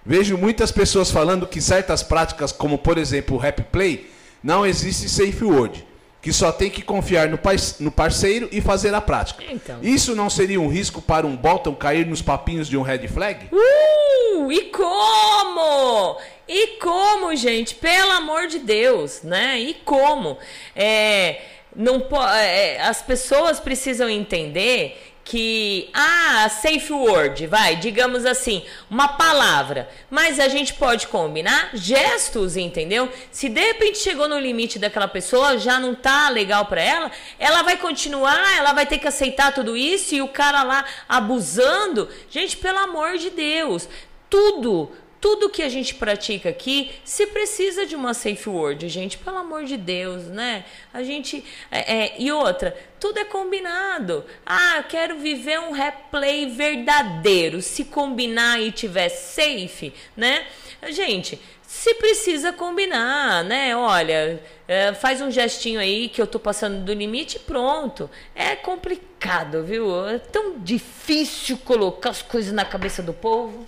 Vejo muitas pessoas falando que certas práticas, como por exemplo o rap play, não existe safe word, que só tem que confiar no, parceiro e fazer a prática. Então. Isso não seria um risco para um bottom cair nos papinhos de um red flag? Uh, e como? E como, gente? Pelo amor de Deus, né? E como? É, não é, as pessoas precisam entender que ah, safe word, vai, digamos assim, uma palavra, mas a gente pode combinar gestos, entendeu? Se de repente chegou no limite daquela pessoa, já não tá legal para ela, ela vai continuar, ela vai ter que aceitar tudo isso e o cara lá abusando. Gente, pelo amor de Deus, tudo tudo que a gente pratica aqui se precisa de uma safe word, gente, pelo amor de Deus, né? A gente. É, é, e outra, tudo é combinado. Ah, quero viver um replay verdadeiro. Se combinar e tiver safe, né? Gente, se precisa combinar, né? Olha, é, faz um gestinho aí que eu tô passando do limite pronto. É complicado, viu? É tão difícil colocar as coisas na cabeça do povo.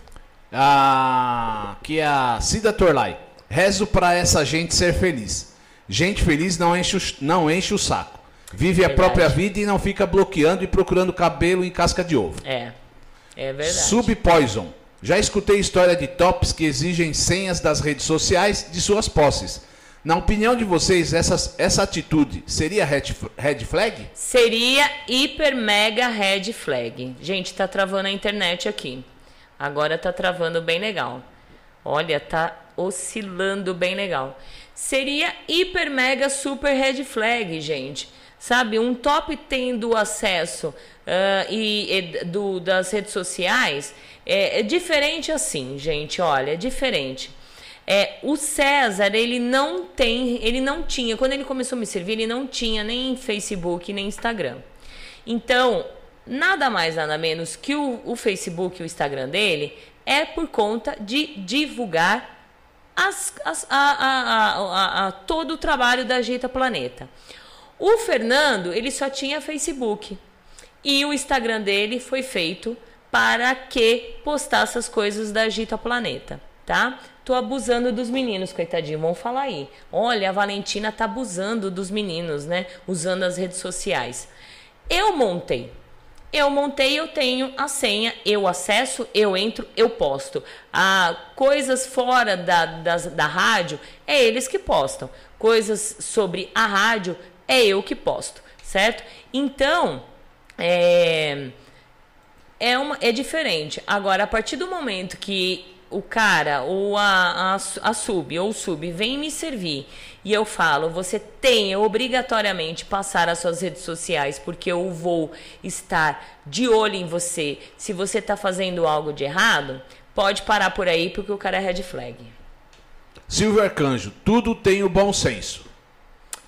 Ah, que é a Cida Torlai. Rezo para essa gente ser feliz. Gente feliz não enche o, não enche o saco. Vive verdade. a própria vida e não fica bloqueando e procurando cabelo em casca de ovo. É. É verdade. Subpoison. Já escutei história de tops que exigem senhas das redes sociais de suas posses. Na opinião de vocês, essa, essa atitude seria red, red flag? Seria hiper mega red flag. Gente, tá travando a internet aqui. Agora tá travando bem legal. Olha, tá oscilando bem legal. Seria hiper mega super red flag, gente. Sabe, um top tendo acesso uh, e, e, do, das redes sociais é, é, diferente assim, gente. Olha, é diferente. É, o César, ele não tem, ele não tinha, quando ele começou a me servir, ele não tinha nem Facebook, nem Instagram. Então, nada mais, nada menos que o, o Facebook e o Instagram dele é por conta de divulgar as, as, a, a, a, todo o trabalho da Agita Planeta. O Fernando, ele só tinha Facebook. E o Instagram dele foi feito para que postasse as coisas da Agita Planeta, tá? Tô abusando dos meninos, coitadinho, vão falar aí. Olha, a Valentina tá abusando dos meninos, né? Usando as redes sociais. Eu montei eu montei, eu tenho a senha, eu acesso, eu entro, eu posto. Ah, coisas fora da, da, rádio, é eles que postam. Coisas sobre a rádio, é eu que posto, certo? Então, é, é, uma, é diferente. Agora, a partir do momento que o cara ou a, a, a sub ou o sub vem me servir e eu falo, você tem obrigatoriamente passar as suas redes sociais porque eu vou estar de olho em você. Se você está fazendo algo de errado, pode parar por aí porque o cara é red flag. Silvio Arcanjo, tudo tem o bom senso.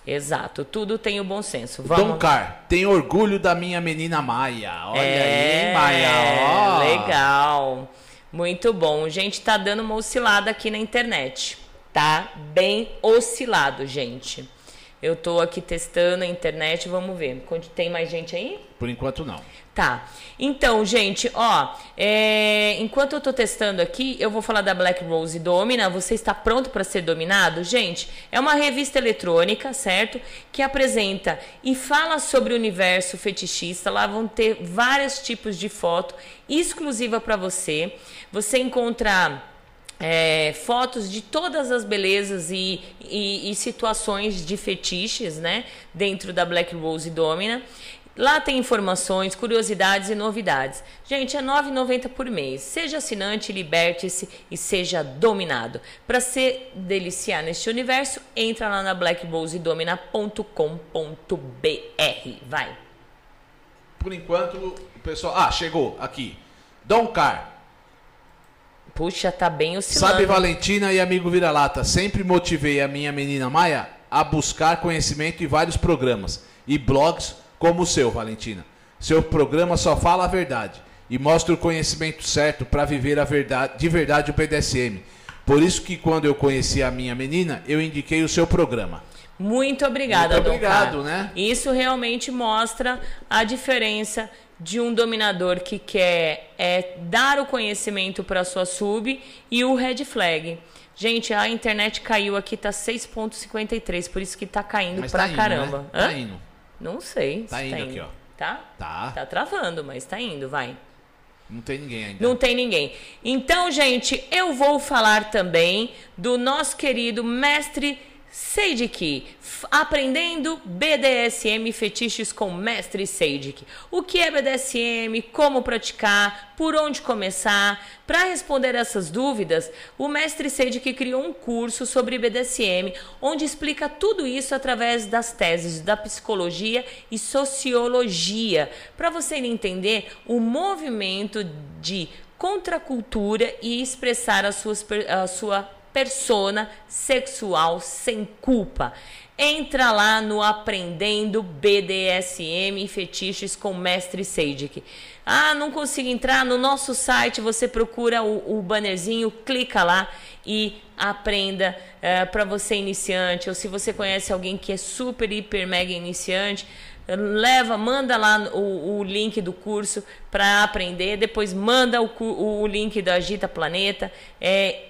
Exato, tudo tem o bom senso. Vamos... Dom Car, tem orgulho da minha menina Maia. Olha é, aí, Maia. Ó. Legal. Muito bom. Gente, tá dando uma oscilada aqui na internet. Tá bem oscilado, gente. Eu tô aqui testando a internet, vamos ver. Tem mais gente aí? Por enquanto não. Tá. Então, gente, ó, é, enquanto eu tô testando aqui, eu vou falar da Black Rose Domina. Você está pronto para ser dominado? Gente, é uma revista eletrônica, certo? Que apresenta e fala sobre o universo fetichista. Lá vão ter vários tipos de foto exclusiva para você. Você encontra é, fotos de todas as belezas e, e, e, situações de fetiches, né? Dentro da Black Rose Domina. Lá tem informações, curiosidades e novidades. Gente, é R$ 9,90 por mês. Seja assinante, liberte-se e seja dominado. Para se deliciar neste universo, entra lá na blackrosedomina.com.br. Vai. Por enquanto, o pessoal. Ah, chegou aqui. Dom Car. Puxa, tá bem oscilando. Sabe, Valentina e amigo vira-lata, sempre motivei a minha menina Maia a buscar conhecimento em vários programas e blogs como o seu, Valentina. Seu programa só fala a verdade e mostra o conhecimento certo para viver a verdade, de verdade o BDSM. Por isso que quando eu conheci a minha menina, eu indiquei o seu programa. Muito obrigada, Muito obrigado, né? Isso realmente mostra a diferença de um dominador que quer é, dar o conhecimento para sua sub e o red flag. Gente, a internet caiu aqui, tá 6.53, por isso que tá caindo Mas pra tá indo, caramba. né? Hã? Tá indo. Não sei. Tá se indo aqui, ó. Tá? Tá. Tá travando, mas tá indo, vai. Não tem ninguém ainda. Não tem ninguém. Então, gente, eu vou falar também do nosso querido mestre Seidik, aprendendo BDSM fetiches com mestre Seidik. O que é BDSM, como praticar, por onde começar? Para responder essas dúvidas, o mestre Seidik criou um curso sobre BDSM, onde explica tudo isso através das teses da psicologia e sociologia, para você entender o movimento de contracultura e expressar suas, per- a sua persona sexual sem culpa. Entra lá no Aprendendo BDSM e Fetiches com Mestre Seidik. Ah, não consigo entrar no nosso site, você procura o, o bannerzinho, clica lá e aprenda para você iniciante, ou se você conhece alguém que é super, hiper, mega iniciante, leva, manda lá o, o link do curso para aprender, depois manda o, o link da Agita Planeta. É,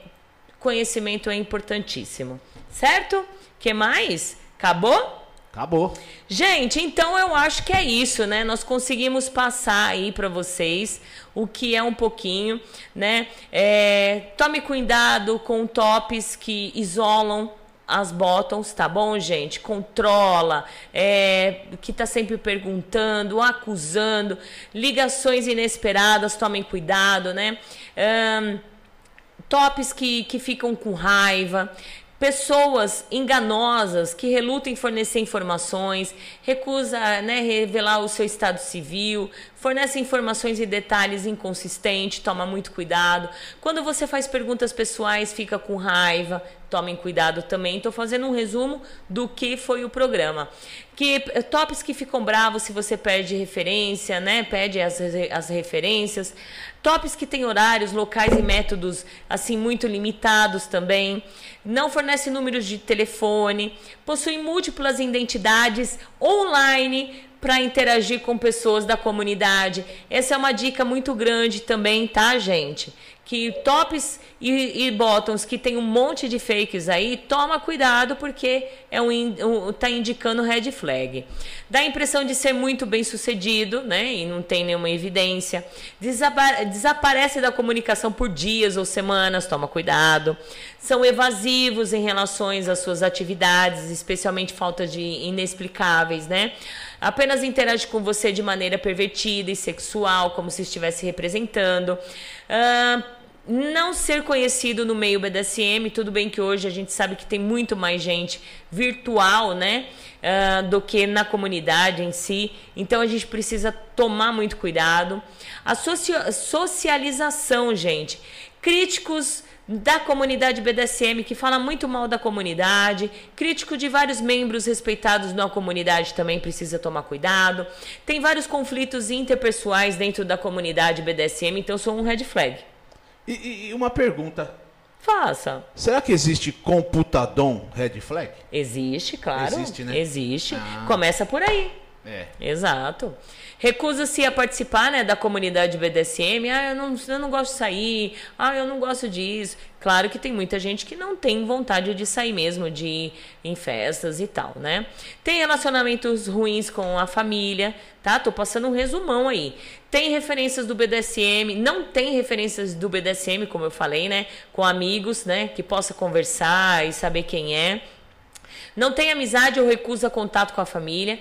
conhecimento é importantíssimo, certo? Que mais? Acabou? Acabou. Gente, então eu acho que é isso, né? Nós conseguimos passar aí para vocês o que é um pouquinho, né? É, tome cuidado com tops que isolam as bottoms, tá bom, gente? Controla, é, que tá sempre perguntando, acusando, ligações inesperadas, tomem cuidado, né? Ahn, tops que, que ficam com raiva, pessoas enganosas que relutam em fornecer informações, recusa né, revelar o seu estado civil, fornece informações e detalhes inconsistentes, toma muito cuidado. Quando você faz perguntas pessoais, fica com raiva, tomem cuidado também. Estou fazendo um resumo do que foi o programa. Que tops que ficam bravos se você perde referência, né? Pede as, as referências. Tops que têm horários, locais e métodos assim muito limitados também. Não fornece números de telefone, possui múltiplas identidades online para interagir com pessoas da comunidade. Essa é uma dica muito grande também, tá, gente? Que tops e, e bottoms que tem um monte de fakes aí, toma cuidado porque é um, um tá indicando red flag. Dá a impressão de ser muito bem sucedido, né? E não tem nenhuma evidência. Desapa- desaparece da comunicação por dias ou semanas, toma cuidado. São evasivos em relação às suas atividades, especialmente falta de inexplicáveis, né? Apenas interage com você de maneira pervertida e sexual, como se estivesse representando. Ah, não ser conhecido no meio BDSM, tudo bem que hoje a gente sabe que tem muito mais gente virtual, né, ah, do que na comunidade em si. Então a gente precisa tomar muito cuidado. A socialização, gente. Críticos da comunidade BDSM que fala muito mal da comunidade, crítico de vários membros respeitados na comunidade também precisa tomar cuidado. Tem vários conflitos interpessoais dentro da comunidade BDSM, então sou um red flag. E, e- uma pergunta. Faça. Será que existe computador red flag? Existe, claro. Existe, né? Existe. Ah. Começa por aí. É. Exato. Recusa-se a participar né, da comunidade BDSM. Ah, eu não, eu não gosto de sair. Ah, eu não gosto disso. Claro que tem muita gente que não tem vontade de sair mesmo, de ir em festas e tal, né? Tem relacionamentos ruins com a família, tá? Tô passando um resumão aí. Tem referências do BDSM, não tem referências do BDSM, como eu falei, né? Com amigos, né? Que possa conversar e saber quem é. Não tem amizade ou recusa contato com a família.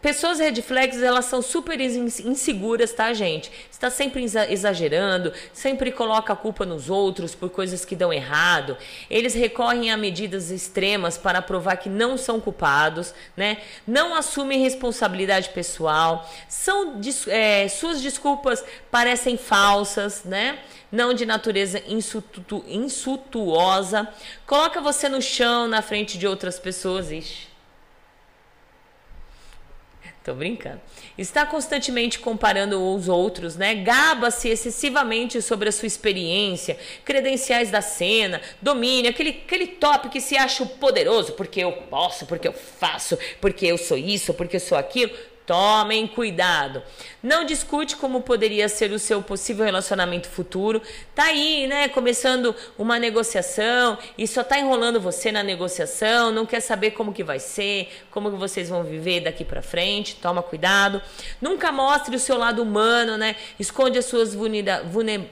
Pessoas red flags, elas são super inseguras, tá, gente? Está sempre exagerando, sempre coloca a culpa nos outros por coisas que dão errado. Eles recorrem a medidas extremas para provar que não são culpados, né? Não assumem responsabilidade pessoal. São é, suas desculpas parecem falsas, né? Não de natureza insultu, insultuosa. Coloca você no chão na frente de outras pessoas. Ixi Tô brincando. Está constantemente comparando os outros, né? Gaba-se excessivamente sobre a sua experiência, credenciais da cena, domínio, aquele, aquele top que se acha poderoso, porque eu posso, porque eu faço, porque eu sou isso, porque eu sou aquilo. Tomem cuidado. Não discute como poderia ser o seu possível relacionamento futuro. Tá aí, né, começando uma negociação e só tá enrolando você na negociação, não quer saber como que vai ser, como que vocês vão viver daqui para frente. Toma cuidado. Nunca mostre o seu lado humano, né? Esconde as suas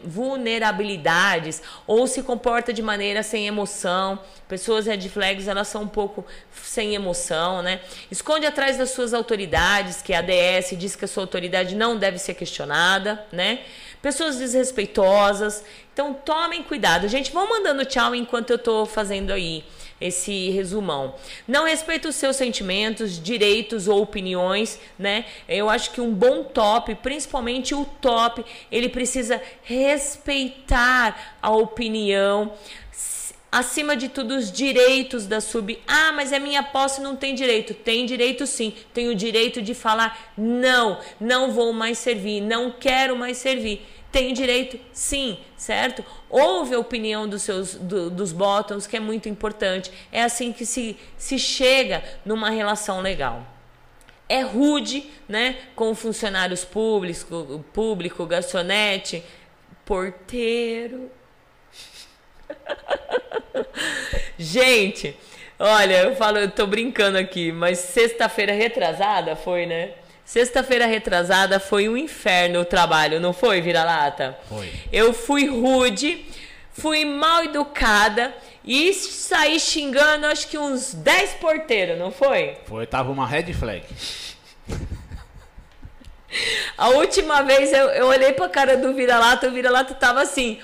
vulnerabilidades ou se comporta de maneira sem emoção. Pessoas red flags, elas são um pouco sem emoção, né? Esconde atrás das suas autoridades, que a ADS diz que a sua autoridade não deve ser questionada, né? Pessoas desrespeitosas. Então, tomem cuidado. Gente, vão mandando tchau enquanto eu tô fazendo aí esse resumão. Não respeita os seus sentimentos, direitos ou opiniões, né? Eu acho que um bom top, principalmente o top, ele precisa respeitar a opinião, acima de tudo, os direitos da sub. Ah, mas é minha posse, não tem direito. Tem direito sim. Tem o direito de falar: não, não vou mais servir, não quero mais servir. Tem direito sim, certo? Ouve a opinião dos seus do, dos bottoms, que é muito importante. É assim que se, se chega numa relação legal. É rude, né? Com funcionários públicos, público, garçonete, porteiro. Gente, olha, eu falo, eu tô brincando aqui, mas sexta-feira retrasada foi, né? Sexta-feira retrasada foi um inferno o trabalho, não foi, vira-lata? Foi. Eu fui rude, fui mal educada e saí xingando acho que uns 10 porteiros, não foi? Foi, tava uma red flag. A última vez eu, eu olhei pra cara do vira-lata, o vira-lata tava assim,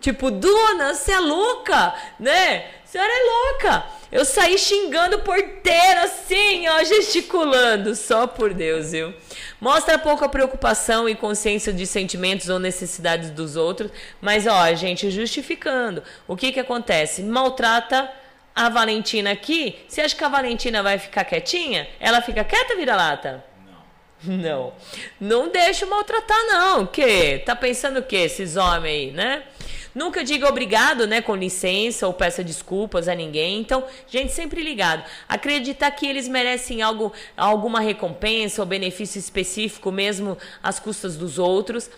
Tipo, dona, você é louca, né? A senhora é louca. Eu saí xingando o porteiro assim, ó, gesticulando. Só por Deus, viu? Mostra pouca preocupação e consciência de sentimentos ou necessidades dos outros. Mas, ó, gente, justificando. O que que acontece? Maltrata a Valentina aqui. Você acha que a Valentina vai ficar quietinha? Ela fica quieta, vira-lata? Não. Não deixa maltratar, não. Que? Tá pensando o que, esses homens aí, né? Nunca diga obrigado, né, com licença ou peça desculpas a ninguém. Então, gente, sempre ligado. Acreditar que eles merecem algo, alguma recompensa ou benefício específico, mesmo às custas dos outros.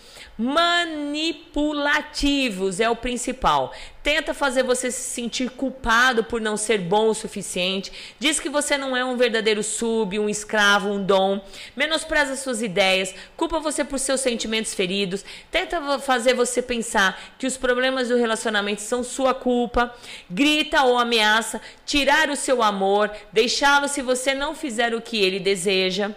Manipulativos é o principal. Tenta fazer você se sentir culpado por não ser bom o suficiente. Diz que você não é um verdadeiro sub, um escravo, um dom. Menospreza suas ideias. Culpa você por seus sentimentos feridos. Tenta fazer você pensar que os problemas do relacionamento são sua culpa. Grita ou ameaça tirar o seu amor, deixá-lo se você não fizer o que ele deseja.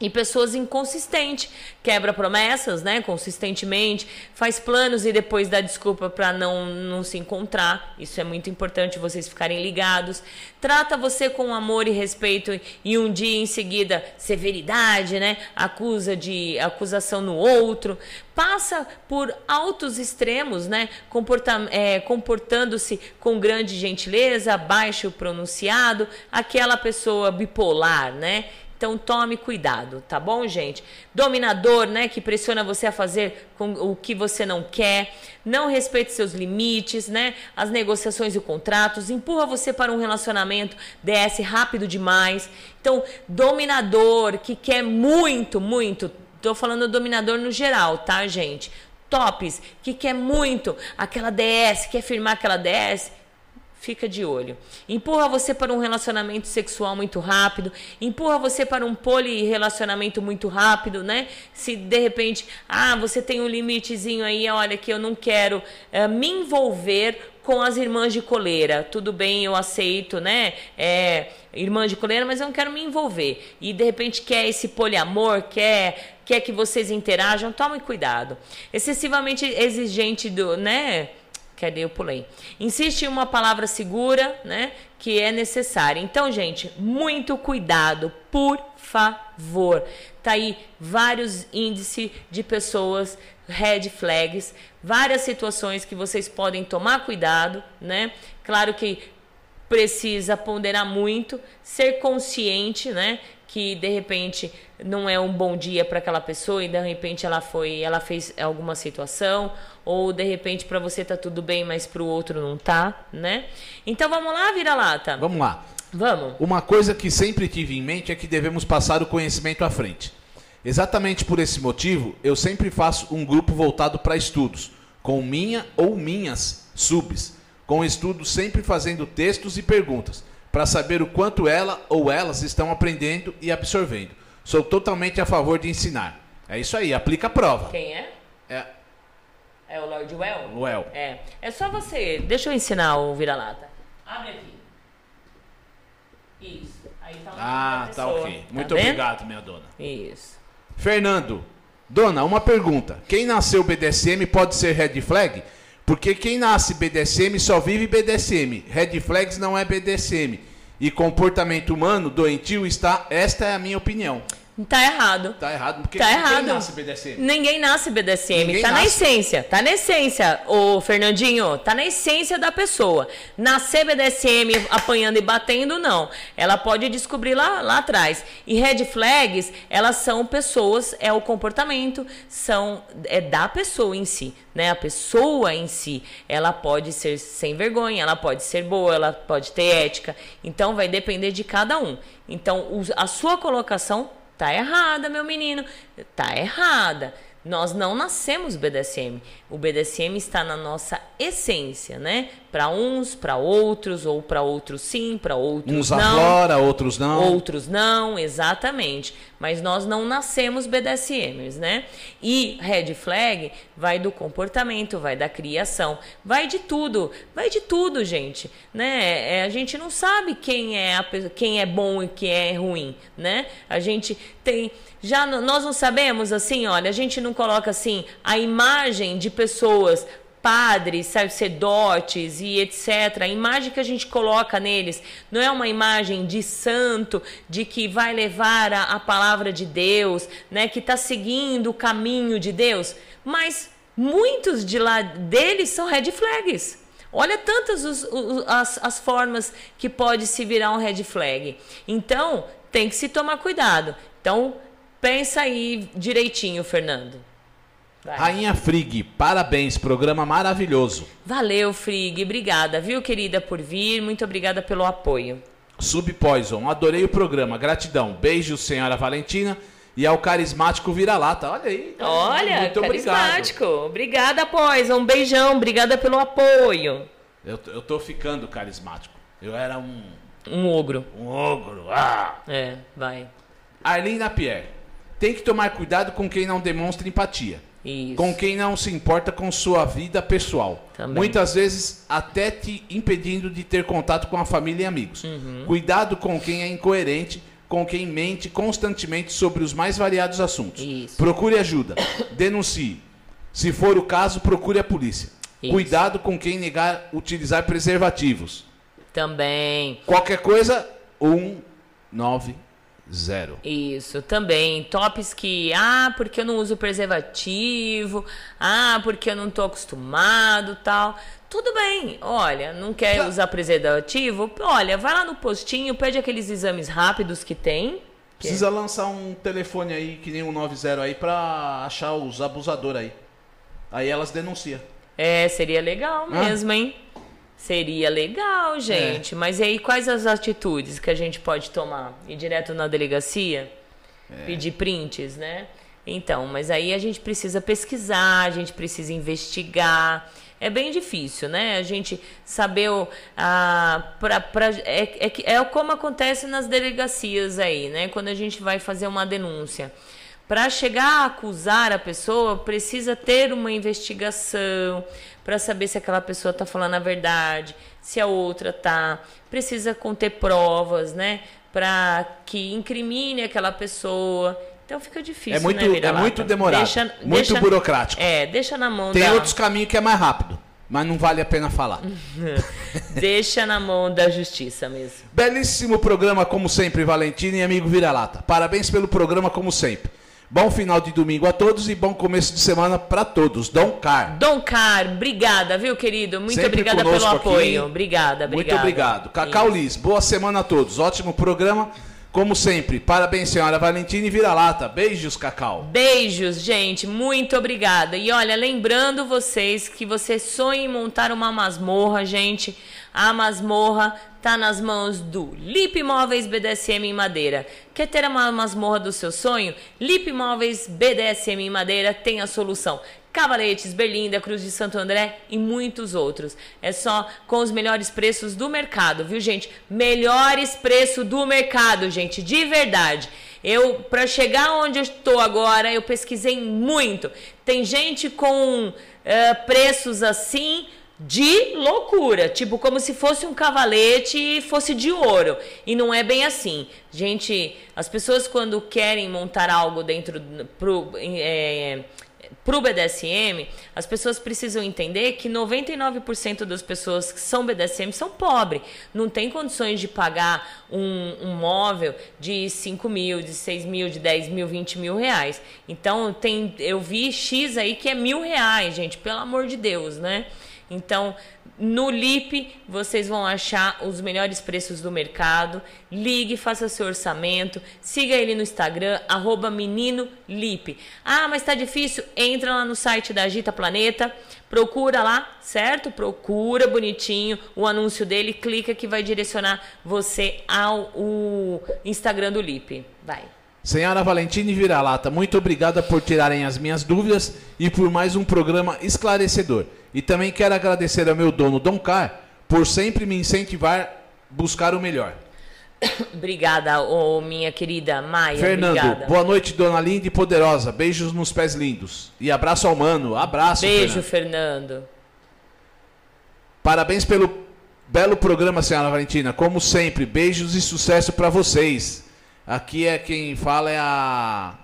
E pessoas inconsistentes, quebra promessas, né, consistentemente, faz planos e depois dá desculpa para não, não se encontrar. Isso é muito importante vocês ficarem ligados. Trata você com amor e respeito e um dia em seguida severidade, né, acusa de acusação no outro. Passa por altos extremos, né, comporta, é, comportando-se com grande gentileza, baixo pronunciado, aquela pessoa bipolar, né? Então tome cuidado, tá bom, gente? Dominador, né, que pressiona você a fazer o que você não quer, não respeite seus limites, né? As negociações e contratos, empurra você para um relacionamento DS rápido demais. Então, dominador que quer muito, muito, tô falando dominador no geral, tá, gente? Tops que quer muito aquela DS, quer firmar aquela DS, fica de olho. Empurra você para um relacionamento sexual muito rápido, empurra você para um polirrelacionamento muito rápido, né? Se de repente, ah, você tem um limitezinho aí, olha que eu não quero uh, me envolver com as irmãs de coleira. Tudo bem, eu aceito, né? É, irmã de coleira, mas eu não quero me envolver. E de repente quer esse poliamor, quer quer que vocês interajam, tome cuidado. Excessivamente exigente do, né? Cadê? Eu pulei. Insiste em uma palavra segura, né? Que é necessária. Então, gente, muito cuidado, por favor. Tá aí vários índices de pessoas, red flags, várias situações que vocês podem tomar cuidado, né? Claro que precisa ponderar muito, ser consciente, né? Que de repente não é um bom dia para aquela pessoa e de repente ela foi, ela fez alguma situação ou de repente para você tá tudo bem, mas para o outro não tá, né? Então vamos lá, vira-lata. Vamos lá. Vamos. Uma coisa que sempre tive em mente é que devemos passar o conhecimento à frente. Exatamente por esse motivo, eu sempre faço um grupo voltado para estudos, com minha ou minhas subs, com estudos sempre fazendo textos e perguntas, para saber o quanto ela ou elas estão aprendendo e absorvendo. Sou totalmente a favor de ensinar. É isso aí, aplica a prova. Quem é? É, É o Lord Well? Well. É. É só você. Deixa eu ensinar o vira-lata. Abre aqui. Isso. Aí tá Ah, tá ok. Muito vendo? obrigado, minha dona. Isso. Fernando, dona, uma pergunta. Quem nasceu BDSM pode ser red flag? Porque quem nasce BDSM só vive BDSM. Red flags não é BDSM. E comportamento humano doentio está. Esta é a minha opinião. Tá errado. Tá errado. Porque Tá quem errado. nasce BDSM? Ninguém nasce BDSM. Ninguém tá na nasce. essência. Tá na essência, ô Fernandinho. Tá na essência da pessoa. Nascer BDSM apanhando e batendo, não. Ela pode descobrir lá, lá atrás. E red flags, elas são pessoas, é o comportamento, são é da pessoa em si. Né? A pessoa em si, ela pode ser sem vergonha, ela pode ser boa, ela pode ter ética. Então vai depender de cada um. Então a sua colocação Tá errada, meu menino. Tá errada. Nós não nascemos BDSM. O BDSM está na nossa essência, né? Para uns, para outros, ou para outros sim, para outros Uns não. aflora, outros não. Outros não, exatamente. Mas nós não nascemos BDSMers, né? E red flag vai do comportamento, vai da criação, vai de tudo, vai de tudo, gente, né? É, a gente não sabe quem é a, quem é bom e quem é ruim, né? A gente tem já nós não sabemos assim, olha, a gente não coloca assim a imagem de pessoas padres, sacerdotes e etc. A imagem que a gente coloca neles não é uma imagem de santo, de que vai levar a, a palavra de Deus, né, que está seguindo o caminho de Deus, mas muitos de lá deles são red flags. Olha tantas os- os- as, as formas que pode se virar um red flag. Então, tem que se tomar cuidado. Então, pensa aí direitinho, Fernando. Vai. Rainha Frig, parabéns, programa maravilhoso. Valeu, Frig. Obrigada, viu, querida, por vir. Muito obrigada pelo apoio. Sub Poison, adorei o programa, gratidão. Beijo, senhora Valentina. E ao carismático vira-lata. Olha aí. Olha, muito carismático. Obrigada, Pois. Um beijão. Obrigada pelo apoio. obrigado. Eu, tô- eu tô ficando carismático. Eu era um, Um ogro. um ogro. Ah. É, vai. Arlene Pierre, tem que tomar cuidado com quem não demonstra empatia. Isso. Com quem não se importa com sua vida pessoal. Também. Muitas vezes até te impedindo de ter contato com a família e amigos. Uhum. Cuidado com quem é incoerente, com quem mente constantemente sobre os mais variados assuntos. Isso. Procure ajuda. (coughs) Denuncie. Se for o caso, procure a polícia. Isso. Cuidado com quem negar utilizar preservativos. Também. Qualquer coisa, 190. Isso, também. Tops que, ah, porque eu não uso preservativo, ah, porque eu não tô acostumado, tal. Tudo bem, olha, não quer usar preservativo? Olha, vai lá no postinho, pede aqueles exames rápidos que tem. Precisa lançar um telefone aí, que nem um 90 aí, pra achar os abusadores aí. Aí elas denunciam. É, seria legal Hã? mesmo, hein? Seria legal, gente. Mas e aí, quais as atitudes que a gente pode tomar? Ir direto na delegacia? Pedir prints, né? Então, mas aí a gente precisa pesquisar, a gente precisa investigar. é bem difícil, né? A gente saber o, a, pra, pra, é, é, é como acontece nas delegacias aí, né? Quando a gente vai fazer uma denúncia. Para chegar a acusar a pessoa, precisa ter uma investigação para saber se aquela pessoa está falando a verdade, se a outra tá. Precisa conter provas, né? Para que incrimine aquela pessoa. Então fica difícil, É muito, né, é muito demorado, Deixa- muito deixa- burocrático. É, deixa na mão Tem da... outros caminhos que é mais rápido, mas não vale a pena falar. (laughs) (laughs) Deixa na mão da justiça mesmo. Belíssimo programa, como sempre, Valentina e amigo Vira-Lata. Parabéns pelo programa, como sempre. Bom final de domingo a todos e bom começo de semana para todos. Dom Car. Dom Car, obrigada, viu, querido? Muito Sempre obrigada pelo conosco aqui. apoio. Obrigada, obrigada. Muito obrigado. Cacau Isso. Liz, boa semana a todos. Ótimo programa, como sempre. Parabéns, senhora Valentina e Vira-Lata. Beijos, Cacau. Beijos, gente. Muito obrigada. E olha, lembrando vocês que você sonha em montar uma masmorra, gente. A masmorra tá nas mãos do Lip Móveis BDSM em Madeira. Quer ter uma masmorra do seu sonho? Lip Móveis BDSM em Madeira tem a solução. Cavaletes, Berlinda, Cruz de Santo André e muitos outros. É só com os melhores preços do mercado, viu, gente? Melhores preços do mercado, gente, de verdade. Eu, para chegar onde eu estou agora, eu pesquisei muito. Tem gente com eh, preços assim de loucura, tipo como se fosse um cavalete e fosse de ouro. E não é bem assim. Gente, as pessoas quando querem montar algo dentro pro, é, pro BDSM, as pessoas precisam entender que 99% das pessoas que são BDSM são pobres. Não tem condições de pagar um, um móvel de 5 mil, de 6 mil, de 10 mil, 20 mil reais. Então, tem, eu vi X aí que é mil reais, gente, pelo amor de Deus, né? Então, no LIP vocês vão achar os melhores preços do mercado. Ligue, faça seu orçamento. Siga ele no Instagram, arroba menino Lip. Ah, mas tá difícil? Entra lá no site da Agita Planeta, procura lá, certo? Procura bonitinho o anúncio dele, clica que vai direcionar você ao Instagram do Lip. Vai. Senhora Valentina e Vira-Lata, muito obrigada por tirarem as minhas dúvidas e por mais um programa esclarecedor. E também quero agradecer ao meu dono, Dom Car, por sempre me incentivar a buscar o melhor. (coughs) Obrigada, ô, minha querida Maia. Fernando, obrigada. boa noite, dona linda e poderosa. Beijos nos pés lindos. E abraço ao mano. Abraço, Beijo, Fernando. Fernando. Parabéns pelo belo programa, senhora Valentina. Como sempre, beijos e sucesso para vocês. Aqui é quem fala é a.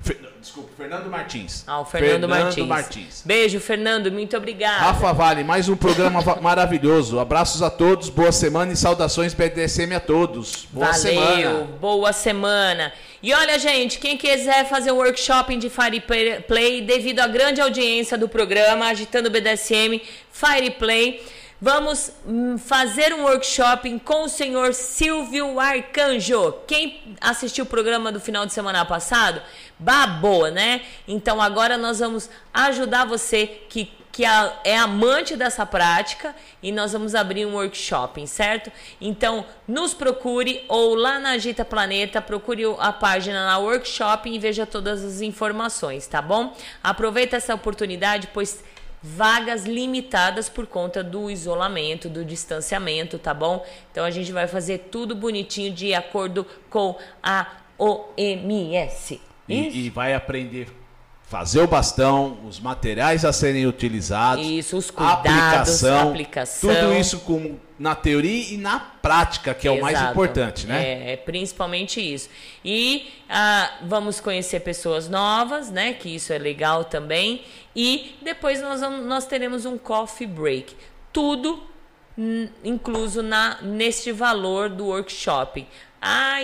Fer- Desculpa, Fernando Martins. Ah, o Fernando, Martins. Martins. Beijo, Fernando. Muito obrigada. Rafa Vale, mais um programa maravilhoso. Abraços a todos, boa semana e saudações BDSM a todos. Boa Valeu, semana. boa semana. E olha, gente, quem quiser fazer um workshop de Fire Play, devido à grande audiência do programa Agitando BDSM, Fire Play, vamos hum, fazer um workshop com o senhor Silvio Arcanjo. Quem assistiu o programa do final de semana passado, babou, né? Então agora nós vamos ajudar você que que é amante dessa prática e nós vamos abrir um workshop, certo? Então, nos procure ou lá na Agita Planeta, procure a página na workshop e veja todas as informações, tá bom? Aproveita essa oportunidade, pois vagas limitadas por conta do isolamento, do distanciamento, tá bom? Então a gente vai fazer tudo bonitinho de acordo com a OMS. E, e vai aprender fazer o bastão, os materiais a serem utilizados, Isso, os a cuidados, aplicação, aplicação. tudo isso com, na teoria e na prática, que é o mais Exato. importante, né? É, é principalmente isso. E ah, vamos conhecer pessoas novas, né? Que isso é legal também. E depois nós, vamos, nós teremos um coffee break. Tudo hum, incluso na, neste valor do workshop.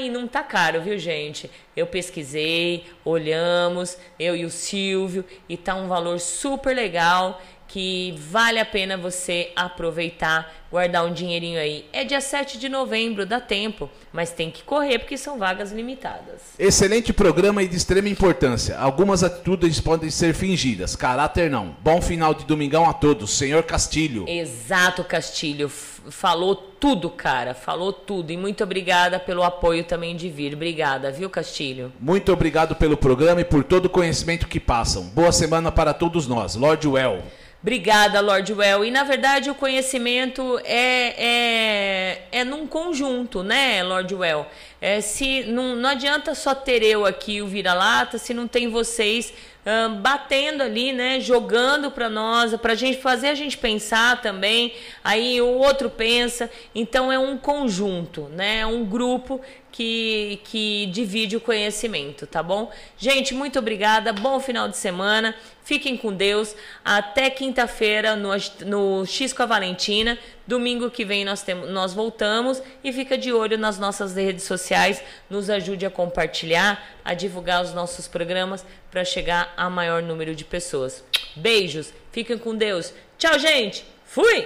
E não tá caro, viu, gente? Eu pesquisei, olhamos, eu e o Silvio, e tá um valor super legal que vale a pena você aproveitar, guardar um dinheirinho aí. É dia 7 de novembro, dá tempo, mas tem que correr porque são vagas limitadas. Excelente programa e de extrema importância. Algumas atitudes podem ser fingidas, caráter não. Bom final de domingão a todos, senhor Castilho. Exato, Castilho. Falou tudo, cara. Falou tudo. E muito obrigada pelo apoio também de vir. Obrigada, viu, Castilho? Muito obrigado pelo programa e por todo o conhecimento que passam. Boa semana para todos nós. Lord Well. Obrigada, Lord Well. E na verdade o conhecimento é, é, é num conjunto, né, Lord Well? É, se não, não adianta só ter eu aqui o vira-lata se não tem vocês batendo ali, né, jogando para nós, para gente fazer a gente pensar também. Aí o outro pensa. Então é um conjunto, né, é um grupo que, que divide o conhecimento, tá bom? Gente, muito obrigada. Bom final de semana. Fiquem com Deus. Até quinta-feira no, no X com a Valentina. Domingo que vem nós, temos, nós voltamos. E fica de olho nas nossas redes sociais. Nos ajude a compartilhar, a divulgar os nossos programas para chegar a maior número de pessoas. Beijos. Fiquem com Deus. Tchau, gente. Fui!